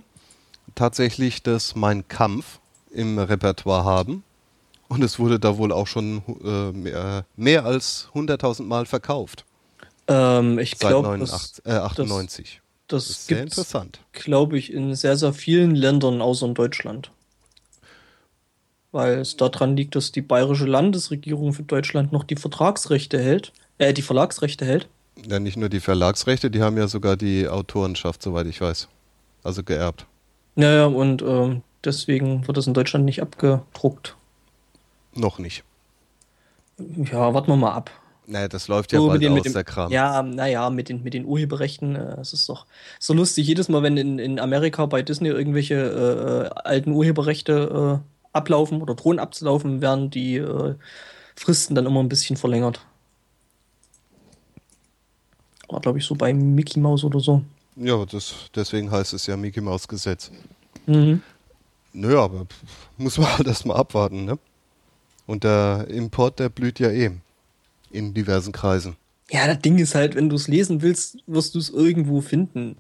[SPEAKER 1] tatsächlich das Mein Kampf im Repertoire haben. Und es wurde da wohl auch schon äh, mehr, mehr, als 100.000 Mal verkauft.
[SPEAKER 4] Ähm, ich glaube,
[SPEAKER 1] äh, 98.
[SPEAKER 4] Das, das, das ist sehr interessant. Glaube ich, in sehr, sehr vielen Ländern außer in Deutschland weil es daran liegt, dass die bayerische Landesregierung für Deutschland noch die Vertragsrechte hält, äh, die Verlagsrechte hält.
[SPEAKER 1] Ja, nicht nur die Verlagsrechte, die haben ja sogar die Autorenschaft, soweit ich weiß. Also geerbt.
[SPEAKER 4] Naja, und äh, deswegen wird das in Deutschland nicht abgedruckt.
[SPEAKER 1] Noch nicht.
[SPEAKER 4] Ja, warten wir mal ab.
[SPEAKER 1] Naja, das läuft ja so, bald den, aus, dem, der Kram.
[SPEAKER 4] Ja, naja, mit den, mit den Urheberrechten, äh, es ist doch so lustig. Jedes Mal, wenn in, in Amerika bei Disney irgendwelche äh, äh alten Urheberrechte äh, ablaufen oder drohen abzulaufen, werden die äh, Fristen dann immer ein bisschen verlängert. War, glaube ich, so bei Mickey Mouse oder so.
[SPEAKER 1] Ja, das, deswegen heißt es ja Mickey Mouse Gesetz.
[SPEAKER 4] Mhm.
[SPEAKER 1] Nö, aber muss man halt erstmal abwarten, ne? Und der Import, der blüht ja eh in diversen Kreisen.
[SPEAKER 4] Ja, das Ding ist halt, wenn du es lesen willst, wirst du es irgendwo finden.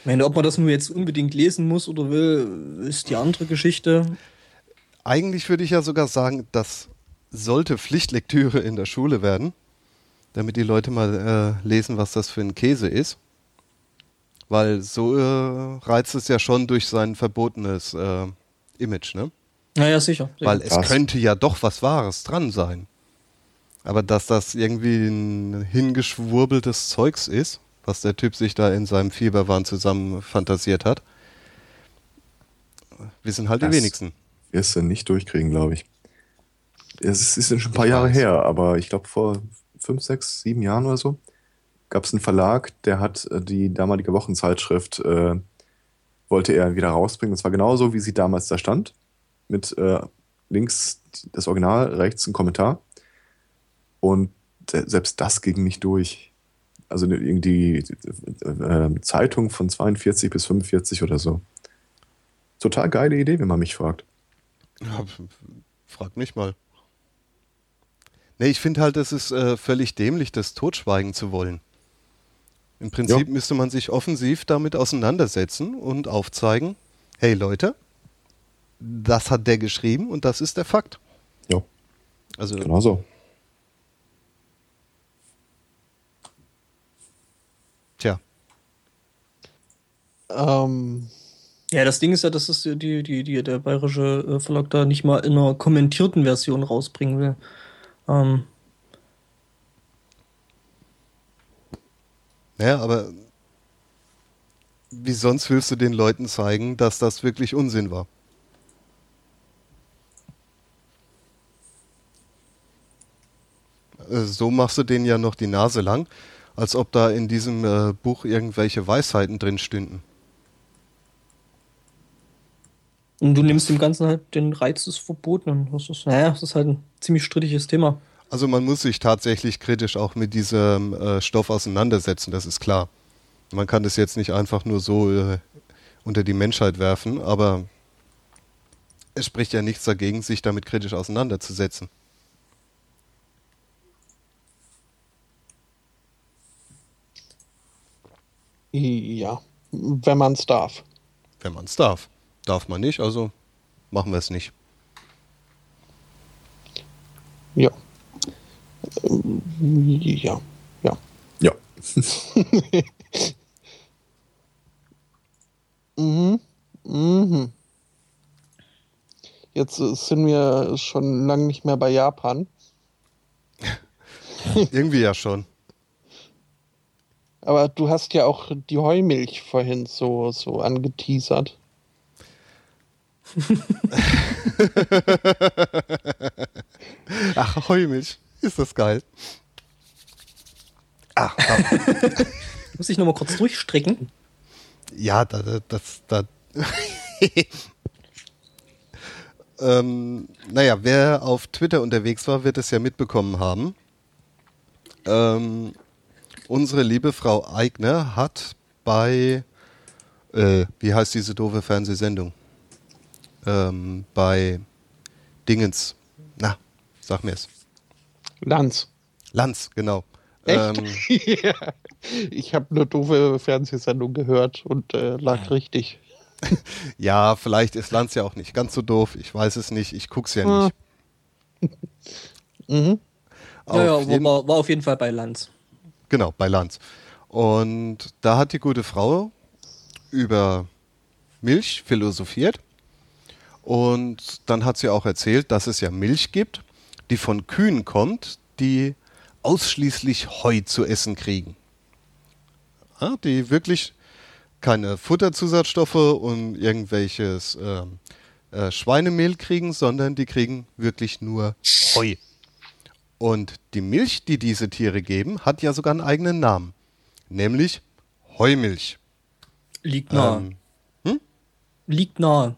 [SPEAKER 4] Ich meine, ob man das nur jetzt unbedingt lesen muss oder will, ist die andere Geschichte.
[SPEAKER 1] Eigentlich würde ich ja sogar sagen, das sollte Pflichtlektüre in der Schule werden, damit die Leute mal äh, lesen, was das für ein Käse ist. Weil so äh, reizt es ja schon durch sein verbotenes äh, Image, ne?
[SPEAKER 4] Naja, sicher. sicher.
[SPEAKER 1] Weil es könnte ja doch was Wahres dran sein. Aber dass das irgendwie ein hingeschwurbeltes Zeugs ist, was der Typ sich da in seinem Fieberwahn zusammen fantasiert hat. Wir sind halt das die wenigsten.
[SPEAKER 3] Wirst du nicht durchkriegen, glaube ich. Es ist schon ein paar Jahre her, aber ich glaube vor fünf, sechs, sieben Jahren oder so gab es einen Verlag, der hat äh, die damalige Wochenzeitschrift äh, wollte er wieder rausbringen. Das war genauso, wie sie damals da stand. Mit äh, links das Original, rechts ein Kommentar. Und selbst das ging nicht durch. Also irgendwie äh, Zeitung von 42 bis 45 oder so. Total geile Idee, wenn man mich fragt.
[SPEAKER 1] Ja, frag mich mal. Nee, ich finde halt, es ist äh, völlig dämlich, das totschweigen zu wollen. Im Prinzip ja. müsste man sich offensiv damit auseinandersetzen und aufzeigen, hey Leute, das hat der geschrieben und das ist der Fakt.
[SPEAKER 3] Ja. Also genau so.
[SPEAKER 1] Tja.
[SPEAKER 4] Ähm, ja, das Ding ist ja, dass es die, die, die, der bayerische äh, Verlag da nicht mal in einer kommentierten Version rausbringen will. Ähm.
[SPEAKER 1] Ja, aber wie sonst willst du den Leuten zeigen, dass das wirklich Unsinn war? So machst du denen ja noch die Nase lang, als ob da in diesem äh, Buch irgendwelche Weisheiten drin stünden.
[SPEAKER 4] Und du nimmst dem Ganzen halt den Reiz des Verbotenen. Das ist, naja, das ist halt ein ziemlich strittiges Thema.
[SPEAKER 1] Also man muss sich tatsächlich kritisch auch mit diesem äh, Stoff auseinandersetzen, das ist klar. Man kann das jetzt nicht einfach nur so äh, unter die Menschheit werfen, aber es spricht ja nichts dagegen, sich damit kritisch auseinanderzusetzen.
[SPEAKER 2] Ja, wenn man es darf.
[SPEAKER 1] Wenn man es darf. Darf man nicht, also machen wir es nicht.
[SPEAKER 2] Ja. Ja. Ja.
[SPEAKER 3] Ja.
[SPEAKER 2] mhm. Mhm. Jetzt sind wir schon lange nicht mehr bei Japan.
[SPEAKER 1] Irgendwie ja schon.
[SPEAKER 2] Aber du hast ja auch die Heumilch vorhin so, so angeteasert.
[SPEAKER 1] Ach, Heumilch. Ist das geil.
[SPEAKER 4] Ach, Muss ich nochmal kurz durchstrecken?
[SPEAKER 1] Ja, da, das, da. ähm, naja, wer auf Twitter unterwegs war, wird es ja mitbekommen haben. Ähm, unsere liebe Frau Eigner hat bei, äh, wie heißt diese doofe Fernsehsendung? Ähm, bei Dingens. Na, sag mir es.
[SPEAKER 2] Lanz.
[SPEAKER 1] Lanz, genau.
[SPEAKER 2] Echt? Ähm, ja. Ich habe eine doofe Fernsehsendung gehört und äh, lag richtig.
[SPEAKER 1] ja, vielleicht ist Lanz ja auch nicht ganz so doof. Ich weiß es nicht. Ich gucke es ja nicht.
[SPEAKER 4] mhm. Ja, ja, war, war auf jeden Fall bei Lanz.
[SPEAKER 1] Genau, bei Lanz. Und da hat die gute Frau über Milch philosophiert. Und dann hat sie auch erzählt, dass es ja Milch gibt, die von Kühen kommt, die ausschließlich Heu zu essen kriegen. Ja, die wirklich keine Futterzusatzstoffe und irgendwelches äh, äh, Schweinemehl kriegen, sondern die kriegen wirklich nur Heu. Und die Milch, die diese Tiere geben, hat ja sogar einen eigenen Namen, nämlich Heumilch.
[SPEAKER 4] Liegt nahe. Ähm, hm? Liegt nahe.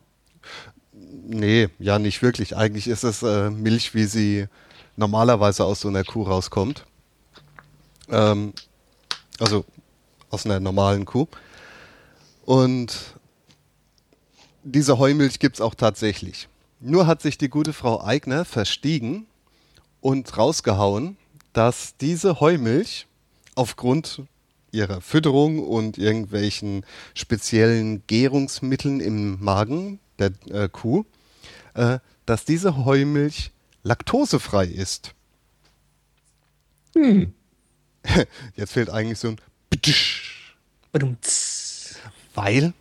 [SPEAKER 1] Nee, ja, nicht wirklich. Eigentlich ist es äh, Milch, wie sie normalerweise aus so einer Kuh rauskommt. Ähm, also aus einer normalen Kuh. Und diese Heumilch gibt es auch tatsächlich. Nur hat sich die gute Frau Eigner verstiegen und rausgehauen, dass diese Heumilch aufgrund ihrer Fütterung und irgendwelchen speziellen Gärungsmitteln im Magen der äh, Kuh, äh, dass diese Heumilch laktosefrei ist. Hm. Jetzt fehlt eigentlich so ein weil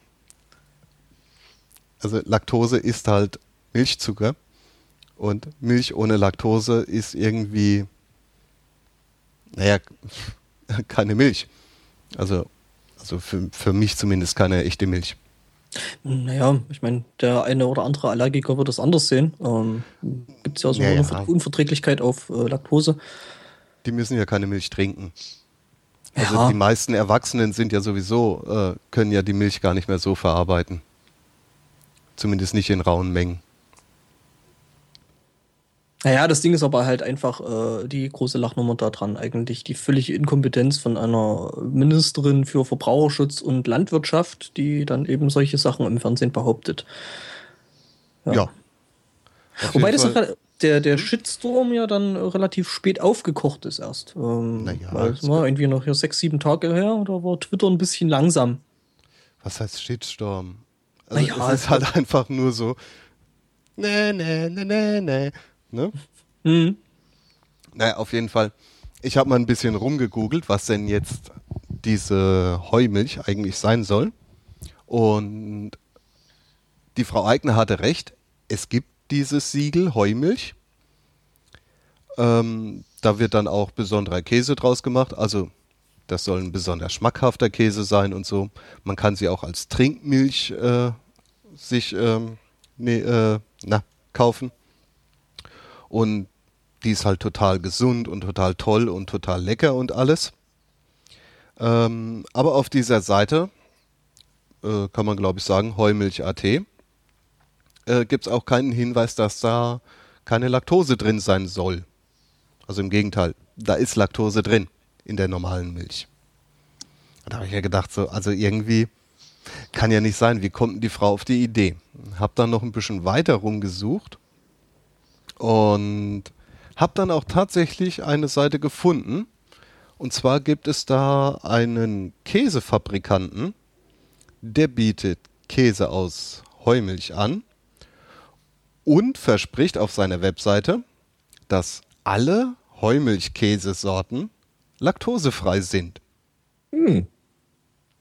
[SPEAKER 1] also Laktose ist halt Milchzucker und Milch ohne Laktose ist irgendwie, naja, keine Milch. Also, also für, für mich zumindest keine echte Milch.
[SPEAKER 4] Naja, ich meine, der eine oder andere Allergiker wird das anders sehen. Ähm, Gibt es ja so naja. eine Unverträglichkeit auf äh, Laktose.
[SPEAKER 1] Die müssen ja keine Milch trinken. Also
[SPEAKER 4] Ja.
[SPEAKER 1] die meisten Erwachsenen sind ja sowieso, äh, können ja die Milch gar nicht mehr so verarbeiten. Zumindest nicht in rauen Mengen.
[SPEAKER 4] Naja, das Ding ist aber halt einfach äh, die große Lachnummer da dran. Eigentlich die völlige Inkompetenz von einer Ministerin für Verbraucherschutz und Landwirtschaft, die dann eben solche Sachen im Fernsehen behauptet.
[SPEAKER 1] Ja. Auf
[SPEAKER 4] Wobei das
[SPEAKER 1] Fall-
[SPEAKER 4] der, der Shitstorm ja dann relativ spät aufgekocht ist erst. Ähm,
[SPEAKER 1] Naja,
[SPEAKER 4] weil es war irgendwie noch hier sechs, sieben Tage her, da war Twitter ein bisschen langsam.
[SPEAKER 1] Was heißt Shitstorm? Also
[SPEAKER 4] Naja,
[SPEAKER 1] es ist
[SPEAKER 4] es-
[SPEAKER 1] halt einfach nur so, nee, nee, nee, nee, nee. Ne?
[SPEAKER 4] Mhm.
[SPEAKER 1] Naja, auf jeden Fall. Ich habe mal ein bisschen rumgegoogelt, was denn jetzt diese Heumilch eigentlich sein soll. Und die Frau Eigner hatte recht. Es gibt dieses Siegel Heumilch. Ähm, da wird dann auch besonderer Käse draus gemacht. Also das soll ein besonders schmackhafter Käse sein und so. Man kann sie auch als Trinkmilch äh, sich ähm, nee, äh, na, kaufen. Und die ist halt total gesund und total toll und total lecker und alles. Ähm, aber auf dieser Seite äh, kann man glaube ich sagen, Heumilch.at, äh, gibt es auch keinen Hinweis, dass da keine Laktose drin sein soll. Also im Gegenteil, da ist Laktose drin in der normalen Milch. Da habe ich ja gedacht, so, also irgendwie kann ja nicht sein, wie kommt die Frau auf die Idee? Hab dann noch ein bisschen weiter rumgesucht und habe dann auch tatsächlich eine Seite gefunden. Und zwar gibt es da einen Käsefabrikanten, der bietet Käse aus Heumilch an und verspricht auf seiner Webseite, dass alle Heumilchkäsesorten laktosefrei sind.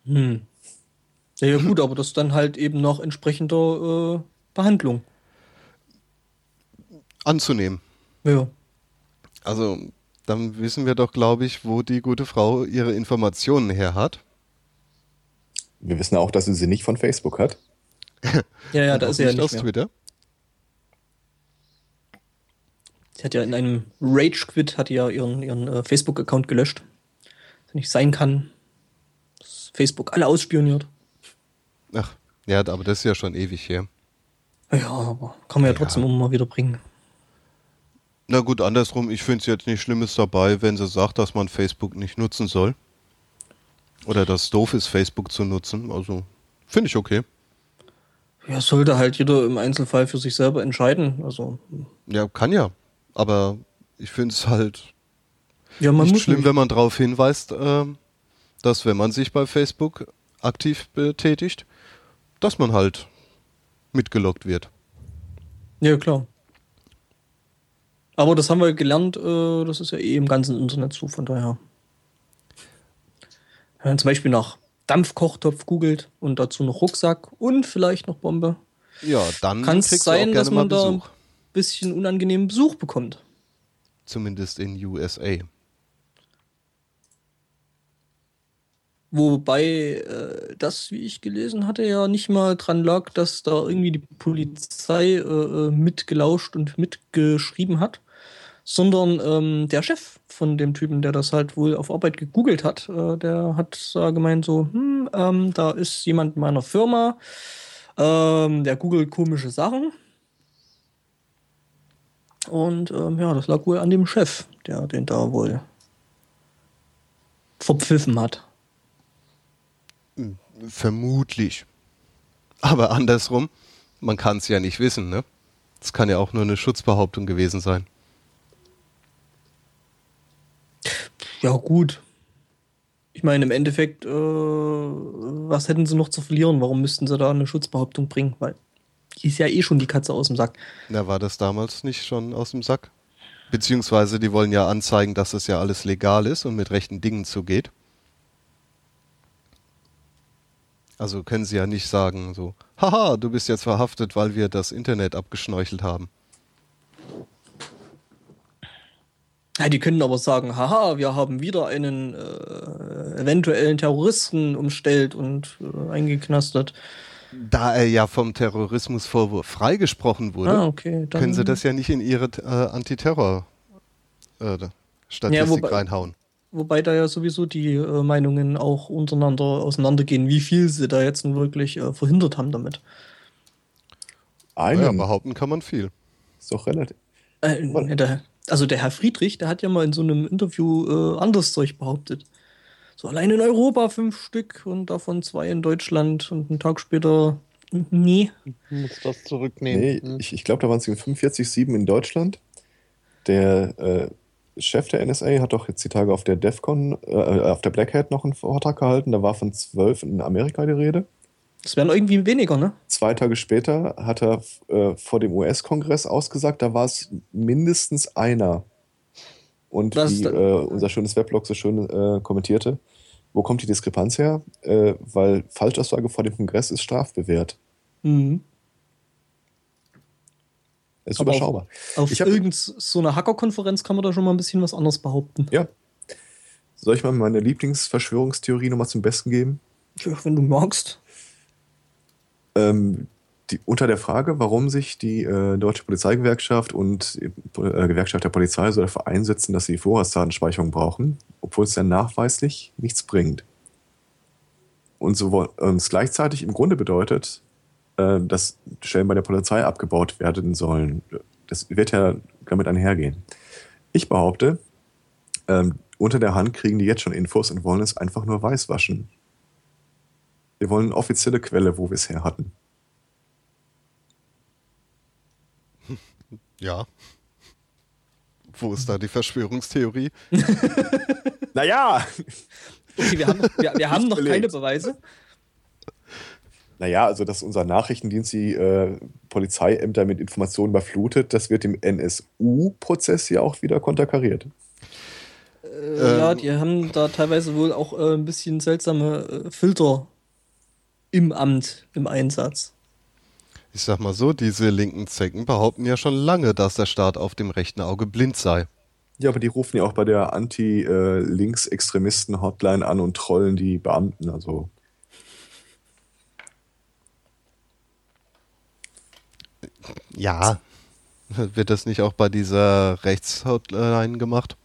[SPEAKER 4] Hm. Ja, ja, gut, aber das ist dann halt eben noch entsprechender äh, Behandlung.
[SPEAKER 1] Anzunehmen.
[SPEAKER 4] Ja.
[SPEAKER 1] Also, dann wissen wir doch, glaube ich, wo die gute Frau ihre Informationen her hat.
[SPEAKER 3] Wir wissen auch, dass sie sie nicht von Facebook hat.
[SPEAKER 4] Ja, ja, da ist sie ja
[SPEAKER 1] nicht aus
[SPEAKER 4] mehr.
[SPEAKER 1] Twitter.
[SPEAKER 4] Sie hat ja in einem Rage-Quit hat ja ihren, ihren äh, Facebook-Account gelöscht. Das nicht sein kann. Dass Facebook alle ausspioniert.
[SPEAKER 1] Ach, ja, aber das ist ja schon ewig her.
[SPEAKER 4] Ja, aber kann man ja,
[SPEAKER 1] Ja.
[SPEAKER 4] trotzdem immer mal wieder bringen.
[SPEAKER 1] Na gut, andersrum, ich finde es jetzt nicht Schlimmes dabei, wenn sie sagt, dass man Facebook nicht nutzen soll. Oder dass es doof ist, Facebook zu nutzen. Also, finde ich okay.
[SPEAKER 4] Ja, sollte halt jeder im Einzelfall für sich selber entscheiden. Also,
[SPEAKER 1] Ja, kann ja. Aber ich finde es halt
[SPEAKER 4] ja,
[SPEAKER 1] nicht schlimm,
[SPEAKER 4] nicht.
[SPEAKER 1] wenn man darauf hinweist, ähm, dass wenn man sich bei Facebook aktiv betätigt, dass man halt mitgelockt wird.
[SPEAKER 4] Ja, klar. Aber das haben wir gelernt, äh, das ist ja eh im ganzen Internet so, von daher. Wenn man zum Beispiel nach Dampfkochtopf googelt und dazu noch Rucksack und vielleicht noch Bombe,
[SPEAKER 1] Ja, dann
[SPEAKER 4] kann es sein, dass man da ein bisschen unangenehmen Besuch bekommt.
[SPEAKER 1] Zumindest in USA.
[SPEAKER 4] Wobei äh, das, wie ich gelesen hatte, ja nicht mal dran lag, dass da irgendwie die Polizei äh, äh, mitgelauscht und mitgeschrieben hat, sondern ähm, der Chef von dem Typen, der das halt wohl auf Arbeit gegoogelt hat, äh, der hat da gemeint so, hm, ähm, da ist jemand in meiner Firma, ähm, der googelt komische Sachen. Und ähm, ja, das lag wohl an dem Chef, der den da wohl verpfiffen hat.
[SPEAKER 1] Vermutlich. Aber andersrum, man kann es ja nicht wissen, ne? Es kann ja auch nur eine Schutzbehauptung gewesen sein.
[SPEAKER 4] Ja, gut. Ich meine, im Endeffekt, äh, was hätten sie noch zu verlieren? Warum müssten sie da eine Schutzbehauptung bringen? Weil die ist ja eh schon die Katze aus dem Sack.
[SPEAKER 1] Na, war das damals nicht schon aus dem Sack? Beziehungsweise die wollen ja anzeigen, dass es ja alles legal ist und mit rechten Dingen zugeht. Also können sie ja nicht sagen so, haha, du bist jetzt verhaftet, weil wir das Internet abgeschnorchelt haben.
[SPEAKER 4] Ja, die können aber sagen, haha, wir haben wieder einen äh, eventuellen Terroristen umstellt und äh, eingeknastet.
[SPEAKER 1] Da er ja vom Terrorismusvorwurf freigesprochen wurde,
[SPEAKER 4] Ah, okay. Dann,
[SPEAKER 1] können sie das ja nicht in ihre äh, Antiterror-Statistik
[SPEAKER 4] Ja, wobei-
[SPEAKER 1] reinhauen.
[SPEAKER 4] wobei da ja sowieso die äh, Meinungen auch untereinander auseinandergehen, wie viel sie da jetzt nun wirklich äh, verhindert haben damit.
[SPEAKER 1] Einen. Ja, behaupten kann man viel.
[SPEAKER 3] Ist doch relativ.
[SPEAKER 4] Äh, der, also der Herr Friedrich, der hat ja mal in so einem Interview äh, anderes Zeug behauptet. So allein in Europa fünf Stück und davon zwei in Deutschland und einen Tag später, nee.
[SPEAKER 2] Muss das zurücknehmen.
[SPEAKER 3] Nee, ich, ich glaube, da waren es 45, 7 in Deutschland. Der äh, Chef der NSA hat doch jetzt die Tage auf der DEFCON, äh, auf der Black Hat noch einen Vortrag gehalten. Da war von 12 in Amerika die Rede.
[SPEAKER 4] Das wären irgendwie weniger, ne?
[SPEAKER 3] Zwei Tage später hat er äh, vor dem US-Kongress ausgesagt, da war es mindestens einer. Und
[SPEAKER 4] Das-
[SPEAKER 3] wie äh, unser schönes Weblog so schön äh, kommentierte, wo kommt die Diskrepanz her? Äh, weil Falschaussage vor dem Kongress ist strafbewehrt.
[SPEAKER 4] Mhm.
[SPEAKER 3] Ist
[SPEAKER 4] Aber auf-
[SPEAKER 3] überschaubar.
[SPEAKER 4] Auf
[SPEAKER 3] Ich hab-
[SPEAKER 4] irgend so Hacker-Konferenz kann man da schon mal ein bisschen was anderes behaupten.
[SPEAKER 3] Ja. Soll ich mal meine Lieblingsverschwörungstheorie nochmal zum Besten geben?
[SPEAKER 4] Ja, wenn du magst.
[SPEAKER 3] Ähm, die, unter der Frage, warum sich die äh, Deutsche Polizeigewerkschaft und die äh, Gewerkschaft der Polizei so dafür einsetzen, dass sie Vorratsdatenspeicherung brauchen, obwohl es ja nachweislich nichts bringt. Und so und es gleichzeitig im Grunde bedeutet, äh, dass Stellen bei der Polizei abgebaut werden sollen. Das wird ja damit einhergehen. Ich behaupte, ähm, unter der Hand kriegen die jetzt schon Infos und wollen es einfach nur weißwaschen. Wir wollen eine offizielle Quelle, wo wir es her hatten.
[SPEAKER 1] Ja. Wo ist da die Verschwörungstheorie?
[SPEAKER 3] Naja,
[SPEAKER 4] Okay, wir haben, wir, wir haben noch
[SPEAKER 3] belegt.
[SPEAKER 4] keine Beweise.
[SPEAKER 3] naja, also dass unser Nachrichtendienst die äh, Polizeiämter mit Informationen überflutet, das wird im NSU-Prozess ja auch wieder konterkariert.
[SPEAKER 4] Äh, ja, die haben da teilweise wohl auch äh, ein bisschen seltsame äh, Filter im Amt, im Einsatz.
[SPEAKER 1] Ich sag mal so, diese linken Zecken behaupten ja schon lange, dass der Staat auf dem rechten Auge blind sei.
[SPEAKER 3] Ja, aber die rufen ja auch bei der Anti-Links-Extremisten-Hotline an und trollen die Beamten. Also
[SPEAKER 1] Ja. Wird das nicht auch bei dieser Rechtshotline gemacht?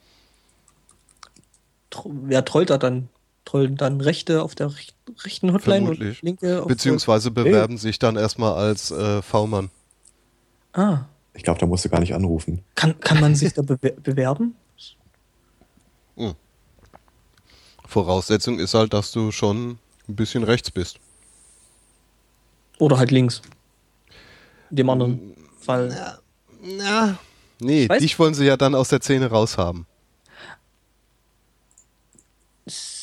[SPEAKER 4] Wer trollt da dann? Trollen dann Rechte auf der rech rechten Hotline
[SPEAKER 1] Vermutlich.
[SPEAKER 4] und Linke auf
[SPEAKER 1] Beziehungsweise bewerben sich dann erstmal als äh, V-Mann.
[SPEAKER 4] Ah,
[SPEAKER 3] ich glaube, da musst du gar nicht anrufen.
[SPEAKER 4] kann, kann man sich da bewer bewerben?
[SPEAKER 1] Voraussetzung ist halt, dass du schon ein bisschen rechts bist.
[SPEAKER 4] Oder halt links. In dem anderen Fall.
[SPEAKER 1] Na, nee,
[SPEAKER 4] Ich weiß-
[SPEAKER 1] dich wollen sie ja dann aus der Szene raushaben.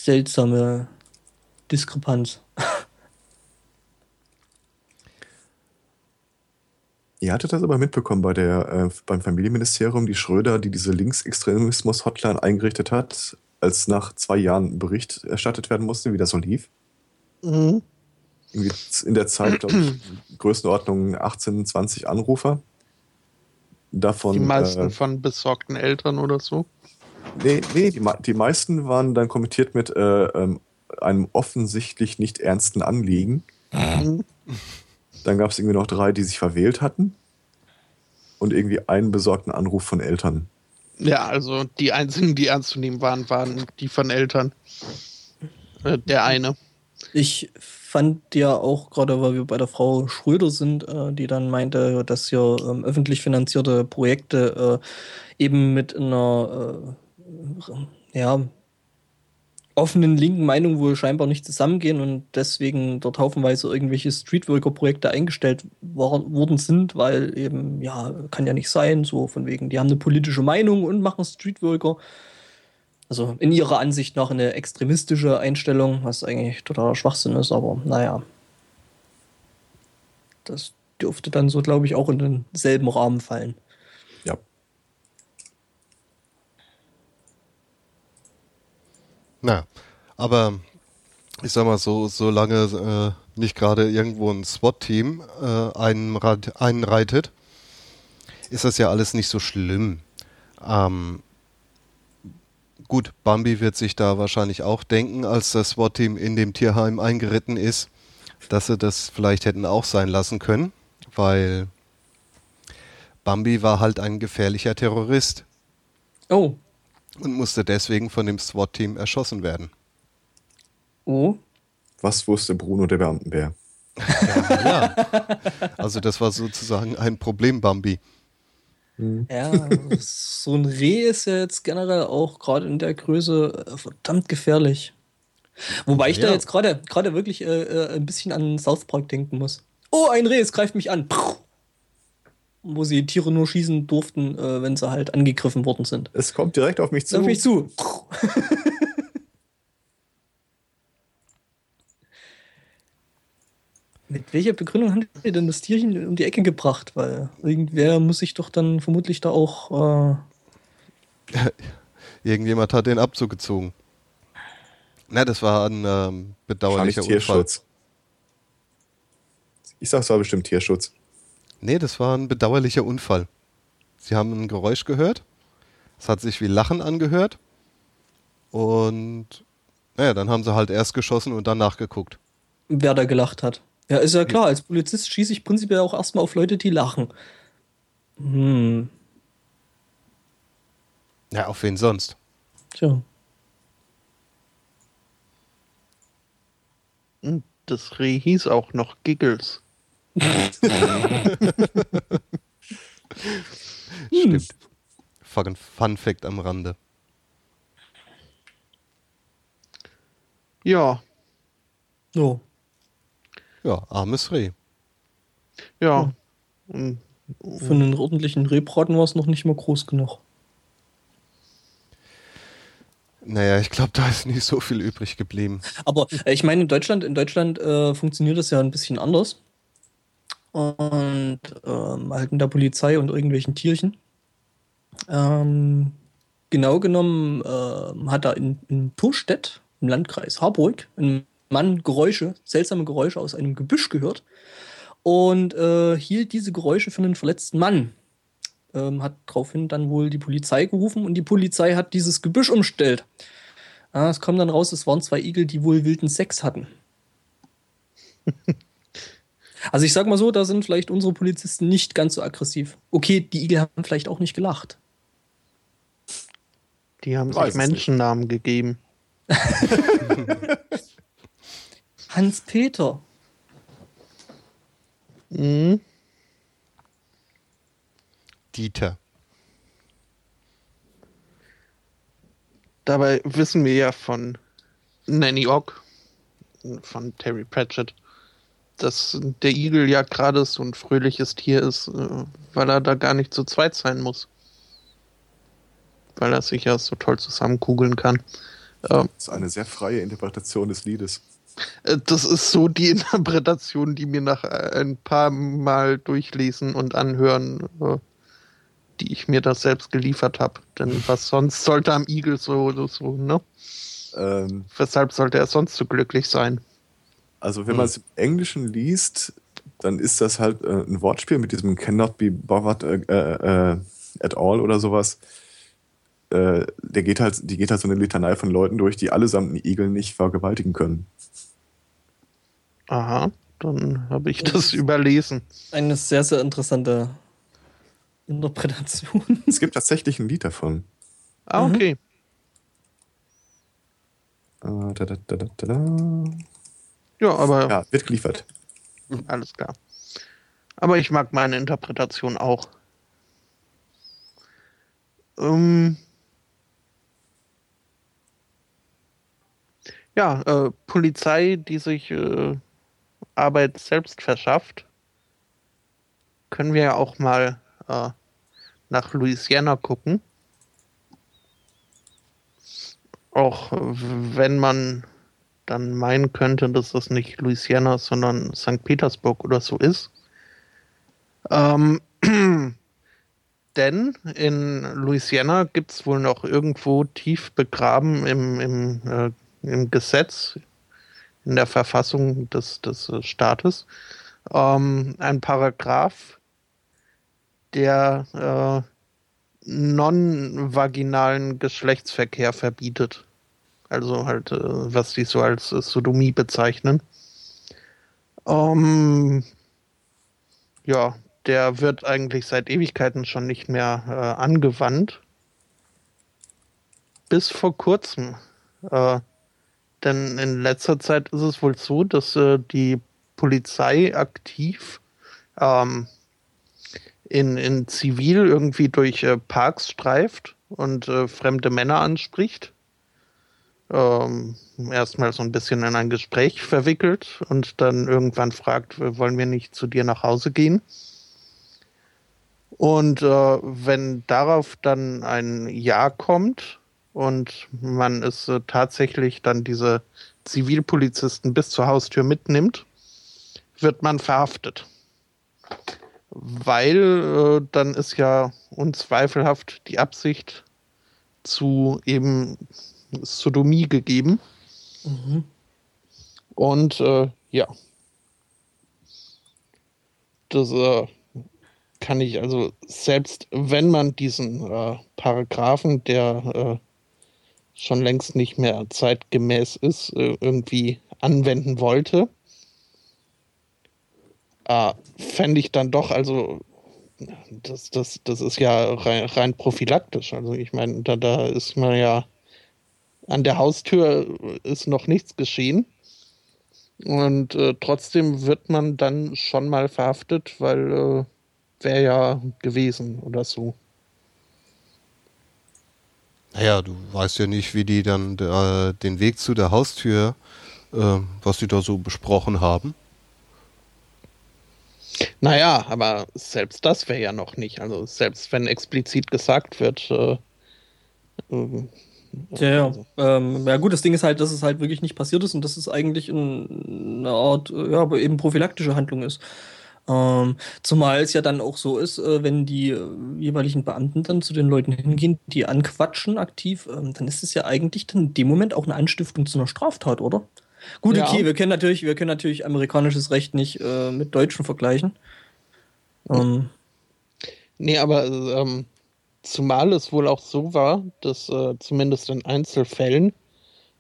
[SPEAKER 4] Seltsame Diskrepanz.
[SPEAKER 3] Ihr hattet das aber mitbekommen bei der, äh, beim Familienministerium, die Schröder, die diese Linksextremismus-Hotline eingerichtet hat, als nach zwei Jahren ein Bericht erstattet werden musste, wie das so lief.
[SPEAKER 2] Mhm.
[SPEAKER 3] Irgendwie in der Zeit, glaube ich, Größenordnung 18, 20 Anrufer. Davon,
[SPEAKER 2] Die meisten
[SPEAKER 3] äh,
[SPEAKER 2] von besorgten Eltern oder so.
[SPEAKER 3] Nee, nee die, die meisten waren dann kommentiert mit äh, ähm, einem offensichtlich nicht ernsten Anliegen.
[SPEAKER 2] Mhm.
[SPEAKER 3] Dann gab es irgendwie noch drei, die sich verwählt hatten. Und irgendwie einen besorgten Anruf von Eltern.
[SPEAKER 2] Ja, also die einzigen, die ernst zu nehmen waren, waren die von Eltern. Äh, der eine.
[SPEAKER 4] Ich fand ja auch, gerade weil wir bei der Frau Schröder sind, äh, die dann meinte, dass hier ähm, öffentlich finanzierte Projekte äh, eben mit einer äh, ja, offenen linken Meinung wohl scheinbar nicht zusammengehen und deswegen dort haufenweise irgendwelche Streetworker-Projekte eingestellt war, worden sind, weil eben, ja, kann ja nicht sein, so von wegen, die haben eine politische Meinung und machen Streetworker. Also in ihrer Ansicht nach eine extremistische Einstellung, was eigentlich totaler Schwachsinn ist, aber naja. Das dürfte dann so, glaube ich, auch in denselben Rahmen fallen.
[SPEAKER 3] Ja.
[SPEAKER 1] Na, aber ich sag mal so, solange äh, nicht gerade irgendwo ein SWAT-Team äh, einen, einen ist das ja alles nicht so schlimm. Ähm, gut, Bambi wird sich da wahrscheinlich auch denken, als das SWAT-Team in dem Tierheim eingeritten ist, dass sie das vielleicht hätten auch sein lassen können, weil Bambi war halt ein gefährlicher Terrorist.
[SPEAKER 4] Oh,
[SPEAKER 1] und musste deswegen von dem SWAT-Team erschossen werden.
[SPEAKER 4] Oh,
[SPEAKER 3] Was wusste Bruno der Beamtenbär?
[SPEAKER 1] Ja, also das war sozusagen ein Problem, Bambi.
[SPEAKER 4] ja, so ein Reh ist ja jetzt generell auch gerade in der Größe äh, verdammt gefährlich. Wobei ich da
[SPEAKER 1] Ja.
[SPEAKER 4] jetzt gerade gerade wirklich äh, äh, ein bisschen an South Park denken muss. Oh, ein Reh, es greift mich an. Puh. Wo sie Tiere nur schießen durften, äh, wenn sie halt angegriffen worden sind.
[SPEAKER 3] Es kommt direkt auf mich zu.
[SPEAKER 4] Sag mich zu. Mit welcher Begründung haben die denn das Tierchen um die Ecke gebracht? Weil irgendwer muss sich doch dann vermutlich da auch. Äh,
[SPEAKER 1] Irgendjemand hat den Abzug gezogen. Na, das war ein ähm, bedauerlicher Unfall.
[SPEAKER 3] Tierschutz. Ich sag, es war bestimmt Tierschutz.
[SPEAKER 1] Nee, das war ein bedauerlicher Unfall. Sie haben ein Geräusch gehört. Es hat sich wie Lachen angehört. Und naja, dann haben sie halt erst geschossen und dann nachgeguckt.
[SPEAKER 4] wer da gelacht hat. Ja, ist ja klar, als Polizist schieße ich prinzipiell auch erstmal auf Leute, die lachen. Hm,
[SPEAKER 1] Ja, auf wen sonst?
[SPEAKER 4] tja.
[SPEAKER 2] Und Das Reh hieß auch noch Giggles.
[SPEAKER 1] Stimmt. Fucking Fun Fact am Rande.
[SPEAKER 2] Ja,
[SPEAKER 4] So.
[SPEAKER 1] Ja, armes Reh.
[SPEAKER 2] ja.
[SPEAKER 4] Für einen ordentlichen Rehbraten war es noch nicht mal groß genug.
[SPEAKER 1] Naja, ich glaube, da ist nicht so viel übrig geblieben.
[SPEAKER 4] Aber äh, ich meine, in Deutschland, in Deutschland äh, funktioniert das ja ein bisschen anders. Und ähm, halt in der Polizei und irgendwelchen Tierchen. Ähm, genau genommen ähm, hat da in, in Turstedt, im Landkreis Harburg, ein Mann Geräusche, seltsame Geräusche aus einem Gebüsch gehört und äh, hielt diese Geräusche für einen verletzten Mann. Ähm, hat daraufhin dann wohl die Polizei gerufen und die Polizei hat dieses Gebüsch umstellt. Ja, es kommt dann raus, es waren zwei Igel, die wohl wilden Sex hatten. also ich sag mal so, da sind vielleicht unsere Polizisten nicht ganz so aggressiv. Okay, die Igel haben vielleicht auch nicht gelacht.
[SPEAKER 2] die haben
[SPEAKER 3] Weiß
[SPEAKER 2] sich
[SPEAKER 3] es nicht.
[SPEAKER 2] Menschennamen gegeben.
[SPEAKER 4] Hans-Peter.
[SPEAKER 2] Mhm.
[SPEAKER 1] Dieter.
[SPEAKER 2] Dabei wissen wir ja von Nanny Ogg, von Terry Pratchett, dass der Igel ja gerade so ein fröhliches Tier ist, äh, weil er da gar nicht zu zweit sein muss. Weil er sich ja so toll zusammenkugeln kann. Ähm,
[SPEAKER 3] Das ist eine sehr freie Interpretation des Liedes.
[SPEAKER 2] Äh, Das ist so die Interpretation, die mir nach äh, ein paar Mal durchlesen und anhören, die ich mir das selbst geliefert habe. Denn was sonst sollte am Igel so, so, ne?
[SPEAKER 3] Ähm,
[SPEAKER 2] Weshalb sollte er sonst so glücklich sein?
[SPEAKER 3] Also wenn man es im Englischen liest, dann ist das halt äh, ein Wortspiel mit diesem cannot be bothered äh, äh, at all oder sowas. Äh, der geht halt, die geht halt so eine Litanei von Leuten durch, die allesamt einen Igel nicht vergewaltigen können.
[SPEAKER 2] Aha, dann habe ich das überlesen.
[SPEAKER 4] Eine sehr, sehr interessante Interpretation.
[SPEAKER 3] Es gibt tatsächlich ein Lied davon.
[SPEAKER 2] Ah, okay.
[SPEAKER 3] Äh, da, da, da, da.
[SPEAKER 2] Ja, aber
[SPEAKER 3] Ja, wird geliefert.
[SPEAKER 2] alles klar. Aber ich mag meine Interpretation auch. Ähm ja, äh, Polizei, die sich äh, Arbeit selbst verschafft, können wir ja auch mal äh, nach Louisiana gucken. Auch wenn man dann meinen könnte, dass das nicht Louisiana, sondern St. Petersburg oder so ist. Ähm, denn in Louisiana gibt es wohl noch irgendwo tief begraben im, im, äh, im Gesetz, in der Verfassung des, des äh, Staates, ähm, ein Paragraph, der äh, non-vaginalen Geschlechtsverkehr verbietet. Also halt, äh, was die so als äh, Sodomie bezeichnen. Ähm, ja, der wird eigentlich seit Ewigkeiten schon nicht mehr äh, angewandt. bis vor kurzem. Äh, denn in letzter Zeit ist es wohl so, dass äh, die Polizei aktiv ähm, in, in Zivil irgendwie durch äh, Parks streift und fremde Männer anspricht. Ähm, erstmal so ein bisschen in ein Gespräch verwickelt und dann irgendwann fragt, wollen wir nicht zu dir nach Hause gehen? Und äh, wenn darauf dann ein Ja kommt und man es äh, tatsächlich dann diese Zivilpolizisten bis zur Haustür mitnimmt, wird man verhaftet. Weil äh, dann ist ja unzweifelhaft die Absicht zu eben Sodomie gegeben. Mhm. Und äh, ja. Das äh, kann ich also, selbst wenn man diesen äh, Paragraphen, der äh, schon längst nicht mehr zeitgemäß ist, äh, irgendwie anwenden wollte, äh, fände ich dann doch, also das, das, das ist ja rein, rein prophylaktisch. Also ich meine, da, da ist man ja an der Haustür ist noch nichts geschehen. Und äh, trotzdem wird man dann schon mal verhaftet, weil äh, wäre ja gewesen oder so.
[SPEAKER 1] Naja, du weißt ja nicht, wie die dann äh, den Weg zu der Haustür, äh, was die da so besprochen haben.
[SPEAKER 2] Naja, aber selbst das wäre ja noch nicht. Also selbst wenn explizit gesagt wird, äh,
[SPEAKER 4] äh ja, ja. Also. Ähm, ja, gut, das Ding ist halt, dass es halt wirklich nicht passiert ist und dass es eigentlich in, eine Art, ja, aber eben prophylaktische Handlung ist. Ähm, zumal es ja dann auch so ist, äh, wenn die äh, jeweiligen Beamten dann zu den Leuten hingehen, die anquatschen aktiv, ähm, dann ist es ja eigentlich dann in dem Moment auch eine Anstiftung zu einer Straftat, oder? Gut, ja. okay, wir können natürlich, wir können natürlich amerikanisches Recht nicht äh, mit deutschen vergleichen.
[SPEAKER 2] Ähm. Nee, aber ähm, zumal es wohl auch so war, dass äh, zumindest in Einzelfällen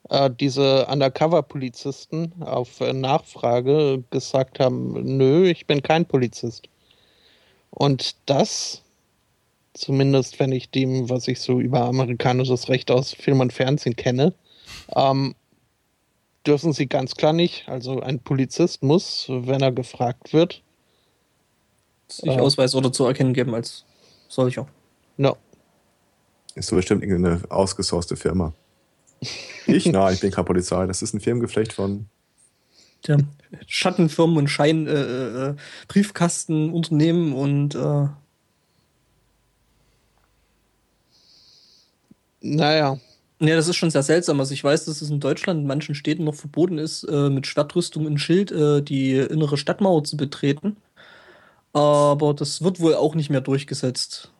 [SPEAKER 2] äh, diese Undercover-Polizisten auf äh, Nachfrage gesagt haben, nö, ich bin kein Polizist. Und das, zumindest wenn ich dem, was ich so über amerikanisches Recht aus Film und Fernsehen kenne, ähm, dürfen sie ganz klar nicht. Also ein Polizist muss, wenn er gefragt wird,
[SPEAKER 4] sich äh, Ausweis oder zu erkennen geben als solcher.
[SPEAKER 3] No. Ist so bestimmt irgendeine ausgesourcete Firma. Ich? Nein, ich bin keine Polizei. Das ist ein Firmengeflecht von.
[SPEAKER 4] Ja, Schattenfirmen und Schein, äh, äh, Briefkastenunternehmen und. Äh
[SPEAKER 2] naja.
[SPEAKER 4] Ja, das ist schon sehr seltsam. Also ich weiß, dass es in Deutschland in manchen Städten noch verboten ist, äh, mit Schwertrüstung und Schild äh, die innere Stadtmauer zu betreten. Aber das wird wohl auch nicht mehr durchgesetzt.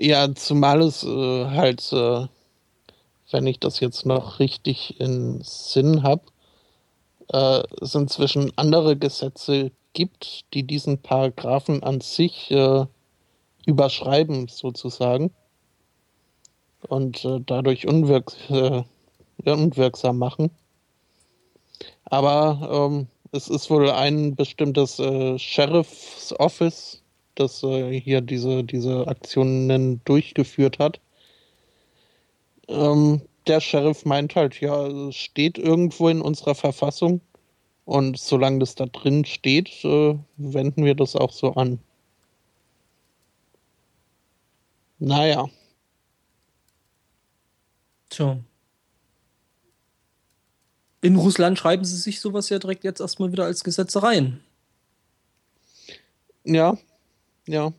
[SPEAKER 2] Ja, zumal es äh, halt, äh, wenn ich das jetzt noch richtig in Sinn habe, äh, es inzwischen andere Gesetze gibt, die diesen Paragraphen an sich äh, überschreiben, sozusagen. Und äh, dadurch unwirk äh, unwirksam machen. Aber ähm, es ist wohl ein bestimmtes Sheriff's Office, das äh, hier diese, diese Aktionen durchgeführt hat. Ähm, der Sheriff meint halt, ja, es steht irgendwo in unserer Verfassung und solange das da drin steht, äh, wenden wir das auch so an. Naja.
[SPEAKER 4] Tja. In Russland schreiben sie sich sowas ja direkt jetzt erstmal wieder als Gesetze rein.
[SPEAKER 2] Ja, ja.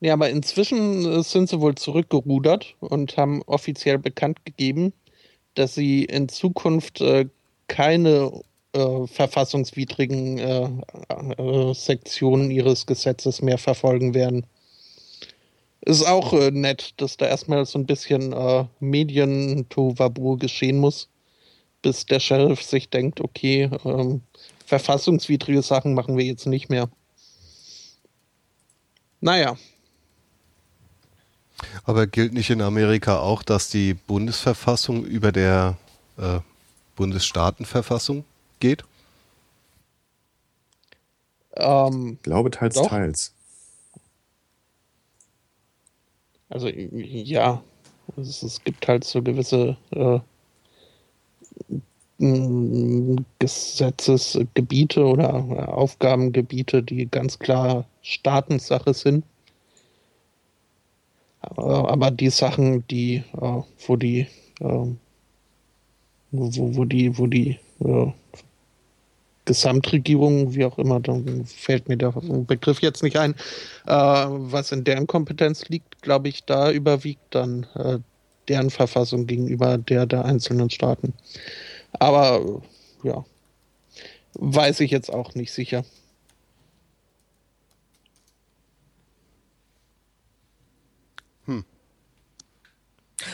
[SPEAKER 2] Ja, aber inzwischen äh, sind sie wohl zurückgerudert und haben offiziell bekannt gegeben, dass sie in Zukunft äh, keine äh, verfassungswidrigen äh, äh Sektionen ihres Gesetzes mehr verfolgen werden. Ist auch äh, nett, dass da erstmal so ein bisschen äh, Medien-Tovabu geschehen muss, bis der Sheriff sich denkt, okay, ähm, verfassungswidrige Sachen machen wir jetzt nicht mehr. Naja.
[SPEAKER 1] Aber gilt nicht in Amerika auch, dass die Bundesverfassung über der äh, Bundesstaatenverfassung geht?
[SPEAKER 3] Ähm, ich glaube teils, doch. teils.
[SPEAKER 2] Also ja, es, es gibt halt so gewisse äh, Gesetzesgebiete oder Aufgabengebiete, die ganz klar Staatensache sind. Aber, die Sachen, die, äh, wo die, äh, wo, wo die, wo die äh, Gesamtregierung, wie auch immer, dann fällt mir der Begriff jetzt nicht ein, äh, was in deren Kompetenz liegt, glaube ich, da überwiegt dann äh, deren Verfassung gegenüber der der einzelnen Staaten. Aber ja, weiß ich jetzt auch nicht sicher.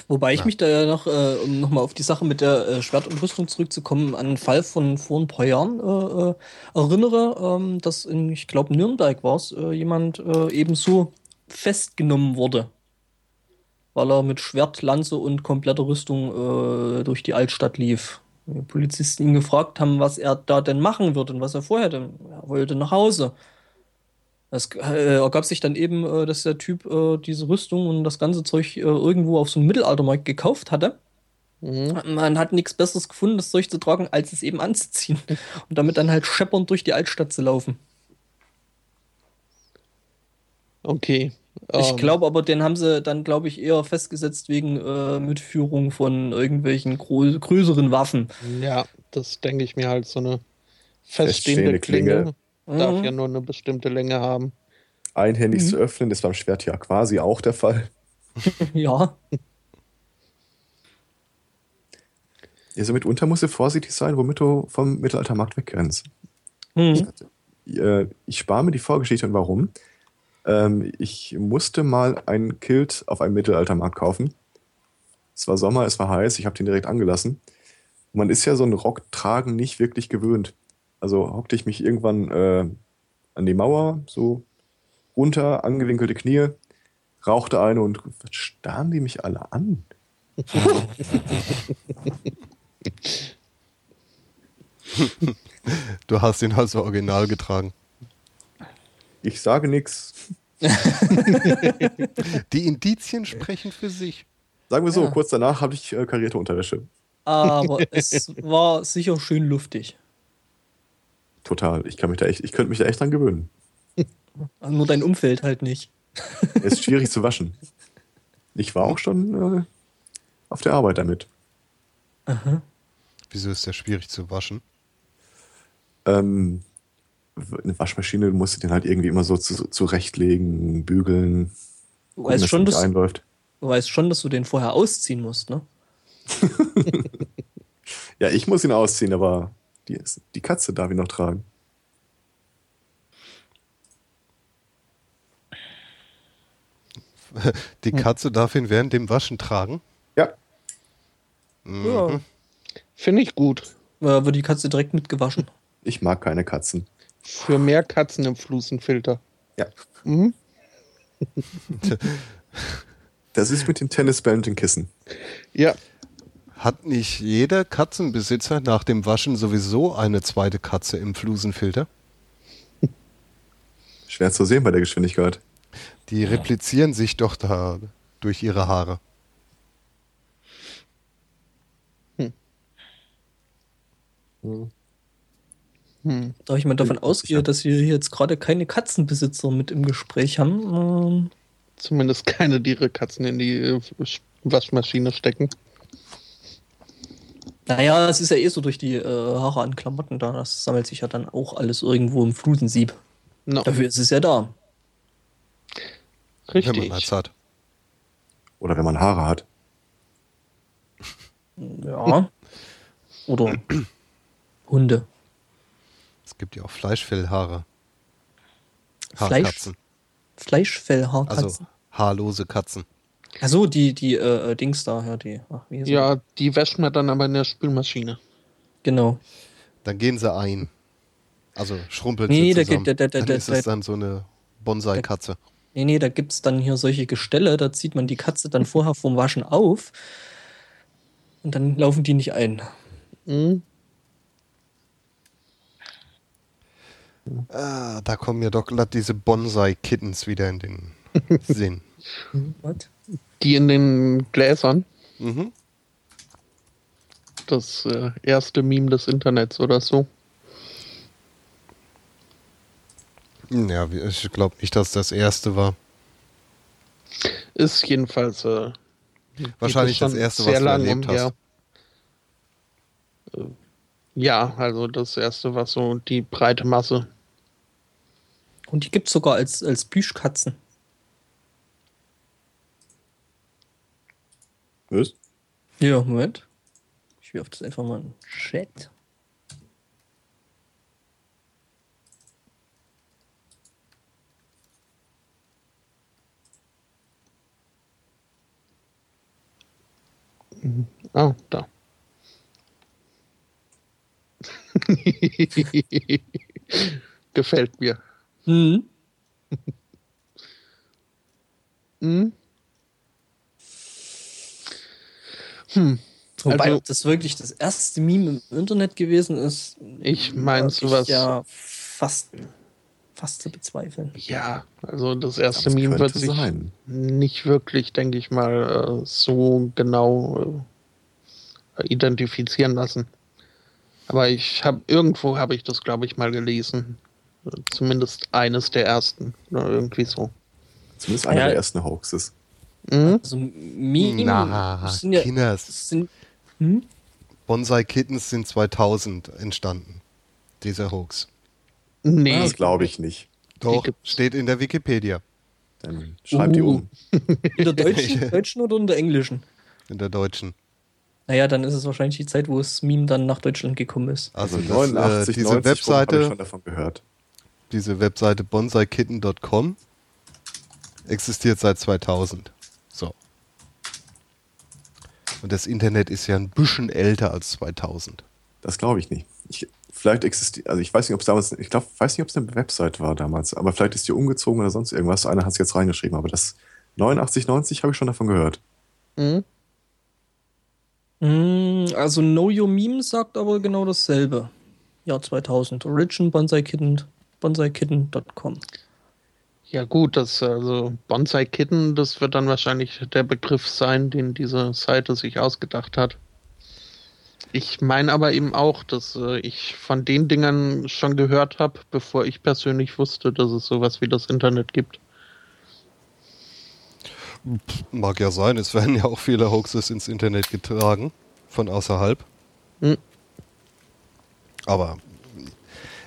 [SPEAKER 4] Wobei ich mich da ja noch, äh, um nochmal auf die Sache mit der äh, Schwert und Rüstung zurückzukommen, an einen Fall von vor ein paar Jahren äh, äh, erinnere, ähm, dass in, ich glaube, Nürnberg war es, äh, jemand äh, ebenso festgenommen wurde. Weil er mit Schwert, Lanze und kompletter Rüstung äh, durch die Altstadt lief. Die Polizisten ihn gefragt haben, was er da denn machen würde und was er vorher denn. Er wollte nach Hause. Es äh, ergab sich dann eben, äh, dass der Typ äh, diese Rüstung und das ganze Zeug äh, irgendwo auf so einem Mittelaltermarkt gekauft hatte.
[SPEAKER 2] Mhm.
[SPEAKER 4] Man hat nichts Besseres gefunden, das Zeug zu tragen, als es eben anzuziehen. Und damit dann halt scheppernd durch die Altstadt zu laufen.
[SPEAKER 2] Okay.
[SPEAKER 4] Ich
[SPEAKER 2] ähm,
[SPEAKER 4] glaube aber, den haben sie dann, glaube ich, eher festgesetzt wegen äh, Mitführung von irgendwelchen größeren Waffen.
[SPEAKER 2] Ja, das denke ich mir halt so eine
[SPEAKER 3] Feststehende
[SPEAKER 2] feststehende Klinge.
[SPEAKER 3] Klinge.
[SPEAKER 2] Darf
[SPEAKER 4] Mhm.
[SPEAKER 2] ja nur eine bestimmte Länge haben.
[SPEAKER 3] Einhändig
[SPEAKER 4] Mhm.
[SPEAKER 3] zu öffnen ist beim Schwert ja quasi auch der Fall.
[SPEAKER 4] Ja,
[SPEAKER 3] Also mitunter musst du vorsichtig sein, womit du vom Mittelaltermarkt wegrennst.
[SPEAKER 4] hm.
[SPEAKER 3] Äh, Ich spare mir die Vorgeschichte und warum. Ähm, Ich musste mal ein Kilt auf einem Mittelaltermarkt kaufen. Es war Sommer, es war heiß, ich habe den direkt angelassen. Man ist ja so ein Rocktragen nicht wirklich gewöhnt. Also hockte ich mich irgendwann äh, an die Mauer, so runter, angewinkelte Knie, rauchte eine und starren die mich alle an.
[SPEAKER 1] Du hast ihn also original getragen.
[SPEAKER 3] Ich sage nichts.
[SPEAKER 1] Die Indizien sprechen für sich.
[SPEAKER 3] Sagen wir so,
[SPEAKER 4] Ja.
[SPEAKER 3] kurz danach hatte ich äh, karierte Unterwäsche.
[SPEAKER 4] aber es war sicher schön luftig.
[SPEAKER 3] Total. Ich kann mich da echt, ich könnte mich da echt dran gewöhnen.
[SPEAKER 4] Also nur dein Umfeld halt nicht.
[SPEAKER 3] Es ist schwierig zu waschen. Ich war auch schon äh, auf der Arbeit damit.
[SPEAKER 1] Wieso ist der schwierig zu waschen?
[SPEAKER 3] Ähm, eine Waschmaschine, du musst den halt irgendwie immer so zu, zurechtlegen, bügeln,
[SPEAKER 4] Du
[SPEAKER 3] gucken,
[SPEAKER 4] weißt,
[SPEAKER 3] dass
[SPEAKER 4] schon, dass,
[SPEAKER 3] einläuft.
[SPEAKER 4] du weißt schon, dass du den vorher ausziehen musst, ne?
[SPEAKER 3] Ja, ich muss ihn ausziehen, aber die, die Katze darf ihn noch tragen.
[SPEAKER 1] Die Katze darf ihn während dem Waschen tragen?
[SPEAKER 3] Ja,
[SPEAKER 4] Ja.
[SPEAKER 2] Finde ich gut.
[SPEAKER 4] Äh, wird die Katze direkt mitgewaschen.
[SPEAKER 3] ich mag keine Katzen.
[SPEAKER 2] Für mehr Katzen im Flusenfilter.
[SPEAKER 3] Ja.
[SPEAKER 2] Mhm.
[SPEAKER 3] Das ist mit den Tennisbällen und den Kissen.
[SPEAKER 2] Ja,
[SPEAKER 1] Hat nicht jeder Katzenbesitzer nach dem Waschen sowieso eine zweite Katze im Flusenfilter?
[SPEAKER 3] Schwer zu sehen bei der Geschwindigkeit.
[SPEAKER 1] Die replizieren sich doch da durch ihre Haare.
[SPEAKER 2] hm.
[SPEAKER 4] Da ich mal davon
[SPEAKER 3] ich
[SPEAKER 4] ausgehe, dass wir hier jetzt gerade keine Katzenbesitzer mit im Gespräch haben. Ähm,
[SPEAKER 2] zumindest keine, die ihre Katzen in die äh, Waschmaschine stecken.
[SPEAKER 4] naja, es ist ja eh so durch die äh, Haare an Klamotten da. Das sammelt sich ja dann auch alles irgendwo im Flusensieb.
[SPEAKER 2] No,
[SPEAKER 4] Dafür ist es ja da.
[SPEAKER 1] Wenn
[SPEAKER 2] richtig.
[SPEAKER 1] man es hat.
[SPEAKER 3] Oder wenn man Haare hat.
[SPEAKER 4] Ja. Oder Hunde.
[SPEAKER 1] Es gibt ja auch Fleischfellhaare.
[SPEAKER 4] Fleisch,
[SPEAKER 1] Haarkatzen.
[SPEAKER 4] Fleischfellhaarkatzen.
[SPEAKER 1] Also haarlose Katzen.
[SPEAKER 4] Also die, die äh, Dings da, ja, die. Ach?
[SPEAKER 2] Ja, die wäschen wir dann aber in der Spülmaschine.
[SPEAKER 4] Genau.
[SPEAKER 1] Dann gehen sie ein. Also schrumpeln
[SPEAKER 4] Nee,
[SPEAKER 1] sie
[SPEAKER 4] da
[SPEAKER 1] zusammen.
[SPEAKER 4] geht- da- da-
[SPEAKER 1] dann
[SPEAKER 4] da-
[SPEAKER 1] ist es
[SPEAKER 4] da-
[SPEAKER 1] dann so eine Bonsai-Katze.
[SPEAKER 4] Nee, nee, da gibt es dann hier solche Gestelle, da zieht man die Katze dann vorher vom Waschen auf und dann laufen die nicht ein.
[SPEAKER 2] Mhm.
[SPEAKER 1] Ah, da kommen mir doch glatt diese Bonsai-Kittens wieder in den Sinn.
[SPEAKER 4] Was?
[SPEAKER 2] Die in den Gläsern.
[SPEAKER 1] Mhm.
[SPEAKER 2] Das äh, erste Meme des Internets oder so.
[SPEAKER 1] Ja, ich glaube nicht, dass das erste war.
[SPEAKER 2] Ist jedenfalls äh,
[SPEAKER 1] Wahrscheinlich das erste, was
[SPEAKER 2] sehr
[SPEAKER 1] du
[SPEAKER 2] lang
[SPEAKER 1] erlebt
[SPEAKER 2] umher.
[SPEAKER 1] hast.
[SPEAKER 2] Äh, Ja, also das erste war so die breite Masse.
[SPEAKER 4] Und die gibt es sogar als, als Plüschkatzen.
[SPEAKER 3] Was?
[SPEAKER 4] Ja, Moment. Ich wirf das einfach mal in den Chat.
[SPEAKER 2] Ah, da. Gefällt mir.
[SPEAKER 4] Mhm.
[SPEAKER 2] Hm?
[SPEAKER 4] Wobei
[SPEAKER 2] Also-
[SPEAKER 4] ob das wirklich das erste Meme im Internet gewesen ist.
[SPEAKER 2] Ich mein,
[SPEAKER 4] wag
[SPEAKER 2] sowas-
[SPEAKER 4] Ja, fast, fast zu bezweifeln.
[SPEAKER 2] Ja, also das erste
[SPEAKER 3] Das
[SPEAKER 2] Meme wird sich
[SPEAKER 3] sein.
[SPEAKER 2] nicht wirklich, denke ich mal, äh, so genau äh, identifizieren lassen. Aber ich habe irgendwo habe ich das, glaube ich, mal gelesen. Zumindest eines der ersten. Oder irgendwie so.
[SPEAKER 3] Zumindest einer
[SPEAKER 4] Ja.
[SPEAKER 3] der ersten Hoaxes.
[SPEAKER 2] Mhm.
[SPEAKER 4] Also Meme
[SPEAKER 1] Na,
[SPEAKER 4] sind ja,
[SPEAKER 1] Kinders.
[SPEAKER 4] sind, hm?
[SPEAKER 1] Bonsai Kittens sind 2000 entstanden. Dieser Hoax.
[SPEAKER 2] Nee,
[SPEAKER 3] Das glaube ich nicht.
[SPEAKER 1] Doch, steht in der Wikipedia,
[SPEAKER 3] Dann schreib die
[SPEAKER 2] Uh.
[SPEAKER 3] um.
[SPEAKER 4] in der deutschen, deutschen oder in der englischen?
[SPEAKER 1] in der deutschen.
[SPEAKER 4] Naja, dann ist es wahrscheinlich die Zeit, wo das Meme dann nach Deutschland gekommen ist.
[SPEAKER 1] Also,
[SPEAKER 3] Also
[SPEAKER 1] das,
[SPEAKER 3] 89,
[SPEAKER 1] äh, diese
[SPEAKER 3] 90 rum habe ich
[SPEAKER 1] Webseite,
[SPEAKER 3] schon davon gehört.
[SPEAKER 1] diese Webseite bonsaikitten.com existiert seit 2000. So. Und das Internet ist ja ein bisschen älter als 2000.
[SPEAKER 3] Das glaube ich nicht. Ich, vielleicht existiert, also ich weiß nicht, ob es damals, ich glaube, weiß nicht, ob es eine Website war damals, aber vielleicht ist die umgezogen oder sonst irgendwas. Einer hat es jetzt reingeschrieben, aber das 89, 90 habe ich schon davon gehört.
[SPEAKER 2] Mhm.
[SPEAKER 4] Mm, Also Know Your Meme sagt aber genau dasselbe. Jahr 2000. Origin Bonsai Kitten, bonsaikitten.com.
[SPEAKER 2] Ja gut, das also Bonsai Kitten, das wird dann wahrscheinlich der Begriff sein, den diese Seite sich ausgedacht hat. Ich meine aber eben auch, dass äh, ich von den Dingern schon gehört habe, bevor ich persönlich wusste, dass es sowas wie das Internet gibt.
[SPEAKER 1] Mag ja sein, es werden ja auch viele Hoaxes ins Internet getragen, von außerhalb.
[SPEAKER 2] Hm.
[SPEAKER 1] Aber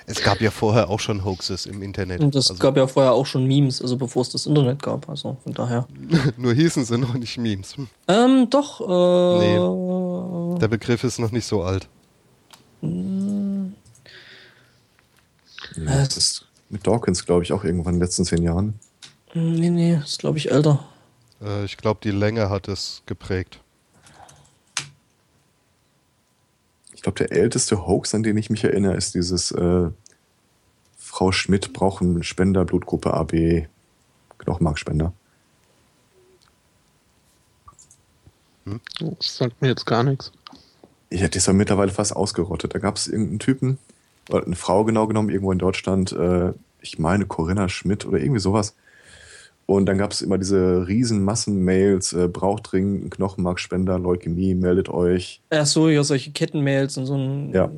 [SPEAKER 1] es gab ja vorher auch schon Hoaxes im Internet.
[SPEAKER 4] Und es
[SPEAKER 1] Also,
[SPEAKER 4] gab ja vorher auch schon Memes, also bevor es das Internet gab. Also von daher.
[SPEAKER 1] nur hießen sie noch nicht Memes. Hm.
[SPEAKER 4] Ähm, doch. Äh,
[SPEAKER 1] Der Begriff ist noch nicht so alt.
[SPEAKER 3] Ja, das ist mit Dawkins, glaube ich, auch irgendwann in den letzten zehn Jahren.
[SPEAKER 4] Nee, nee, ist glaube ich älter.
[SPEAKER 1] Äh, ich glaube, die Länge hat es geprägt.
[SPEAKER 3] Ich glaube, der älteste Hoax, an den ich mich erinnere, ist dieses äh, Frau Schmidt braucht einen Spender, Blutgruppe AB, Knochenmarkspender.
[SPEAKER 2] Das sagt mir jetzt gar nichts.
[SPEAKER 3] Ich hätte es ja mittlerweile fast ausgerottet. Da gab es irgendeinen Typen, oder eine Frau genau genommen, irgendwo in Deutschland, äh, ich meine Corinna Schmidt oder irgendwie sowas. Und dann gab es immer diese riesen Massenmails, äh, braucht dringend einen Knochenmarkspender, Leukämie, meldet euch.
[SPEAKER 4] Ach so, ja, solche Kettenmails und so ein
[SPEAKER 3] Ja.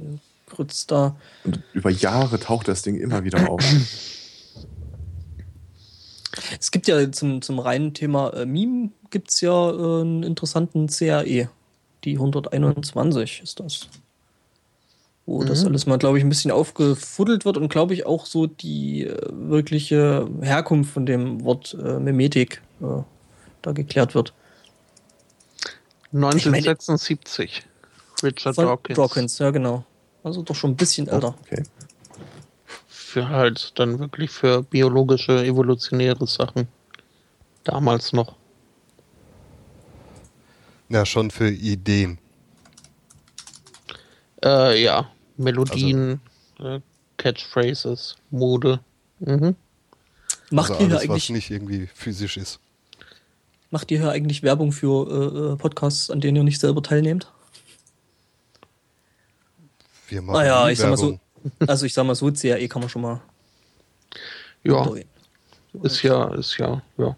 [SPEAKER 4] Grütz da.
[SPEAKER 3] Und über Jahre taucht das Ding immer wieder auf.
[SPEAKER 4] Es gibt ja zum, zum reinen Thema äh, Meme gibt es ja äh, einen interessanten CAE. Die 121 ist das. Wo das
[SPEAKER 2] Mhm.
[SPEAKER 4] alles mal, glaube ich, ein bisschen aufgefuddelt wird und glaube ich auch so die äh, wirkliche Herkunft von dem Wort äh, Memetik äh, da geklärt wird.
[SPEAKER 2] 1976. Richard
[SPEAKER 4] Von
[SPEAKER 2] Dawkins.
[SPEAKER 4] Dawkins, ja genau. Also doch schon ein bisschen älter.
[SPEAKER 3] Okay.
[SPEAKER 2] Für halt dann wirklich für biologische, evolutionäre Sachen. Damals noch.
[SPEAKER 1] Ja, schon für Ideen.
[SPEAKER 2] Äh, ja. Melodien, äh, Catchphrases, Mode. Mhm.
[SPEAKER 4] Macht
[SPEAKER 1] Also
[SPEAKER 4] ihr
[SPEAKER 1] alles, was
[SPEAKER 4] eigentlich
[SPEAKER 1] nicht irgendwie physisch ist.
[SPEAKER 4] Macht ihr hier eigentlich Werbung für äh, äh, Podcasts, an denen ihr nicht selber teilnehmt?
[SPEAKER 1] Wir machen
[SPEAKER 4] Naja,
[SPEAKER 1] nie
[SPEAKER 4] Ah ich sag mal so,
[SPEAKER 1] Werbung.
[SPEAKER 4] also ich sag mal so, CAE kann man schon mal
[SPEAKER 2] Ja, ist ja, ist ja, ja.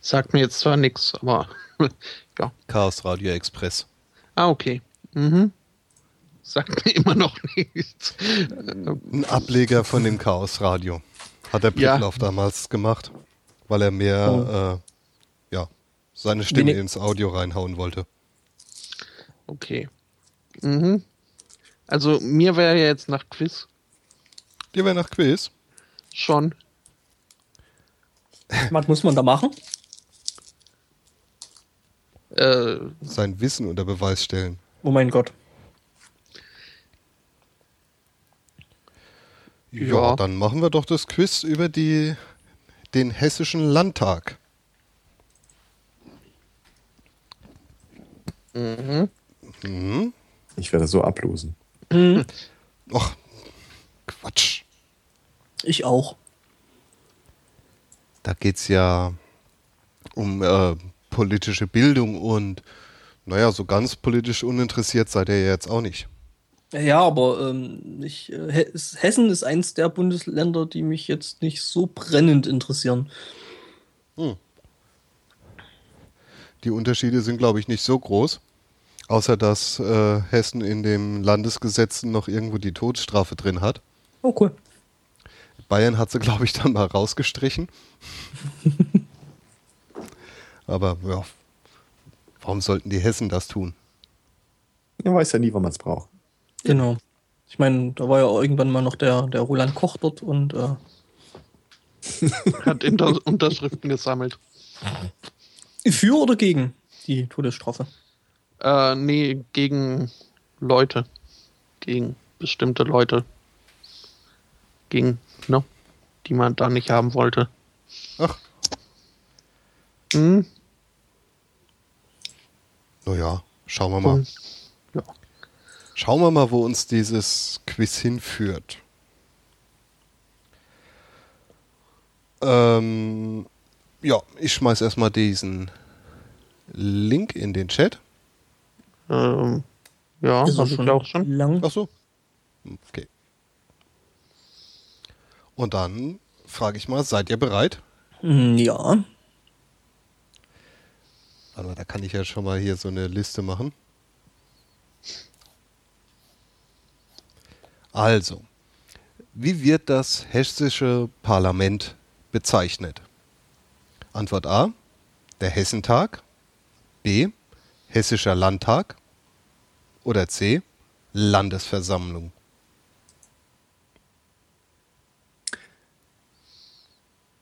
[SPEAKER 2] Sagt mir jetzt zwar nichts, aber ja.
[SPEAKER 1] Chaos Radio Express.
[SPEAKER 2] Ah, okay. Mhm. Sagt mir immer noch nichts.
[SPEAKER 1] Ein Ableger von dem Chaos Radio. Hat der
[SPEAKER 2] Ja.
[SPEAKER 1] Prittlauf damals gemacht, weil er mehr äh, ja, seine Stimme
[SPEAKER 4] Wenig-
[SPEAKER 1] ins Audio reinhauen wollte.
[SPEAKER 2] Okay. Mhm. Also mir wäre ja jetzt nach Quiz
[SPEAKER 1] Dir wäre nach Quiz.
[SPEAKER 2] schon.
[SPEAKER 4] Was muss man da machen?
[SPEAKER 2] Äh,
[SPEAKER 1] Sein Wissen unter Beweis stellen.
[SPEAKER 4] Oh mein Gott.
[SPEAKER 1] Ja,
[SPEAKER 2] Ja.
[SPEAKER 1] dann machen wir doch das Quiz über die, den Hessischen Landtag. Mhm.
[SPEAKER 3] Ich werde so ablosen.
[SPEAKER 1] Och, Quatsch.
[SPEAKER 4] Ich auch.
[SPEAKER 1] Da geht es ja um äh, politische Bildung und naja, so ganz politisch uninteressiert seid ihr ja jetzt auch nicht.
[SPEAKER 4] Ja, aber ähm, ich, äh, He- Hessen ist eins der Bundesländer, die mich jetzt nicht so brennend interessieren.
[SPEAKER 1] Die Unterschiede sind, glaube ich, nicht so groß. Außer dass äh, Hessen in den Landesgesetzen noch irgendwo die Todesstrafe drin hat.
[SPEAKER 4] Oh, cool.
[SPEAKER 1] Bayern hat sie, glaube ich, dann mal rausgestrichen. Aber ja, warum sollten die Hessen das tun?
[SPEAKER 3] Man weiß ja nie, wann man es braucht.
[SPEAKER 4] Genau. Ich meine, da war ja irgendwann mal noch der, der Roland Koch dort und äh,
[SPEAKER 2] hat Inter Unterschriften gesammelt.
[SPEAKER 4] für oder gegen die Todesstrafe?
[SPEAKER 2] Äh, nee, gegen Leute. Gegen bestimmte Leute. Gegen, ne? Die man da nicht haben wollte.
[SPEAKER 1] Ach,
[SPEAKER 2] Hm?
[SPEAKER 1] naja, schauen wir mal.
[SPEAKER 2] Ja.
[SPEAKER 1] Schauen wir mal, wo uns dieses Quiz hinführt. Ähm, ja, ich schmeiß erstmal diesen Link in den Chat.
[SPEAKER 2] Ähm, ja,
[SPEAKER 4] Ist
[SPEAKER 2] hab ich auch schon.
[SPEAKER 4] lang.
[SPEAKER 1] Ach so. Okay. Und dann frage ich mal, seid ihr bereit?
[SPEAKER 4] Hm, Ja.
[SPEAKER 1] Warte mal, da kann ich ja schon mal hier so eine Liste machen. Also, wie wird das hessische Parlament bezeichnet? Antwort A, der Hessentag. B, Hessischer Landtag. Oder C, Landesversammlung.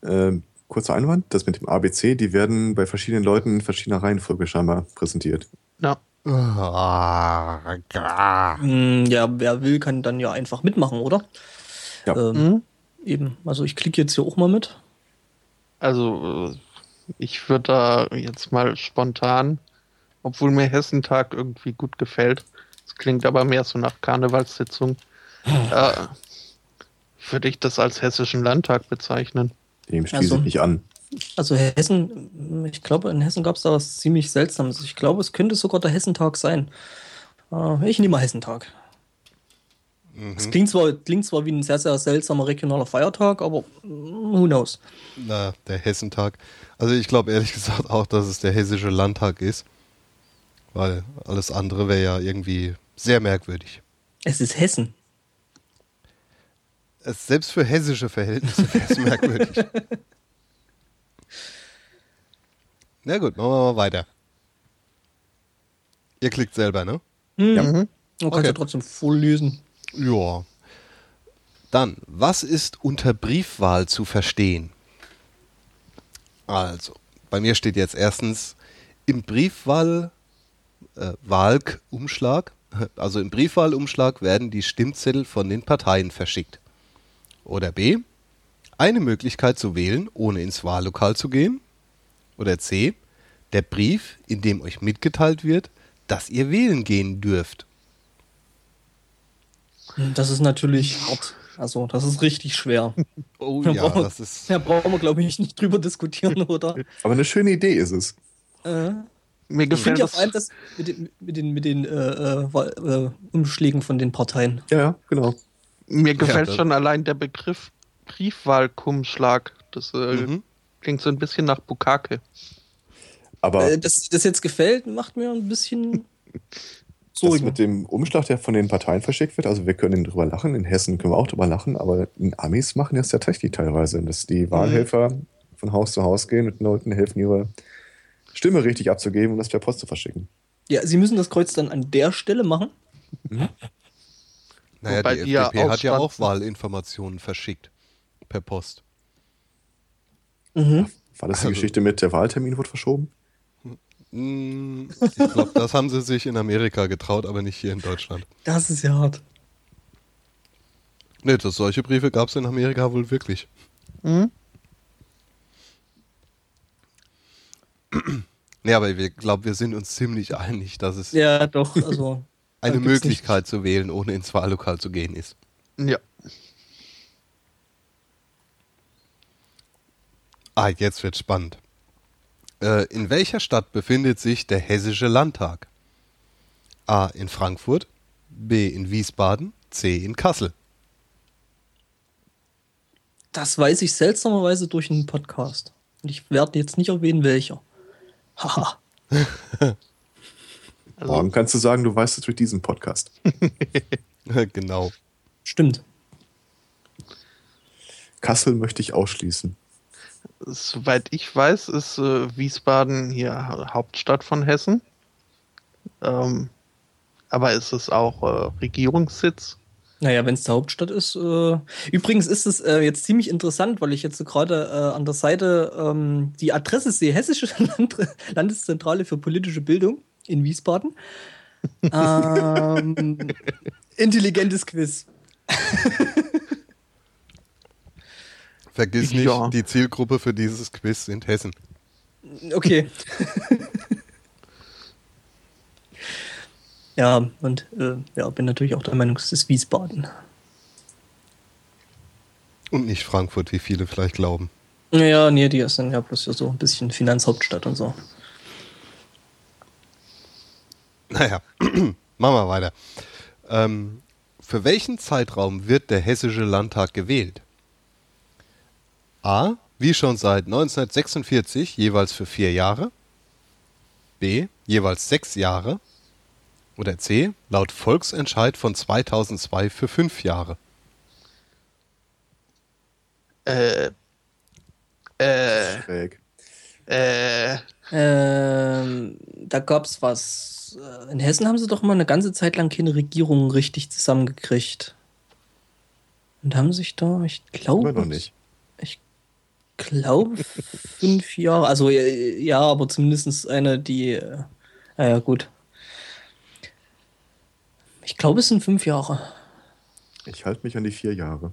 [SPEAKER 3] Ähm, kurzer Einwand, das mit dem ABC, die werden bei verschiedenen Leuten in verschiedener Reihenfolge scheinbar präsentiert.
[SPEAKER 2] Ja.
[SPEAKER 1] Ah.
[SPEAKER 4] Hm, Ja, wer will, kann dann ja einfach mitmachen, oder?
[SPEAKER 3] Ja.
[SPEAKER 4] Ähm,
[SPEAKER 2] Hm?
[SPEAKER 4] Eben. Also ich klicke jetzt hier auch mal mit.
[SPEAKER 2] Also, äh, ich würde da jetzt mal spontan, obwohl mir Hessentag irgendwie gut gefällt, es klingt aber mehr so nach Karnevalssitzung, äh, würde ich das als Hessischen Landtag bezeichnen.
[SPEAKER 3] Dem schließe
[SPEAKER 4] Also-
[SPEAKER 3] ich mich an.
[SPEAKER 4] Also Hessen, ich glaube, in Hessen gab es da was ziemlich Seltsames. Ich glaube, es könnte sogar der Hessentag sein. Äh, ich nehme mal Hessentag. Es klingt zwar, klingt zwar wie ein sehr, sehr seltsamer regionaler Feiertag, aber mm, who knows.
[SPEAKER 1] Na, der Hessentag. Also ich glaube ehrlich gesagt auch, dass es der Hessische Landtag ist. Weil alles andere wäre ja irgendwie sehr merkwürdig.
[SPEAKER 4] Es ist Hessen.
[SPEAKER 1] Es, selbst für hessische Verhältnisse wäre es merkwürdig. Na gut, machen wir mal weiter. Ihr klickt selber, ne?
[SPEAKER 4] Hm.
[SPEAKER 3] Ja.
[SPEAKER 4] Man kann
[SPEAKER 1] Okay.
[SPEAKER 4] ja trotzdem voll lesen.
[SPEAKER 1] Ja. Dann, was ist unter Briefwahl zu verstehen? Also, bei mir steht jetzt erstens im Briefwahl äh, Wahlumschlag, also im Briefwahlumschlag werden die Stimmzettel von den Parteien verschickt. Oder B, eine Möglichkeit zu wählen, ohne ins Wahllokal zu gehen. Oder C, der Brief, in dem euch mitgeteilt wird, dass ihr wählen gehen dürft.
[SPEAKER 4] Das ist natürlich hart. Also, das ist richtig schwer.
[SPEAKER 1] Oh
[SPEAKER 4] Da
[SPEAKER 1] ja,
[SPEAKER 4] brauchen wir-
[SPEAKER 1] das ist.
[SPEAKER 4] Da brauchen wir, glaube ich, nicht drüber diskutieren, oder?
[SPEAKER 3] Aber eine schöne Idee ist es.
[SPEAKER 4] Äh,
[SPEAKER 2] Mir
[SPEAKER 4] ich finde
[SPEAKER 2] gefällt
[SPEAKER 4] ja
[SPEAKER 2] das.
[SPEAKER 4] vor allem das mit den, mit den, mit den äh, äh, äh, Umschlägen von den Parteien.
[SPEAKER 3] Ja, ja, genau.
[SPEAKER 2] Mir gefällt
[SPEAKER 1] das-
[SPEAKER 2] schon allein der Begriff Briefwahlkumschlag. Das äh,
[SPEAKER 1] Mhm.
[SPEAKER 2] Klingt so ein bisschen nach Bukake.
[SPEAKER 3] Aber
[SPEAKER 4] Äh, dass das jetzt gefällt, macht mir ein bisschen
[SPEAKER 3] das
[SPEAKER 4] Sorgen.
[SPEAKER 3] mit dem Umschlag, der von den Parteien verschickt wird, also wir können drüber lachen, in Hessen können wir auch drüber lachen, aber in Amis machen das ja tatsächlich teilweise, dass die Wahlhelfer von Haus zu Haus gehen und den Leuten helfen, ihre Stimme richtig abzugeben und das per Post zu verschicken.
[SPEAKER 4] Ja, sie müssen das Kreuz dann an der Stelle machen.
[SPEAKER 1] Naja,
[SPEAKER 2] Wobei
[SPEAKER 1] die
[SPEAKER 2] die ja
[SPEAKER 1] FDP hat ja auch. Wahlinformationen verschickt. Per Post.
[SPEAKER 4] Mhm.
[SPEAKER 3] War das die
[SPEAKER 1] Also-
[SPEAKER 3] Geschichte mit der Wahltermin wird verschoben?
[SPEAKER 1] Hm, Ich glaube, das haben sie sich in Amerika getraut, aber nicht hier in Deutschland.
[SPEAKER 4] Das ist ja hart.
[SPEAKER 1] Nee, das, solche Briefe gab es in Amerika wohl wirklich.
[SPEAKER 2] Mhm.
[SPEAKER 1] Nee, aber ich glaube, wir sind uns ziemlich einig, dass es
[SPEAKER 4] Ja, doch. Also
[SPEAKER 1] eine Möglichkeit zu wählen, ohne ins Wahllokal zu gehen ist.
[SPEAKER 2] Ja.
[SPEAKER 1] Ah, jetzt wird spannend. Äh, in welcher Stadt befindet sich der Hessische Landtag? A. In Frankfurt, B. in Wiesbaden, C. in Kassel.
[SPEAKER 4] Das weiß ich seltsamerweise durch einen Podcast. Und ich werde jetzt nicht erwähnen, welcher. Haha.
[SPEAKER 2] Also,
[SPEAKER 3] Morgen kannst du sagen, du weißt es durch diesen Podcast.
[SPEAKER 1] genau.
[SPEAKER 4] Stimmt.
[SPEAKER 3] Kassel möchte ich ausschließen.
[SPEAKER 2] Soweit ich weiß, ist äh, Wiesbaden hier Ha- Hauptstadt von Hessen. Ähm, aber ist es auch äh, Regierungssitz?
[SPEAKER 4] Naja, wenn es die Hauptstadt ist. Äh, übrigens ist es äh, jetzt ziemlich interessant, weil ich jetzt so gerade äh, an der Seite ähm, die Adresse sehe: Hessische Land Landeszentrale für politische Bildung in Wiesbaden. ähm, intelligentes Quiz.
[SPEAKER 1] Vergiss nicht,
[SPEAKER 2] Ja.
[SPEAKER 1] die Zielgruppe für dieses Quiz sind Hessen.
[SPEAKER 4] Okay. ja, und äh, ja, bin natürlich auch der Meinung, es ist Wiesbaden.
[SPEAKER 1] Und nicht Frankfurt, wie viele vielleicht glauben.
[SPEAKER 4] Ja, nee, die ist dann ja bloß so ein bisschen Finanzhauptstadt und so.
[SPEAKER 1] Naja, machen wir weiter. Ähm, für welchen Zeitraum wird der Hessische Landtag gewählt? A. Wie schon seit 1946 jeweils für vier Jahre. B. Jeweils sechs Jahre. Oder C. Laut Volksentscheid von 2002 für fünf Jahre.
[SPEAKER 2] Äh, äh,
[SPEAKER 3] Schräg.
[SPEAKER 2] äh,
[SPEAKER 4] Ähm, da gab's was. In Hessen haben sie doch mal eine ganze Zeit lang keine Regierung richtig zusammengekriegt. Und haben sich da, ich glaube.
[SPEAKER 3] Immer noch nicht.
[SPEAKER 4] Ich glaube fünf Jahre. Also äh, ja, aber zumindest eine, die. Äh, ja, gut. Ich glaube, es sind fünf Jahre.
[SPEAKER 3] Ich halte mich an die vier Jahre.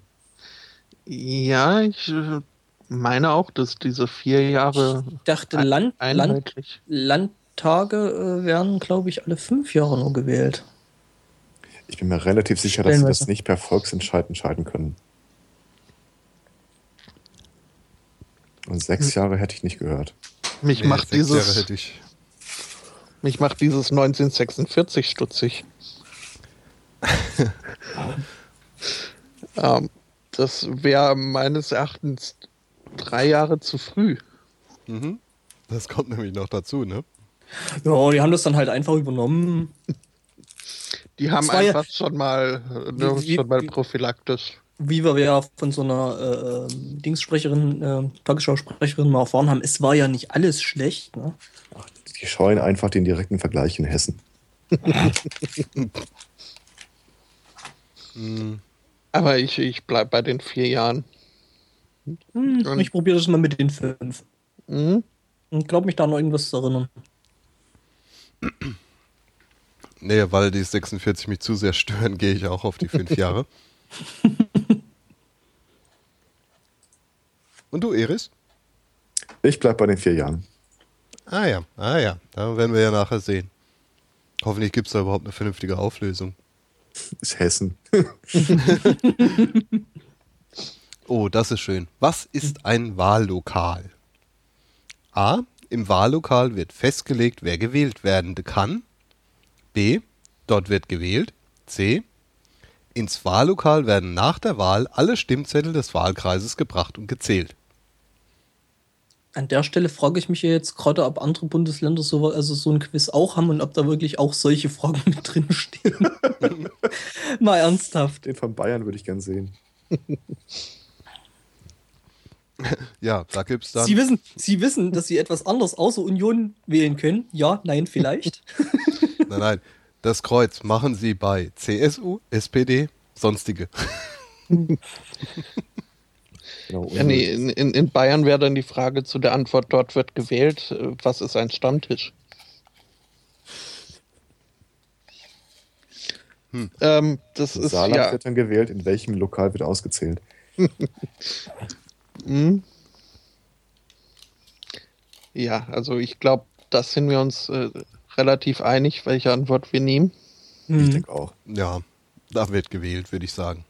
[SPEAKER 2] ja, ich äh, meine auch, dass diese vier Jahre
[SPEAKER 4] Ich dachte, Land, Land,
[SPEAKER 2] einheitlich.
[SPEAKER 4] Landtage äh, werden, glaube ich, alle fünf Jahre nur gewählt.
[SPEAKER 3] Ich bin mir relativ sicher, dass sie das nicht per Volksentscheid entscheiden können. Und sechs Jahre hätte ich nicht gehört.
[SPEAKER 2] Mich
[SPEAKER 1] Nee,
[SPEAKER 2] macht
[SPEAKER 1] sechs Jahre
[SPEAKER 2] dieses,
[SPEAKER 1] hätte ich.
[SPEAKER 2] mich macht dieses 1946 stutzig. ähm, das wäre meines Erachtens drei Jahre zu früh.
[SPEAKER 1] Mhm. Das kommt nämlich noch dazu, ne?
[SPEAKER 4] Ja, die haben das dann halt einfach übernommen.
[SPEAKER 2] Die haben
[SPEAKER 4] war ja-
[SPEAKER 2] einfach schon mal, äh, ne,
[SPEAKER 4] Wie- wie-
[SPEAKER 2] schon mal
[SPEAKER 4] wie-
[SPEAKER 2] prophylaktisch.
[SPEAKER 4] Wie wir ja von so einer äh, ähm, Dingssprecherin, äh, Tagesschausprecherin mal erfahren haben, es war ja nicht alles schlecht. Ne?
[SPEAKER 3] Ach, die scheuen einfach den direkten Vergleich in Hessen.
[SPEAKER 1] Mhm.
[SPEAKER 2] Aber ich, ich bleib bei den vier Jahren.
[SPEAKER 4] Hm, ich probiere das mal mit den fünf.
[SPEAKER 2] Mhm.
[SPEAKER 4] Und glaub mich da noch irgendwas zu erinnern.
[SPEAKER 1] Nee, weil die 46 mich zu sehr stören, gehe ich auch auf die fünf Jahre. Und du, Iris?
[SPEAKER 3] Ich bleib bei den vier Jahren.
[SPEAKER 1] Ah ja, ah ja, da werden wir ja nachher sehen. Hoffentlich gibt es da überhaupt eine vernünftige Auflösung.
[SPEAKER 3] Ist Hessen.
[SPEAKER 1] Oh, das ist schön. Was ist ein Wahllokal? A. Im Wahllokal wird festgelegt, wer gewählt werden kann. B. Dort wird gewählt. C. Ins Wahllokal werden nach der Wahl alle Stimmzettel des Wahlkreises gebracht und gezählt.
[SPEAKER 4] An der Stelle frage ich mich ja jetzt gerade, ob andere Bundesländer so, also so ein Quiz auch haben und ob da wirklich auch solche Fragen mit drin stehen. Mal ernsthaft.
[SPEAKER 3] Den von Bayern würde ich gern sehen.
[SPEAKER 1] Ja, da gibt's dann.
[SPEAKER 4] Sie wissen, Sie wissen, dass Sie etwas anderes außer Union wählen können. Ja, nein, vielleicht.
[SPEAKER 1] Nein, nein. Das Kreuz machen Sie bei CSU, SPD, sonstige.
[SPEAKER 3] Genau,
[SPEAKER 2] Ja, nee, in, in, in Bayern wäre dann die Frage zu der Antwort, dort wird gewählt, äh, was ist ein Stammtisch? Ähm, das ist
[SPEAKER 3] Saarland
[SPEAKER 2] ja.
[SPEAKER 3] wird dann gewählt, in welchem Lokal wird ausgezählt.
[SPEAKER 2] Hm. Ja, also ich glaube, da sind wir uns äh, relativ einig, welche Antwort wir nehmen.
[SPEAKER 3] Ich
[SPEAKER 4] Hm.
[SPEAKER 3] denke auch.
[SPEAKER 1] Ja, da wird gewählt, würde ich sagen.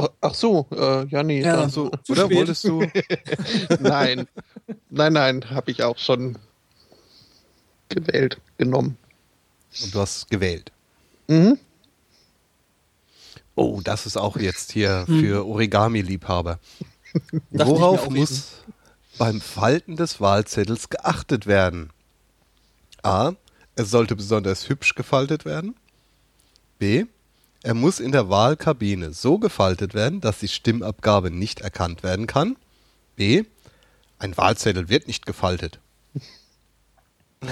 [SPEAKER 2] Ach, ach so, äh, ja, nee.
[SPEAKER 4] Ja,
[SPEAKER 2] dann-
[SPEAKER 1] So,
[SPEAKER 4] Zu
[SPEAKER 1] oder
[SPEAKER 4] spät.
[SPEAKER 1] wolltest du?
[SPEAKER 2] nein, nein, nein, habe ich auch schon gewählt, genommen.
[SPEAKER 1] Und du hast gewählt.
[SPEAKER 2] Mhm.
[SPEAKER 1] Oh, das ist auch jetzt hier für Origami-Liebhaber. Worauf muss beim Falten des Wahlzettels geachtet werden? A. Es sollte besonders hübsch gefaltet werden. B. Er muss in der Wahlkabine so gefaltet werden, dass die Stimmabgabe nicht erkannt werden kann. B. Ein Wahlzettel wird nicht gefaltet.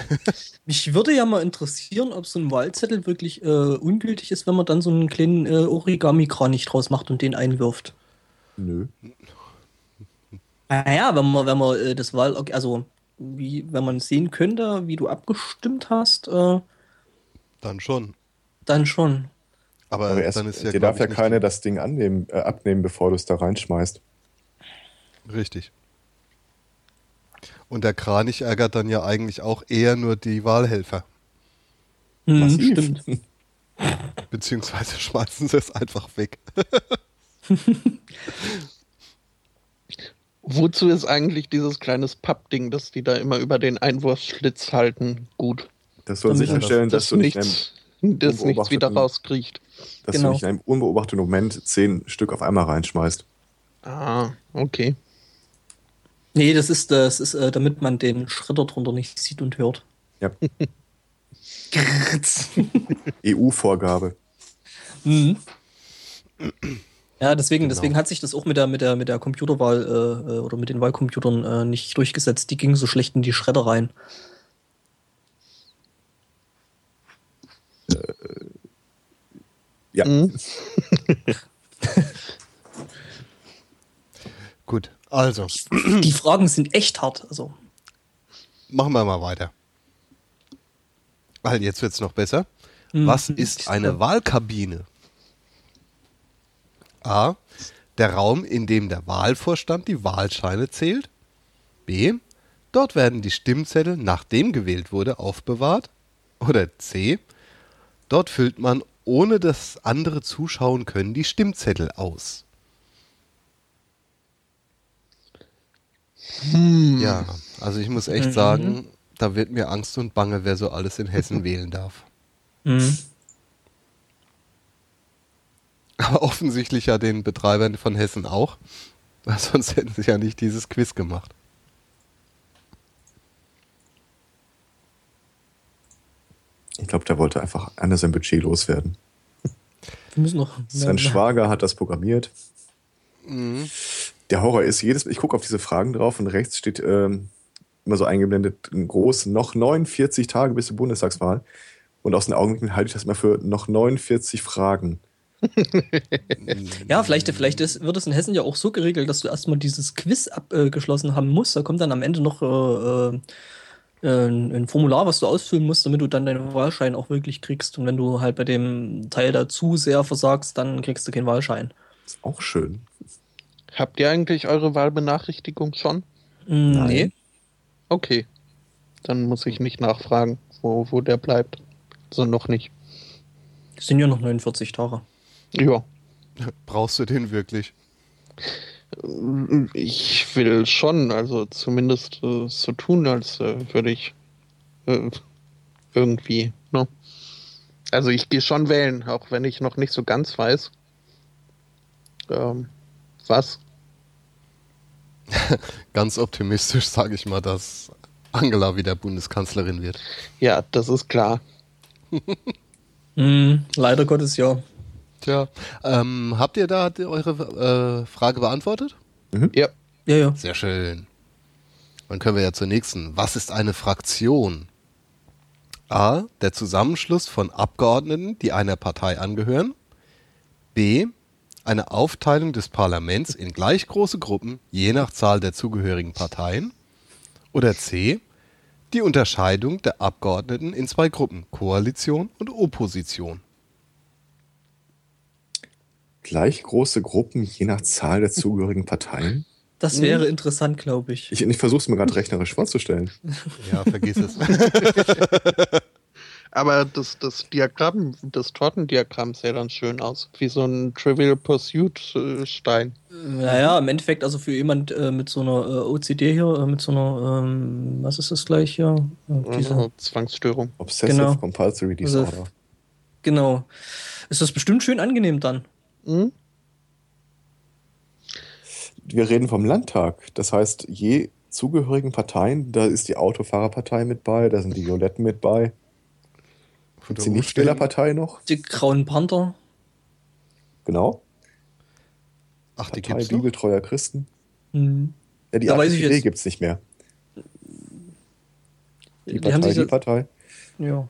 [SPEAKER 4] Mich würde ja mal interessieren, ob so ein Wahlzettel wirklich äh, ungültig ist, wenn man dann so einen kleinen äh, Origami-Kranich draus macht und den einwirft.
[SPEAKER 3] Nö.
[SPEAKER 4] Naja, wenn man, wenn man äh, das Wahl, also wie, wenn man sehen könnte, wie du abgestimmt hast, äh,
[SPEAKER 1] Dann schon.
[SPEAKER 4] dann schon.
[SPEAKER 1] Aber,
[SPEAKER 3] Aber erst,
[SPEAKER 1] dann ist ja,
[SPEAKER 3] dir darf ja keiner das Ding annehmen, äh, abnehmen, bevor du es da reinschmeißt.
[SPEAKER 1] Richtig. Und der Kranich ärgert dann ja eigentlich auch eher nur die Wahlhelfer.
[SPEAKER 4] Hm,
[SPEAKER 3] Massiv.
[SPEAKER 4] stimmt.
[SPEAKER 1] Beziehungsweise schmeißen sie es einfach weg.
[SPEAKER 2] Wozu ist eigentlich dieses kleines Pappding, das die da immer über den Einwurfschlitz halten, gut?
[SPEAKER 3] Das soll sicherstellen, dass du nicht in einem,
[SPEAKER 2] nichts, dass nichts wieder rauskriecht.
[SPEAKER 3] dass
[SPEAKER 4] Genau.
[SPEAKER 3] du nicht in einem unbeobachteten Moment zehn Stück auf einmal reinschmeißt.
[SPEAKER 2] Ah, okay.
[SPEAKER 4] Nee, das ist, das ist, äh, damit man den Schredder drunter nicht sieht und hört.
[SPEAKER 3] Ja. EU-Vorgabe.
[SPEAKER 4] Mhm. Ja, deswegen,
[SPEAKER 1] Genau.
[SPEAKER 4] deswegen hat sich das auch mit der, mit der, mit der Computerwahl äh, äh, oder mit den Wahlcomputern äh, nicht durchgesetzt. Die gingen so schlecht in die Schredder rein.
[SPEAKER 3] Ja.
[SPEAKER 2] Mhm.
[SPEAKER 1] Gut, also
[SPEAKER 4] Die Fragen sind echt hart. Also,
[SPEAKER 1] machen wir mal weiter. Weil jetzt wird es noch besser.
[SPEAKER 4] Mhm.
[SPEAKER 1] Was ist eine Wahlkabine? A. Der Raum, in dem der Wahlvorstand die Wahlscheine zählt. B. Dort werden die Stimmzettel, nachdem gewählt wurde, aufbewahrt. Oder C. Dort füllt man, ohne dass andere zuschauen können, die Stimmzettel aus. Ja, also ich muss echt
[SPEAKER 4] Mhm.
[SPEAKER 1] sagen, da wird mir Angst und Bange, wer so alles in Hessen wählen darf.
[SPEAKER 4] mhm.
[SPEAKER 1] Aber offensichtlich ja den Betreibern von Hessen auch. Weil sonst hätten sie ja nicht dieses Quiz gemacht.
[SPEAKER 3] Ich glaube, der wollte einfach einer sein Budget loswerden.
[SPEAKER 4] wir müssen noch.
[SPEAKER 3] Sein Schwager hat das programmiert.
[SPEAKER 1] Mhm.
[SPEAKER 3] Der Horror ist jedes ich gucke auf diese Fragen drauf und rechts steht ähm, immer so eingeblendet ein groß noch 49 Tage bis zur Bundestagswahl und aus den Augenblicken halte ich das immer für noch 49 Fragen.
[SPEAKER 4] Ja, vielleicht, vielleicht ist, wird es in Hessen ja auch so geregelt, dass du erstmal dieses Quiz abgeschlossen haben musst. Da kommt dann am Ende noch äh, äh, ein, Formular, was du ausfüllen musst, damit du dann deinen Wahlschein auch wirklich kriegst. Und wenn du halt bei dem Teil dazu sehr versagst, dann kriegst du keinen Wahlschein.
[SPEAKER 3] Ist auch schön.
[SPEAKER 2] Habt ihr eigentlich eure Wahlbenachrichtigung schon?
[SPEAKER 4] Mm,
[SPEAKER 3] Nein.
[SPEAKER 4] Nee.
[SPEAKER 2] Okay. Dann muss ich nicht nachfragen, wo, wo der bleibt. So noch nicht.
[SPEAKER 4] Es sind ja noch 49 Tage.
[SPEAKER 2] Ja.
[SPEAKER 1] Brauchst du den wirklich?
[SPEAKER 2] Ich will schon, also zumindest äh, so tun, als äh, würde ich äh, irgendwie, ne? Also ich gehe schon wählen, auch wenn ich noch nicht so ganz weiß, ähm, was.
[SPEAKER 1] Ganz optimistisch sage ich mal, dass Angela wieder Bundeskanzlerin wird.
[SPEAKER 2] Ja, das ist klar.
[SPEAKER 4] Mm, leider Gottes ja.
[SPEAKER 1] Tja, ähm, habt ihr da eure äh, Frage beantwortet?
[SPEAKER 2] Ja.
[SPEAKER 4] Ja, ja.
[SPEAKER 1] Sehr schön. Dann können wir ja zur nächsten. Was ist eine Fraktion? A. Der Zusammenschluss von Abgeordneten, die einer Partei angehören. B. Eine Aufteilung des Parlaments in gleich große Gruppen, je nach Zahl der zugehörigen Parteien. Oder C. Die Unterscheidung der Abgeordneten in zwei Gruppen, Koalition und Opposition.
[SPEAKER 3] Gleich große Gruppen, je nach Zahl der zugehörigen Parteien.
[SPEAKER 4] Das wäre interessant, glaube ich.
[SPEAKER 3] Ich, ich versuche es mir gerade rechnerisch vorzustellen.
[SPEAKER 1] Ja, vergiss es.
[SPEAKER 2] Aber das, das Diagramm, das Tortendiagramm sähe dann schön aus. Wie so ein Trivial Pursuit äh, Stein.
[SPEAKER 4] Naja, im Endeffekt, also für jemand äh, mit so einer äh, OCD hier, äh, mit so einer, ähm, was ist das gleich hier? Äh, diese,
[SPEAKER 2] Also Zwangsstörung.
[SPEAKER 3] Obsessive
[SPEAKER 4] Genau.
[SPEAKER 3] Compulsory
[SPEAKER 4] Also-
[SPEAKER 3] Disorder.
[SPEAKER 4] Genau. Ist das bestimmt schön angenehm dann?
[SPEAKER 2] Hm?
[SPEAKER 3] Wir reden vom Landtag. Das heißt, je zugehörigen Parteien, da ist die Autofahrerpartei mit bei, da sind die Violetten mit bei. Gibt die Nichtwählerpartei noch?
[SPEAKER 4] Die Grauen Panther.
[SPEAKER 3] Genau.
[SPEAKER 1] Ach, die
[SPEAKER 3] Partei
[SPEAKER 1] gibt's noch?
[SPEAKER 3] Bibeltreuer Christen.
[SPEAKER 4] Mhm.
[SPEAKER 3] Ja, die
[SPEAKER 4] Da weiß ich
[SPEAKER 3] AfD gibt es nicht mehr. Die,
[SPEAKER 4] Die
[SPEAKER 3] Partei, die Partei.
[SPEAKER 4] ja.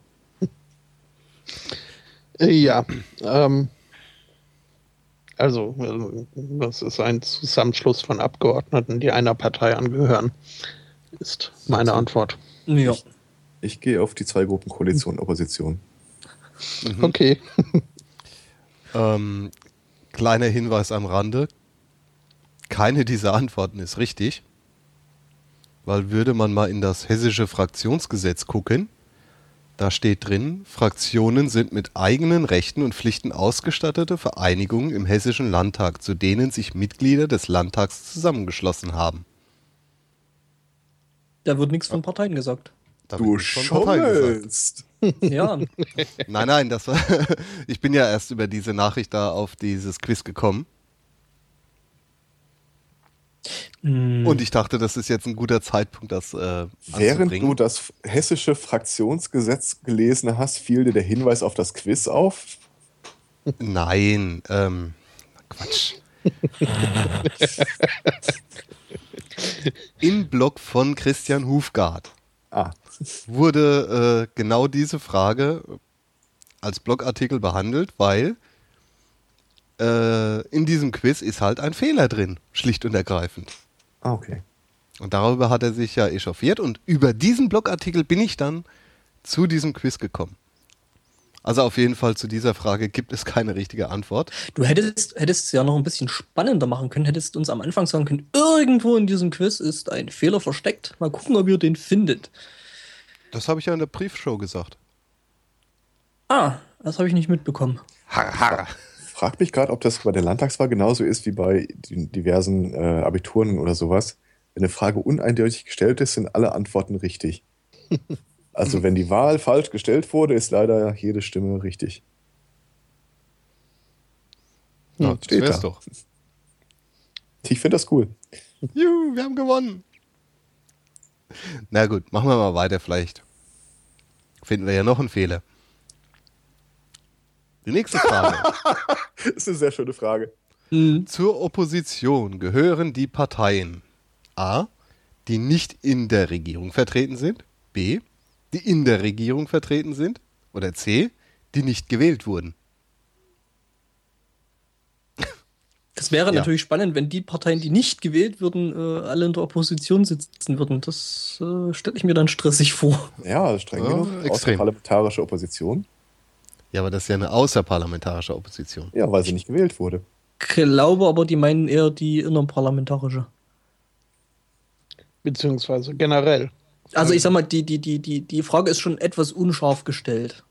[SPEAKER 2] Äh, Ja. Ähm, also, das ist ein Zusammenschluss von Abgeordneten, die einer Partei angehören. Ist meine Antwort.
[SPEAKER 4] Ja.
[SPEAKER 3] Ich gehe auf die zwei Gruppen Koalition und Opposition.
[SPEAKER 1] Mhm.
[SPEAKER 2] Okay.
[SPEAKER 1] Ähm, kleiner Hinweis am Rande. Keine dieser Antworten ist richtig. Weil würde man mal in das hessische Fraktionsgesetz gucken, da steht drin, Fraktionen sind mit eigenen Rechten und Pflichten ausgestattete Vereinigungen im hessischen Landtag, zu denen sich Mitglieder des Landtags zusammengeschlossen haben.
[SPEAKER 4] Da wird nichts von Parteien gesagt.
[SPEAKER 1] Da
[SPEAKER 3] Du schummelst!
[SPEAKER 4] Ja.
[SPEAKER 1] Nein, nein, das war. ich bin ja erst über diese Nachricht da auf dieses Quiz gekommen.
[SPEAKER 4] Mm.
[SPEAKER 1] Und ich dachte, das ist jetzt ein guter Zeitpunkt, das äh,
[SPEAKER 3] Während du das hessische Fraktionsgesetz gelesen hast, fiel dir der Hinweis auf das Quiz auf.
[SPEAKER 1] Nein, ähm, Quatsch. Im Blog von Christian Hufgard
[SPEAKER 3] Ah,
[SPEAKER 1] wurde äh, genau diese Frage als Blogartikel behandelt, weil äh, in diesem Quiz ist halt ein Fehler drin, schlicht und ergreifend.
[SPEAKER 3] ah okay.
[SPEAKER 1] Und darüber hat er sich ja echauffiert und über diesen Blogartikel bin ich dann zu diesem Quiz gekommen. Also auf jeden Fall zu dieser Frage gibt es keine richtige Antwort.
[SPEAKER 4] Du hättest, hättest es ja noch ein bisschen spannender machen können, hättest uns am Anfang sagen können, irgendwo in diesem Quiz ist ein Fehler versteckt. Mal gucken, ob ihr den findet.
[SPEAKER 1] Das habe ich ja in der Briefshow gesagt.
[SPEAKER 4] Ah, das habe ich nicht mitbekommen.
[SPEAKER 1] Har, har.
[SPEAKER 3] Frag mich gerade, ob das bei der Landtagswahl genauso ist wie bei den diversen äh, Abituren oder sowas. Wenn eine Frage uneindeutig gestellt ist, sind alle Antworten richtig. Also wenn die Wahl falsch gestellt wurde, ist leider jede Stimme richtig.
[SPEAKER 1] Ja, das
[SPEAKER 3] steht
[SPEAKER 1] wär's
[SPEAKER 3] da.
[SPEAKER 1] doch.
[SPEAKER 3] Ich finde das cool.
[SPEAKER 1] Juhu, wir haben gewonnen. Na gut, machen wir mal weiter. Vielleicht finden wir ja noch einen Fehler. Die nächste Frage.
[SPEAKER 3] Das ist eine sehr schöne Frage.
[SPEAKER 1] Zur Opposition gehören die Parteien A, die nicht in der Regierung vertreten sind, B, die in der Regierung vertreten sind oder C, die nicht gewählt wurden.
[SPEAKER 4] Das wäre
[SPEAKER 1] Ja.
[SPEAKER 4] natürlich spannend, wenn die Parteien, die nicht gewählt würden, äh, alle in der Opposition sitzen würden. Das äh, stelle ich mir dann stressig vor.
[SPEAKER 3] Ja, streng
[SPEAKER 1] Ja,
[SPEAKER 3] genug.
[SPEAKER 1] extrem.
[SPEAKER 3] Außerparlamentarische Opposition.
[SPEAKER 1] Ja, aber das ist ja eine außerparlamentarische Opposition.
[SPEAKER 3] Ja, weil sie nicht gewählt wurde.
[SPEAKER 4] Glaube aber, die meinen eher die innerparlamentarische.
[SPEAKER 2] Beziehungsweise generell.
[SPEAKER 4] Also ich sag mal, die, die, die, die, die Frage ist schon etwas unscharf gestellt.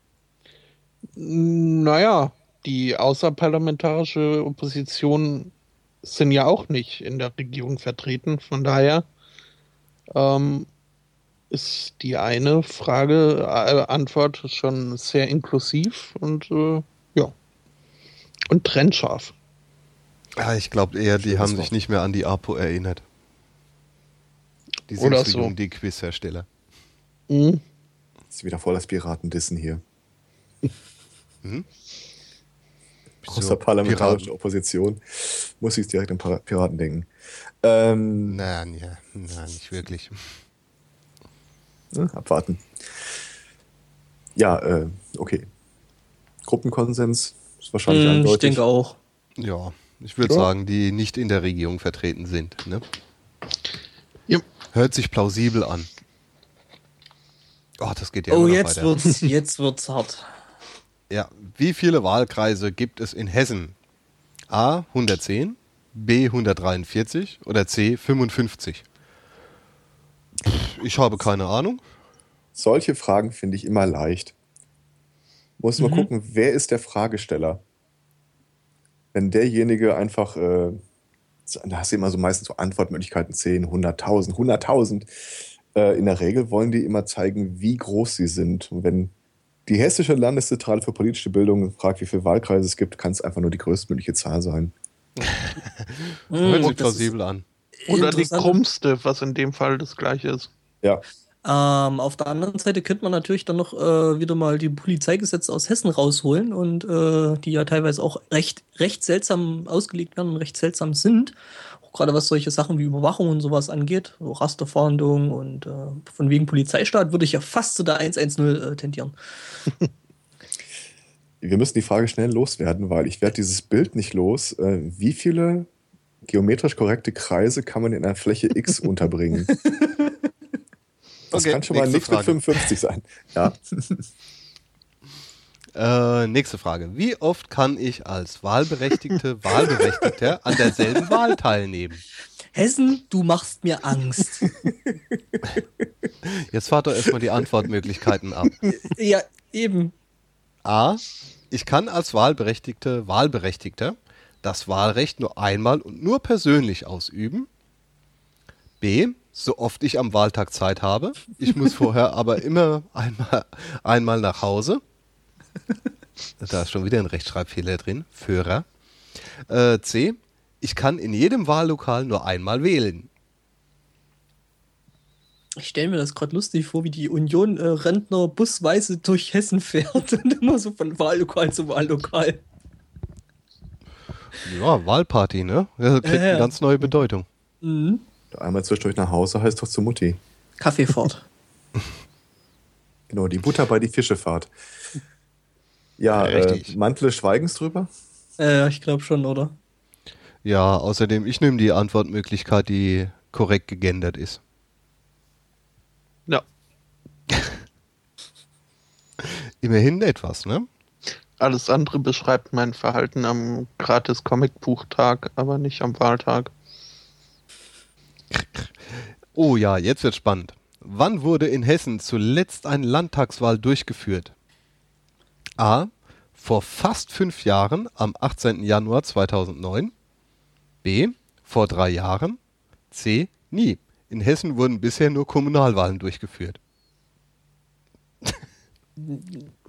[SPEAKER 2] Naja, die außerparlamentarische Opposition sind ja auch nicht in der Regierung vertreten. Von daher ähm, ist die eine Frage, äh, Antwort schon sehr inklusiv und äh, ja. Und trennscharf.
[SPEAKER 1] Ja, ich glaube eher, die haben sich nicht mehr an die APO erinnert. Die
[SPEAKER 2] Oder
[SPEAKER 1] sind so
[SPEAKER 2] so.
[SPEAKER 1] jung, die Quizhersteller.
[SPEAKER 2] Mhm.
[SPEAKER 3] Ist wieder voll das Piratendissen hier. Außer parlamentarische Opposition muss ich direkt an Piraten denken. Ähm,
[SPEAKER 1] Nein, ja, nein, nicht wirklich.
[SPEAKER 3] Ne, abwarten. Ja, äh, okay. Gruppenkonsens ist wahrscheinlich
[SPEAKER 4] Hm, ich
[SPEAKER 3] eindeutig.
[SPEAKER 4] denke auch.
[SPEAKER 1] Ja, ich würde
[SPEAKER 3] Ja.
[SPEAKER 1] sagen, die nicht in der Regierung vertreten sind. Ne?
[SPEAKER 2] Ja.
[SPEAKER 1] Hört sich plausibel an. Oh, das geht ja
[SPEAKER 4] oh, jetzt
[SPEAKER 1] weiter.
[SPEAKER 4] wird's, jetzt wird's hart.
[SPEAKER 1] Ja, wie viele Wahlkreise gibt es in Hessen? A 110, B 143 oder C 55? Ich habe keine Ahnung.
[SPEAKER 3] Solche Fragen finde ich immer leicht. Muss mal gucken, wer ist der Fragesteller? Wenn derjenige einfach, äh, da hast du immer so meistens so Antwortmöglichkeiten 10, 100.000, 100.000. Äh, in der Regel wollen die immer zeigen, wie groß sie sind. Und wenn die Hessische Landeszentrale für politische Bildung fragt, wie viele Wahlkreise es gibt, kann es einfach nur die größtmögliche Zahl sein.
[SPEAKER 1] Hört sich
[SPEAKER 4] das
[SPEAKER 1] plausibel an.
[SPEAKER 2] Oder die krummste, was in dem Fall das gleiche ist.
[SPEAKER 3] Ja,
[SPEAKER 4] Ähm, auf der anderen Seite könnte man natürlich dann noch äh, wieder mal die Polizeigesetze aus Hessen rausholen und äh, die ja teilweise auch recht, recht seltsam ausgelegt werden und recht seltsam sind. Auch gerade was solche Sachen wie Überwachung und sowas angeht, so Rasterfahndung und äh, von wegen Polizeistaat würde ich ja fast zu der 110 äh, tendieren.
[SPEAKER 3] wir müssen die Frage schnell loswerden, weil ich werde dieses Bild nicht los. Äh, wie viele geometrisch korrekte Kreise kann man in einer Fläche X unterbringen? Das
[SPEAKER 1] Okay,
[SPEAKER 3] kann schon mal nichts mit
[SPEAKER 1] Frage.
[SPEAKER 3] 55 sein. Ja.
[SPEAKER 1] Äh, nächste Frage. Wie oft kann ich als wahlberechtigte Wahlberechtigter an derselben Wahl teilnehmen?
[SPEAKER 4] Hessen, du machst mir Angst.
[SPEAKER 1] Jetzt fahrt doch erstmal die Antwortmöglichkeiten ab.
[SPEAKER 4] ja, eben.
[SPEAKER 1] A. Ich kann als wahlberechtigte Wahlberechtigter das Wahlrecht nur einmal und nur persönlich ausüben. B. So oft ich am Wahltag Zeit habe. Ich muss vorher aber immer einmal, einmal nach Hause. Da ist schon wieder ein Rechtschreibfehler drin. Führer. Äh, C. Ich kann in jedem Wahllokal nur einmal wählen.
[SPEAKER 4] Ich stelle mir das gerade lustig vor, wie die Union äh, Rentner busweise durch Hessen fährt und immer so von Wahllokal zu Wahllokal.
[SPEAKER 1] Ja, Wahlparty, ne? Das kriegt
[SPEAKER 4] Ja, ja.
[SPEAKER 1] eine ganz neue Bedeutung.
[SPEAKER 4] Mhm.
[SPEAKER 3] Einmal zwischendurch nach Hause heißt doch zu Mutti.
[SPEAKER 4] Kaffeefahrt.
[SPEAKER 3] Genau, die Butter bei die Fischefahrt. Ja,
[SPEAKER 1] Ja,
[SPEAKER 3] äh,
[SPEAKER 1] richtig.
[SPEAKER 3] Mantel Schweigens drüber.
[SPEAKER 4] äh, ich glaube schon, oder?
[SPEAKER 1] Ja, außerdem, ich nehme die Antwortmöglichkeit, die korrekt gegendert ist.
[SPEAKER 2] Ja.
[SPEAKER 1] Immerhin etwas, ne?
[SPEAKER 2] Alles andere beschreibt mein Verhalten am gratis Comicbuchtag, aber nicht am Wahltag.
[SPEAKER 1] Oh ja, jetzt wird spannend. Wann wurde in Hessen zuletzt eine Landtagswahl durchgeführt? A. Vor fast fünf Jahren am 18. Januar 2009. B. Vor drei Jahren. C. Nie. In Hessen wurden bisher nur Kommunalwahlen durchgeführt.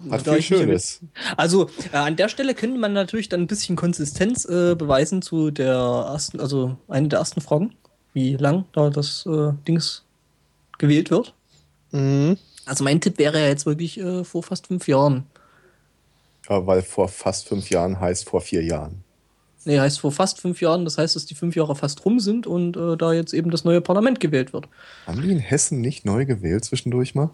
[SPEAKER 3] Hat viel Schönes.
[SPEAKER 4] Also äh, an der Stelle könnte man natürlich dann ein bisschen Konsistenz äh, beweisen zu der ersten, also eine der ersten Fragen, wie lang da das äh, Dings gewählt wird.
[SPEAKER 2] Mhm.
[SPEAKER 4] Also mein Tipp wäre ja jetzt wirklich äh, vor fast fünf Jahren.
[SPEAKER 3] Ja, weil vor fast fünf Jahren heißt vor vier Jahren.
[SPEAKER 4] Nee, heißt vor fast fünf Jahren, das heißt, dass die fünf Jahre fast rum sind und äh, da jetzt eben das neue Parlament gewählt wird.
[SPEAKER 3] Haben die in Hessen nicht neu gewählt zwischendurch mal?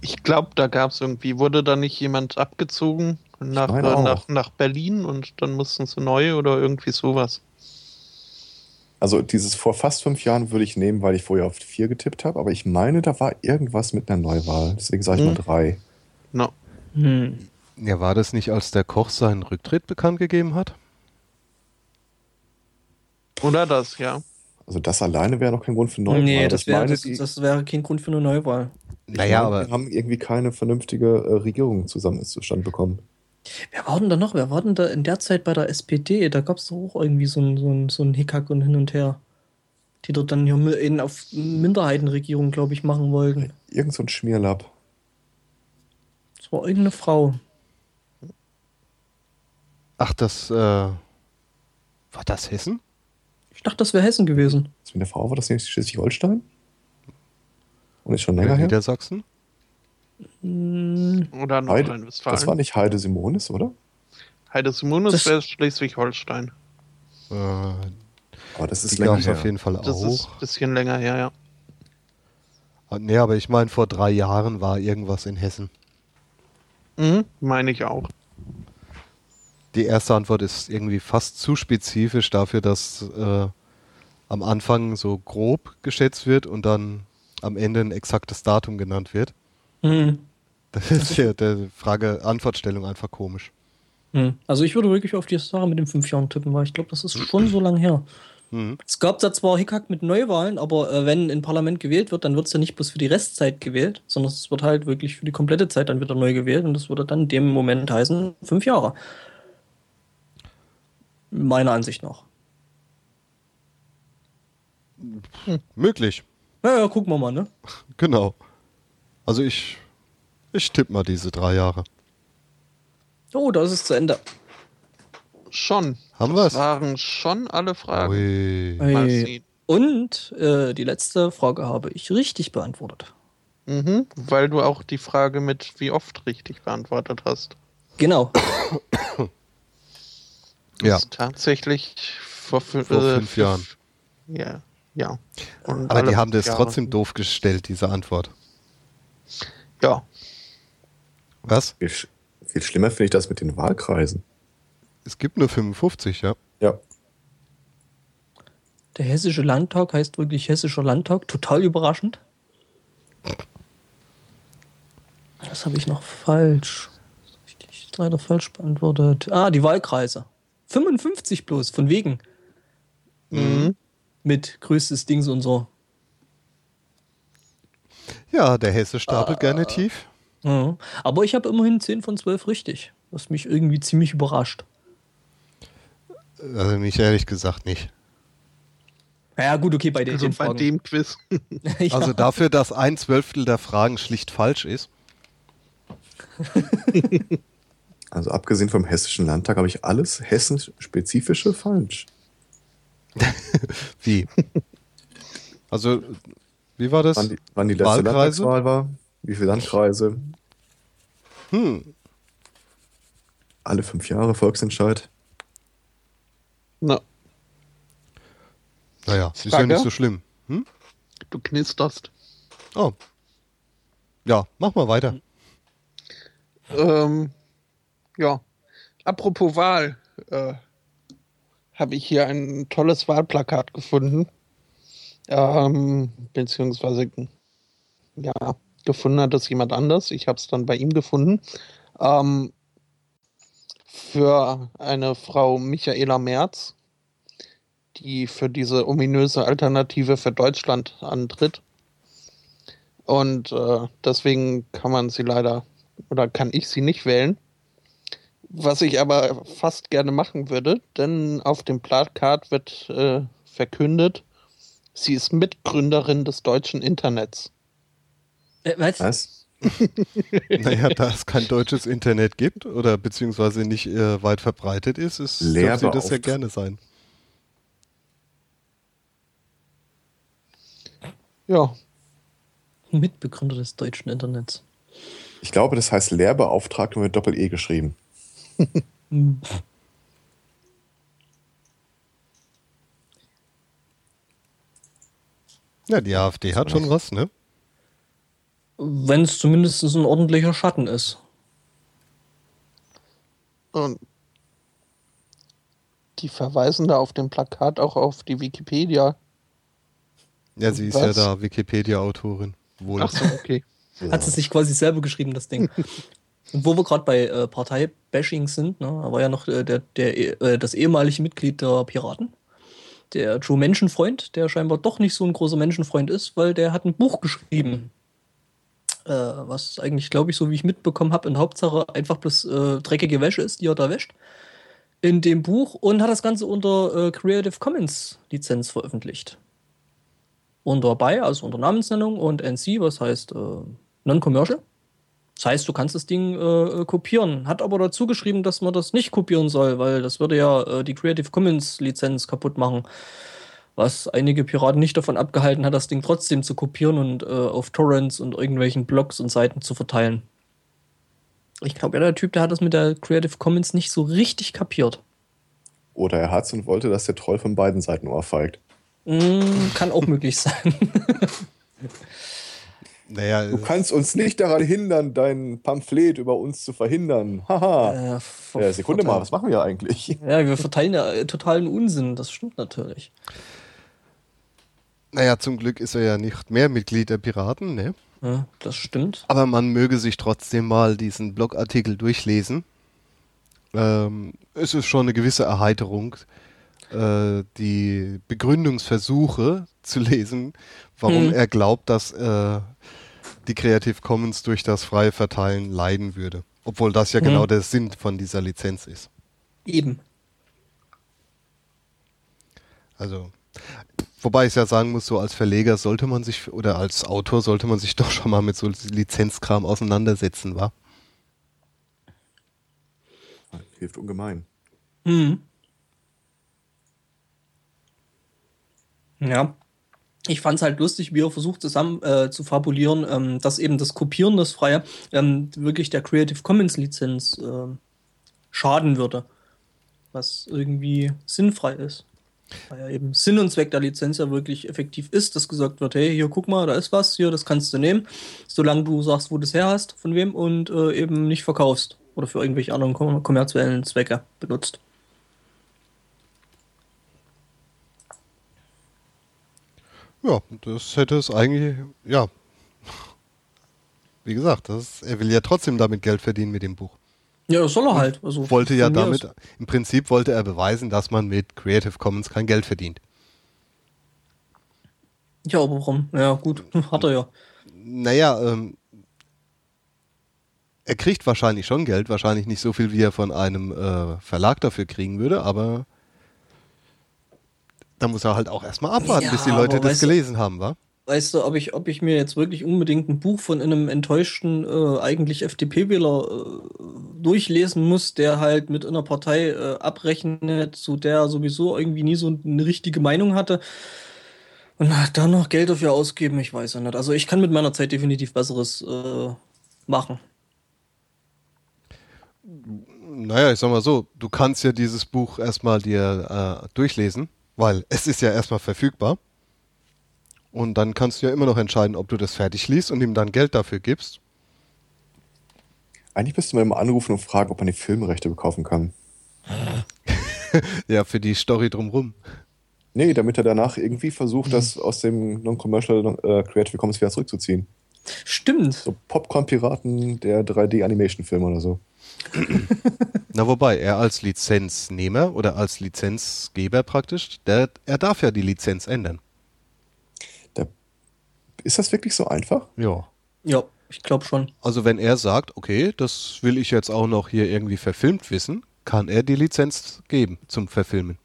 [SPEAKER 2] Ich glaube, da gab es irgendwie, wurde da nicht jemand abgezogen nach, äh, nach, nach Berlin und dann mussten sie neu oder irgendwie sowas.
[SPEAKER 3] Also dieses vor fast fünf Jahren würde ich nehmen, weil ich vorher auf vier getippt habe, aber ich meine, da war irgendwas mit einer Neuwahl. Deswegen sage ich
[SPEAKER 2] Hm.
[SPEAKER 3] mal drei.
[SPEAKER 2] No.
[SPEAKER 4] Hm.
[SPEAKER 1] Ja, war das nicht, als der Koch seinen Rücktritt bekannt gegeben hat?
[SPEAKER 2] Oder das, ja.
[SPEAKER 3] Also das alleine wäre noch kein Grund für Neuwahl.
[SPEAKER 4] nee, das
[SPEAKER 3] ich
[SPEAKER 4] wäre das, das wäre kein Grund für eine Neuwahl.
[SPEAKER 3] Ich
[SPEAKER 1] Naja,
[SPEAKER 3] meine,
[SPEAKER 1] aber-
[SPEAKER 3] Wir haben irgendwie keine vernünftige äh, Regierung zusammen zustande bekommen.
[SPEAKER 4] Wer war denn da noch? Wer war denn da in der Zeit bei der SPD? Da gab es doch auch irgendwie so ein, so, ein, so ein Hickhack und hin und her. Die dort dann hier auf Minderheitenregierung, glaube ich, machen wollten.
[SPEAKER 3] Irgend so ein Schmierlapp.
[SPEAKER 4] Das war irgendeine Frau.
[SPEAKER 1] Ach, das, äh, war das Hessen?
[SPEAKER 4] Ich dachte, das wäre Hessen gewesen.
[SPEAKER 3] Was mit der Frau war das nicht Schleswig-Holstein? Und ist schon länger her?
[SPEAKER 1] Niedersachsen?
[SPEAKER 2] Oder
[SPEAKER 3] Heide,
[SPEAKER 2] Nordrhein-Westfalen.
[SPEAKER 3] das war nicht Heide Simonis, oder?
[SPEAKER 2] Heide Simonis
[SPEAKER 4] Das-
[SPEAKER 2] wäre Schleswig-Holstein.
[SPEAKER 1] Äh,
[SPEAKER 3] Aber das ist länger her.
[SPEAKER 1] auf jeden Fall
[SPEAKER 2] Das
[SPEAKER 1] auch.
[SPEAKER 2] ist ein bisschen länger her, ja.
[SPEAKER 1] Ah, Nee, aber ich meine, vor drei Jahren war irgendwas in Hessen.
[SPEAKER 2] Mhm, meine ich auch.
[SPEAKER 1] Die erste Antwort ist irgendwie fast zu spezifisch dafür, dass äh, am Anfang so grob geschätzt wird und dann am Ende ein exaktes Datum genannt wird.
[SPEAKER 4] Hm.
[SPEAKER 1] Das ist ja der Frage-Antwortstellung einfach komisch.
[SPEAKER 4] Hm. Also ich würde wirklich auf die Sache mit den fünf Jahren tippen, weil ich glaube, das ist schon so lange her.
[SPEAKER 1] Mhm.
[SPEAKER 4] Es gab da zwar Hickhack mit Neuwahlen, aber äh, wenn ein Parlament gewählt wird, dann wird es ja nicht bloß für die Restzeit gewählt, sondern es wird halt wirklich für die komplette Zeit dann wieder neu gewählt und das würde dann in dem Moment heißen, fünf Jahre. Meiner Ansicht nach.
[SPEAKER 1] Möglich,
[SPEAKER 4] Naja, gucken wir mal, ne?
[SPEAKER 1] genau. Also ich, ich tippe mal diese drei Jahre.
[SPEAKER 4] Oh, da ist es zu Ende.
[SPEAKER 2] Schon.
[SPEAKER 1] Haben
[SPEAKER 2] das
[SPEAKER 1] wir's?
[SPEAKER 2] waren schon alle Fragen.
[SPEAKER 1] Ui.
[SPEAKER 2] Sehen.
[SPEAKER 4] Und äh, die letzte Frage habe ich richtig beantwortet.
[SPEAKER 2] Mhm, weil du auch die Frage mit wie oft richtig beantwortet hast.
[SPEAKER 4] Genau.
[SPEAKER 1] Ja.
[SPEAKER 2] ist tatsächlich vor,
[SPEAKER 1] Vor
[SPEAKER 2] äh,
[SPEAKER 1] fünf Jahren.
[SPEAKER 2] Ja, ja. Und
[SPEAKER 1] Aber
[SPEAKER 2] alle
[SPEAKER 1] die haben das
[SPEAKER 2] Jahre.
[SPEAKER 1] trotzdem doof gestellt, diese Antwort.
[SPEAKER 2] Ja,
[SPEAKER 1] Was?
[SPEAKER 3] Viel, viel schlimmer finde ich das mit den Wahlkreisen.
[SPEAKER 1] Es gibt nur 55, ja.
[SPEAKER 3] Ja.
[SPEAKER 4] Der Hessische Landtag heißt wirklich Hessischer Landtag. Total überraschend. Das habe ich noch falsch. Ich leider falsch beantwortet. Ah, die Wahlkreise. 55 bloß, von wegen.
[SPEAKER 2] Mhm.
[SPEAKER 4] Mit größtes Dings und so.
[SPEAKER 1] Ja, der Hesse stapelt gerne tief.
[SPEAKER 4] Ja. Aber ich habe immerhin 10 von 12 richtig. Was mich irgendwie ziemlich überrascht.
[SPEAKER 1] Also mich ehrlich gesagt nicht.
[SPEAKER 4] Ja, gut, okay, bei den,
[SPEAKER 2] also
[SPEAKER 4] den
[SPEAKER 2] bei dem Quiz.
[SPEAKER 4] ja.
[SPEAKER 1] Also dafür, dass ein Zwölftel der Fragen schlicht falsch ist.
[SPEAKER 3] Also abgesehen vom Hessischen Landtag habe ich alles Hessen-spezifische falsch.
[SPEAKER 1] Wie? Also, wie war das?
[SPEAKER 3] Wann die, wann die letzte
[SPEAKER 1] Wahlkreise?
[SPEAKER 3] Landtagswahl war, wie viele Landkreise,
[SPEAKER 1] Hm,
[SPEAKER 3] alle fünf Jahre Volksentscheid.
[SPEAKER 2] Na,
[SPEAKER 1] naja, ist ja
[SPEAKER 2] Frage?
[SPEAKER 1] nicht so schlimm. Hm?
[SPEAKER 2] du knisterst.
[SPEAKER 1] Oh. Ja, mach mal weiter.
[SPEAKER 2] Ähm, ja. Apropos Wahl, äh, habe ich hier ein tolles Wahlplakat gefunden. Ähm, beziehungsweise, ja, gefunden hat das jemand anders. Ich habe es dann bei ihm gefunden. Ähm, für eine Frau Michaela Merz, die für diese ominöse Alternative für Deutschland antritt. Und äh, deswegen kann man sie leider oder kann ich sie nicht wählen. Was ich aber fast gerne machen würde, denn auf dem Plakat wird äh, verkündet, sie ist Mitgründerin des deutschen Internets.
[SPEAKER 4] Äh, was?
[SPEAKER 3] Was?
[SPEAKER 1] Naja, da es kein deutsches Internet gibt oder beziehungsweise nicht äh, weit verbreitet ist, ist darf sie das ja gerne sein.
[SPEAKER 2] Ja,
[SPEAKER 4] Mitbegründer des deutschen Internets.
[SPEAKER 3] Ich glaube, das heißt Lehrbeauftragte mit Doppel-E geschrieben.
[SPEAKER 1] Ja, die AfD hat schon was, ne?
[SPEAKER 4] Wenn es zumindest ein ordentlicher Schatten ist.
[SPEAKER 2] und die verweisen da auf dem Plakat auch auf die Wikipedia.
[SPEAKER 1] Ja, sie ist
[SPEAKER 2] Was?
[SPEAKER 1] ja da Wikipedia-Autorin. Wohl.
[SPEAKER 2] Ach so, okay.
[SPEAKER 4] Hat sie sich quasi selber geschrieben, das Ding. Wo wir gerade bei äh, Partei-Bashing sind, ne, da war ja noch äh, der, der, äh, das ehemalige Mitglied der Piraten, der Joe Menschenfreund, der scheinbar doch nicht so ein großer Menschenfreund ist, weil der hat ein Buch geschrieben. Äh, was eigentlich, glaube ich, so wie ich mitbekommen habe, in Hauptsache einfach bloß äh, dreckige Wäsche ist, die er da wäscht. In dem Buch und hat das Ganze unter äh, Creative Commons Lizenz veröffentlicht. Und dabei, also unter Namensnennung und NC, was heißt äh, Non-Commercial. Das heißt, du kannst das Ding äh, kopieren. Hat aber dazu geschrieben, dass man das nicht kopieren soll, weil das würde ja äh, die Creative Commons Lizenz kaputt machen. was einige Piraten nicht davon abgehalten hat, das Ding trotzdem zu kopieren und äh, auf Torrents und irgendwelchen Blogs und Seiten zu verteilen. Ich glaube, ja, der Typ, der hat das mit der Creative Commons nicht so richtig kapiert.
[SPEAKER 3] Oder er hat's und wollte, dass der Troll von beiden Seiten ohrfeigt.
[SPEAKER 4] Mm, kann auch möglich sein.
[SPEAKER 1] Naja,
[SPEAKER 3] Du kannst uns nicht daran hindern, dein Pamphlet über uns zu verhindern. Haha.
[SPEAKER 4] Äh,
[SPEAKER 3] Äh, Sekunde mal, was machen wir eigentlich?
[SPEAKER 4] Ja, wir verteilen ja äh, totalen Unsinn, das stimmt natürlich.
[SPEAKER 1] naja, zum Glück ist er ja nicht mehr Mitglied der Piraten, ne?
[SPEAKER 4] Ja, das stimmt.
[SPEAKER 1] Aber man möge sich trotzdem mal diesen Blogartikel durchlesen. Ähm, es ist schon eine gewisse Erheiterung, äh, die Begründungsversuche zu lesen, warum
[SPEAKER 4] Hm.
[SPEAKER 1] er glaubt, dass äh, die Creative Commons durch das freie Verteilen leiden würde. Obwohl das ja
[SPEAKER 4] Hm.
[SPEAKER 1] genau der Sinn von dieser Lizenz ist.
[SPEAKER 4] Eben.
[SPEAKER 1] Also, wobei ich ja sagen muss, so als Verleger sollte man sich, oder als Autor sollte man sich doch schon mal mit so Lizenzkram auseinandersetzen, wa?
[SPEAKER 3] Hilft ungemein.
[SPEAKER 4] Hm. Ja. Ich fand es halt lustig, wie er versucht zusammen äh, zu fabulieren, ähm, dass eben das Kopieren, das Freie, ähm, wirklich der Creative Commons Lizenz ähm, schaden würde. Was irgendwie sinnfrei ist. Weil ja eben Sinn und Zweck der Lizenz ja wirklich effektiv ist, dass gesagt wird, hey, hier guck mal, da ist was, hier, das kannst du nehmen, solange du sagst, wo du es her hast, von wem und äh, eben nicht verkaufst oder für irgendwelche anderen kom kommerziellen Zwecke benutzt.
[SPEAKER 1] Ja, das hätte es eigentlich, ja. Wie gesagt, das, er will ja trotzdem damit Geld verdienen mit dem Buch.
[SPEAKER 4] Ja, das soll er halt. Also
[SPEAKER 1] Wollte ja damit,
[SPEAKER 4] aus.
[SPEAKER 1] im Prinzip wollte er beweisen, dass man mit Creative Commons kein Geld verdient.
[SPEAKER 4] Ja, aber warum? Ja, gut, hat er ja.
[SPEAKER 1] Naja, ähm, er kriegt wahrscheinlich schon Geld, wahrscheinlich nicht so viel, wie er von einem äh, Verlag dafür kriegen würde, aber da muss er halt auch erstmal abwarten,
[SPEAKER 4] Ja,
[SPEAKER 1] bis die Leute das
[SPEAKER 4] weißt du-
[SPEAKER 1] gelesen haben, wa?
[SPEAKER 4] Weißt du, ob ich, ob ich mir jetzt wirklich unbedingt ein Buch von einem enttäuschten, äh, eigentlich FDP-Wähler äh, durchlesen muss, der halt mit einer Partei äh, abrechnet, zu der er sowieso irgendwie nie so eine richtige Meinung hatte. Und dann noch Geld dafür ausgeben, ich weiß ja nicht. Also ich kann mit meiner Zeit definitiv Besseres äh, machen.
[SPEAKER 1] Naja, ich sag mal so, du kannst ja dieses Buch erstmal dir äh, durchlesen, weil es ist ja erstmal verfügbar. Und dann kannst du ja immer noch entscheiden, ob du das fertig liest und ihm dann Geld dafür gibst.
[SPEAKER 3] Eigentlich müsste man immer anrufen und fragen, ob man die Filmrechte kaufen kann.
[SPEAKER 1] Ja, für die Story drumrum.
[SPEAKER 3] Nee, damit er danach irgendwie versucht, das aus dem Non-Commercial äh, Creative Commons wieder zurückzuziehen.
[SPEAKER 4] Stimmt.
[SPEAKER 3] So Popcorn-Piraten der 3D-Animation-Film oder so.
[SPEAKER 1] Na wobei, er als Lizenznehmer oder als Lizenzgeber praktisch, der, er darf ja die Lizenz ändern.
[SPEAKER 3] Da, ist das wirklich so einfach?
[SPEAKER 1] Ja.
[SPEAKER 4] Ja, ich glaube schon.
[SPEAKER 1] Also wenn er sagt, okay, das will ich jetzt auch noch hier irgendwie verfilmt wissen, kann er die Lizenz geben zum Verfilmen.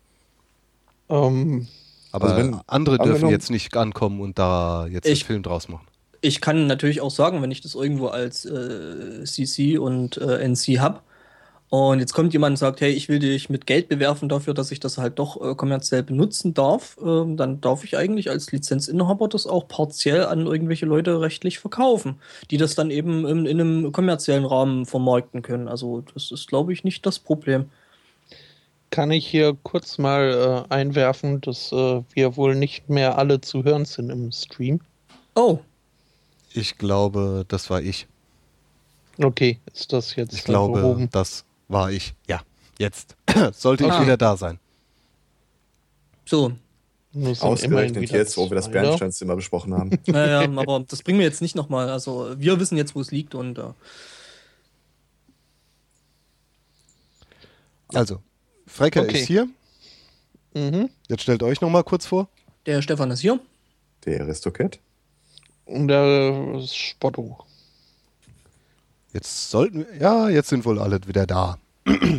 [SPEAKER 5] Ähm,
[SPEAKER 1] Aber
[SPEAKER 3] Also wenn-
[SPEAKER 1] andere dürfen jetzt nicht ankommen und da jetzt
[SPEAKER 4] Ich-
[SPEAKER 1] einen Film draus machen.
[SPEAKER 4] Ich kann natürlich auch sagen, wenn ich das irgendwo als äh, CC und äh, NC habe und jetzt kommt jemand und sagt, hey, ich will dich mit Geld bewerfen dafür, dass ich das halt doch äh, kommerziell benutzen darf, ähm, dann darf ich eigentlich als Lizenzinhaber das auch partiell an irgendwelche Leute rechtlich verkaufen, die das dann eben in, in einem kommerziellen Rahmen vermarkten können. Also das ist, glaube ich, nicht das Problem.
[SPEAKER 5] kann ich hier kurz mal äh, einwerfen, dass äh, wir wohl nicht mehr alle zu hören sind im Stream.
[SPEAKER 4] Oh,
[SPEAKER 1] Ich glaube, das war ich.
[SPEAKER 5] Okay, ist das jetzt
[SPEAKER 1] Ich glaube,
[SPEAKER 5] behoben?
[SPEAKER 1] das war ich. Ja, jetzt. Sollte ich
[SPEAKER 5] Ah.
[SPEAKER 1] wieder da sein.
[SPEAKER 4] so.
[SPEAKER 3] Ausgerechnet jetzt, wo wir das Bernsteinzimmer besprochen haben.
[SPEAKER 4] Naja, aber das bringen wir jetzt nicht nochmal. Also wir wissen jetzt, wo es liegt und äh,
[SPEAKER 1] Also, Frecker
[SPEAKER 5] Okay.
[SPEAKER 1] ist hier.
[SPEAKER 5] Mhm.
[SPEAKER 1] Jetzt stellt euch noch mal kurz vor.
[SPEAKER 4] der Stefan ist hier.
[SPEAKER 3] Der Aristocat.
[SPEAKER 5] Und der Spotto.
[SPEAKER 1] Jetzt sollten wir, ja, jetzt sind wohl alle wieder da.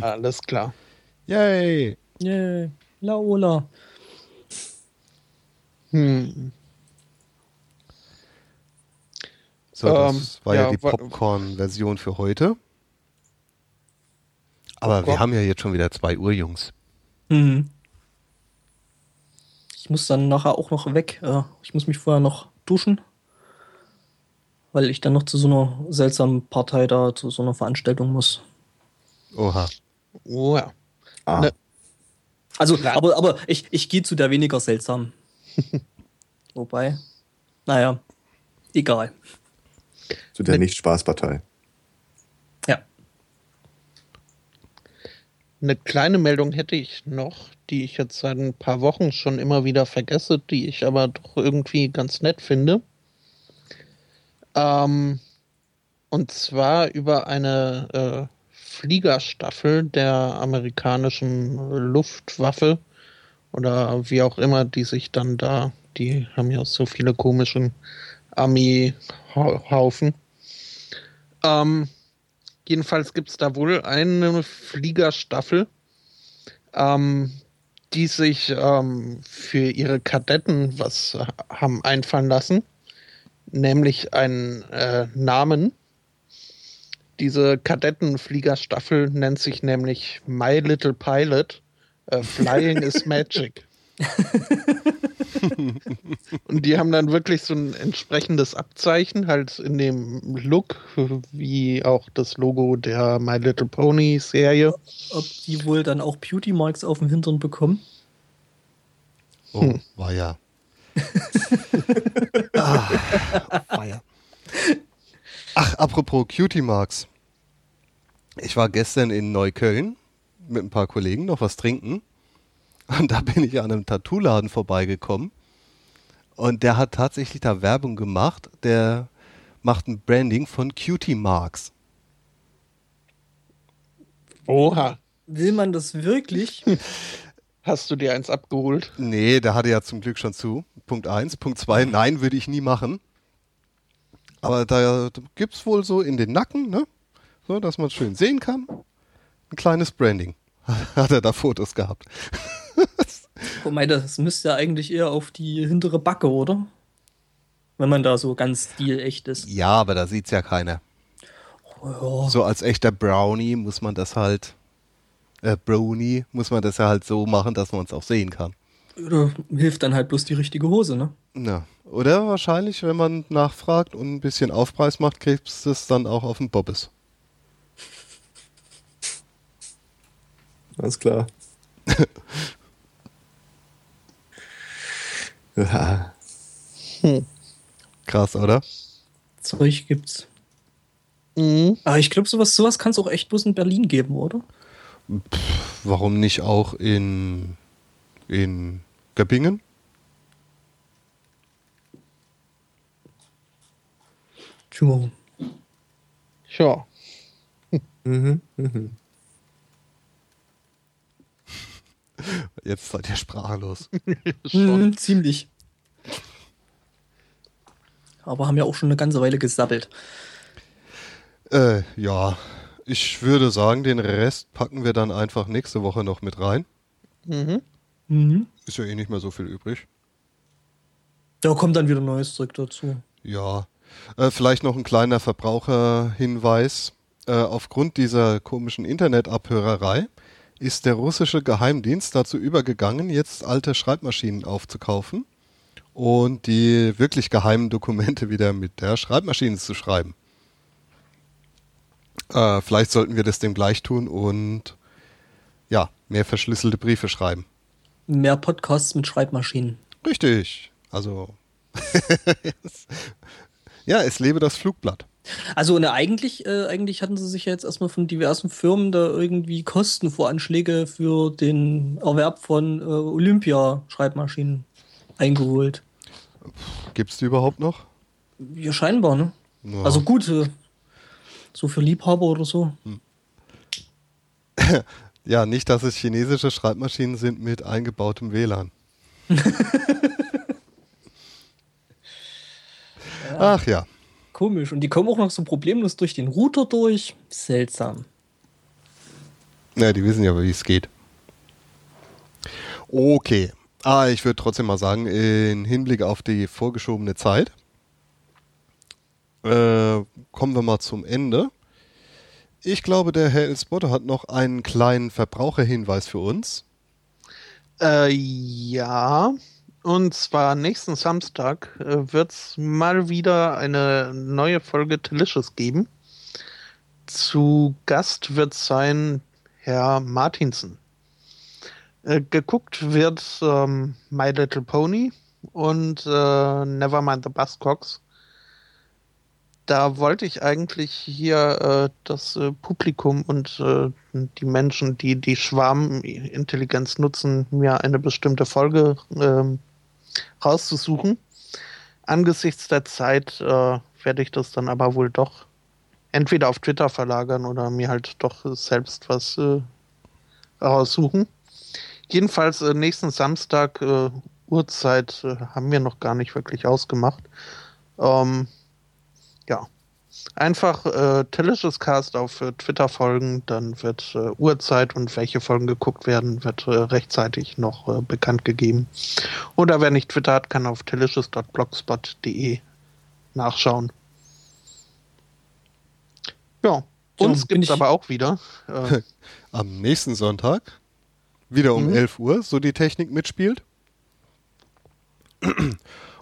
[SPEAKER 5] Alles klar.
[SPEAKER 1] Yay!
[SPEAKER 4] Yay, Laola.
[SPEAKER 5] Hm.
[SPEAKER 1] So, das
[SPEAKER 5] Ähm,
[SPEAKER 1] war ja,
[SPEAKER 5] ja,
[SPEAKER 1] die Popcorn-Version für heute. Aber wir
[SPEAKER 5] Popcorn?
[SPEAKER 1] haben ja jetzt schon wieder 2 Uhr, Jungs.
[SPEAKER 4] Mhm. Ich muss dann nachher auch noch weg. Äh, ich muss mich vorher noch duschen, weil ich dann noch zu so einer seltsamen Partei da, zu so einer Veranstaltung muss.
[SPEAKER 1] Oha.
[SPEAKER 2] Oh ja.
[SPEAKER 3] Ah,
[SPEAKER 2] Ne.
[SPEAKER 4] Also,
[SPEAKER 2] Klar.
[SPEAKER 4] aber, aber ich, ich gehe zu der weniger seltsam. Wobei, naja, egal.
[SPEAKER 3] zu der Nicht-Spaß-Partei.
[SPEAKER 4] Ja.
[SPEAKER 2] Eine kleine Meldung hätte ich noch, die ich jetzt seit ein paar Wochen schon immer wieder vergesse, die ich aber doch irgendwie ganz nett finde. Ähm, und zwar über eine äh, Fliegerstaffel der amerikanischen Luftwaffe oder wie auch immer die sich dann da, die haben ja so viele komischen Armeehaufen. Ähm, jedenfalls gibt es da wohl eine Fliegerstaffel, ähm, die sich ähm, für ihre Kadetten was haben einfallen lassen, nämlich einen äh, Namen. Diese Kadettenfliegerstaffel nennt sich nämlich My Little Pilot. Äh, Flying is Magic. Und die haben dann wirklich so ein entsprechendes Abzeichen, halt in dem Look, wie auch das Logo der My Little Pony Serie.
[SPEAKER 4] Ob die wohl dann auch Beauty Marks auf dem Hintern bekommen?
[SPEAKER 1] Oh,
[SPEAKER 2] Hm.
[SPEAKER 1] war ja. ah, ja. Ach, apropos Cutie Marks. Ich war gestern in Neukölln mit ein paar Kollegen noch was trinken. Und da bin ich an einem Tattoo-Laden vorbeigekommen. Und der hat tatsächlich da Werbung gemacht. Der macht ein Branding von Cutie Marks.
[SPEAKER 2] Oha.
[SPEAKER 4] Will man das wirklich?
[SPEAKER 2] Hast du dir eins abgeholt?
[SPEAKER 1] Nee, der hatte ja zum Glück schon zu. Punkt eins. Punkt zwei, nein, würde ich nie machen. Aber da gibt es wohl so in den Nacken, ne? So, dass man es schön sehen kann. Ein kleines Branding. Hat er da Fotos gehabt.
[SPEAKER 4] Wobei, das müsste ja eigentlich eher auf die hintere Backe, oder? Wenn man da so ganz stilecht ist.
[SPEAKER 1] Ja, aber da sieht's ja keiner.
[SPEAKER 4] Ja.
[SPEAKER 1] So als echter Brownie muss man das halt, äh, Brownie muss man das ja halt so machen, dass man es auch sehen kann.
[SPEAKER 4] Oder hilft dann halt bloß die richtige Hose, ne?
[SPEAKER 1] Ja. Oder wahrscheinlich, wenn man nachfragt und ein bisschen Aufpreis macht, kriegst du es dann auch auf den Bobbes.
[SPEAKER 3] Alles klar. ja,
[SPEAKER 1] Krass, oder?
[SPEAKER 4] Zeug gibt's.
[SPEAKER 2] Mhm.
[SPEAKER 4] Aber ich glaube, sowas, sowas kann es auch echt bloß in Berlin geben, oder?
[SPEAKER 1] Warum nicht auch in, in Göppingen?
[SPEAKER 4] Tja.
[SPEAKER 2] Ja.
[SPEAKER 3] mhm, mhm.
[SPEAKER 1] Jetzt seid ihr sprachlos.
[SPEAKER 2] Schon.
[SPEAKER 4] Mhm, ziemlich. Aber haben ja auch schon eine ganze Weile gesabbelt.
[SPEAKER 1] Äh, ja, ich würde sagen, den Rest packen wir dann einfach nächste Woche noch mit rein.
[SPEAKER 2] Mhm.
[SPEAKER 4] Mhm.
[SPEAKER 1] Ist ja eh nicht mehr so viel übrig.
[SPEAKER 4] Da kommt dann wieder neues Zeug dazu.
[SPEAKER 1] Ja, äh, vielleicht noch ein kleiner Verbraucherhinweis. Äh, aufgrund dieser komischen Internetabhörerei ist der russische Geheimdienst dazu übergegangen, jetzt alte Schreibmaschinen aufzukaufen und die wirklich geheimen Dokumente wieder mit der Schreibmaschine zu schreiben. Äh, vielleicht sollten wir das dem gleich tun und ja, mehr verschlüsselte Briefe schreiben.
[SPEAKER 4] Mehr Podcasts mit Schreibmaschinen.
[SPEAKER 1] Richtig. Also ja, es lebe das Flugblatt.
[SPEAKER 4] Also ne, eigentlich, äh, eigentlich hatten sie sich ja jetzt erstmal von diversen Firmen da irgendwie Kostenvoranschläge für den Erwerb von äh, Olympia-Schreibmaschinen eingeholt.
[SPEAKER 1] Gibt's die überhaupt noch?
[SPEAKER 4] Ja, scheinbar, ne?
[SPEAKER 1] Ja.
[SPEAKER 4] Also gut, äh, so für Liebhaber oder so.
[SPEAKER 1] Ja, nicht, dass es chinesische Schreibmaschinen sind mit eingebautem WLAN. Ach ja.
[SPEAKER 4] Komisch. Und die kommen auch noch so problemlos durch den Router durch. Seltsam.
[SPEAKER 1] Ja, die wissen ja, wie es geht. Okay. Ah, ich würde trotzdem mal sagen, in Hinblick auf die vorgeschobene Zeit, äh, kommen wir mal zum Ende. Ich glaube, der Herr Elspotter hat noch einen kleinen Verbraucherhinweis für uns.
[SPEAKER 2] Äh, ja. Und zwar nächsten Samstag äh, wird es mal wieder eine neue Folge Delicious geben. Zu Gast wird sein Herr Martinsen. Äh, geguckt wird ähm, My Little Pony und äh, Nevermind the Buzzcocks. Da wollte ich eigentlich hier äh, das äh, Publikum und äh, die Menschen, die die Schwarmintelligenz nutzen, mir eine bestimmte Folge ähm, rauszusuchen. Angesichts der Zeit äh, werde ich das dann aber wohl doch entweder auf Twitter verlagern oder mir halt doch selbst was äh, raussuchen. Jedenfalls äh, nächsten Samstag äh, Uhrzeit äh, haben wir noch gar nicht wirklich ausgemacht. Ähm. Einfach äh, Delicious Cast auf äh, Twitter folgen, dann wird äh, Uhrzeit und welche Folgen geguckt werden, wird äh, rechtzeitig noch äh, bekannt gegeben. Oder wer nicht Twitter hat, kann auf delicious.blogspot.de nachschauen. Ja, uns
[SPEAKER 4] bin
[SPEAKER 2] gibt es aber auch wieder. Äh,
[SPEAKER 1] Am nächsten Sonntag, wieder um
[SPEAKER 2] Mhm.
[SPEAKER 1] 11 Uhr, so die Technik mitspielt.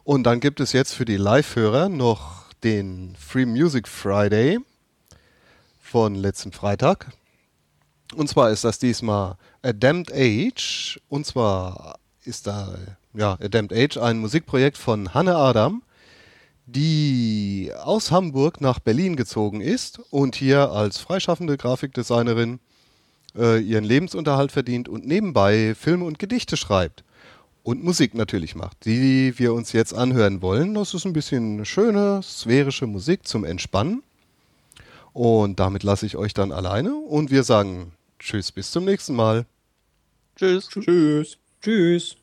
[SPEAKER 1] Und dann gibt es jetzt für die Live-Hörer noch den Free Music Friday von letzten Freitag. Und zwar ist das diesmal A Damned Age. Und zwar ist da, ja, A Damned Age ein Musikprojekt von Hanne Adam, die aus Hamburg nach Berlin gezogen ist und hier als freischaffende Grafikdesignerin äh, ihren Lebensunterhalt verdient und nebenbei Filme und Gedichte schreibt. Und Musik natürlich macht, die wir uns jetzt anhören wollen. Das ist ein bisschen schöne, sphärische Musik zum Entspannen. Und damit lasse ich euch dann alleine und wir sagen Tschüss, bis zum nächsten Mal.
[SPEAKER 2] tschüss.
[SPEAKER 3] Tschüss.
[SPEAKER 4] Tschüss.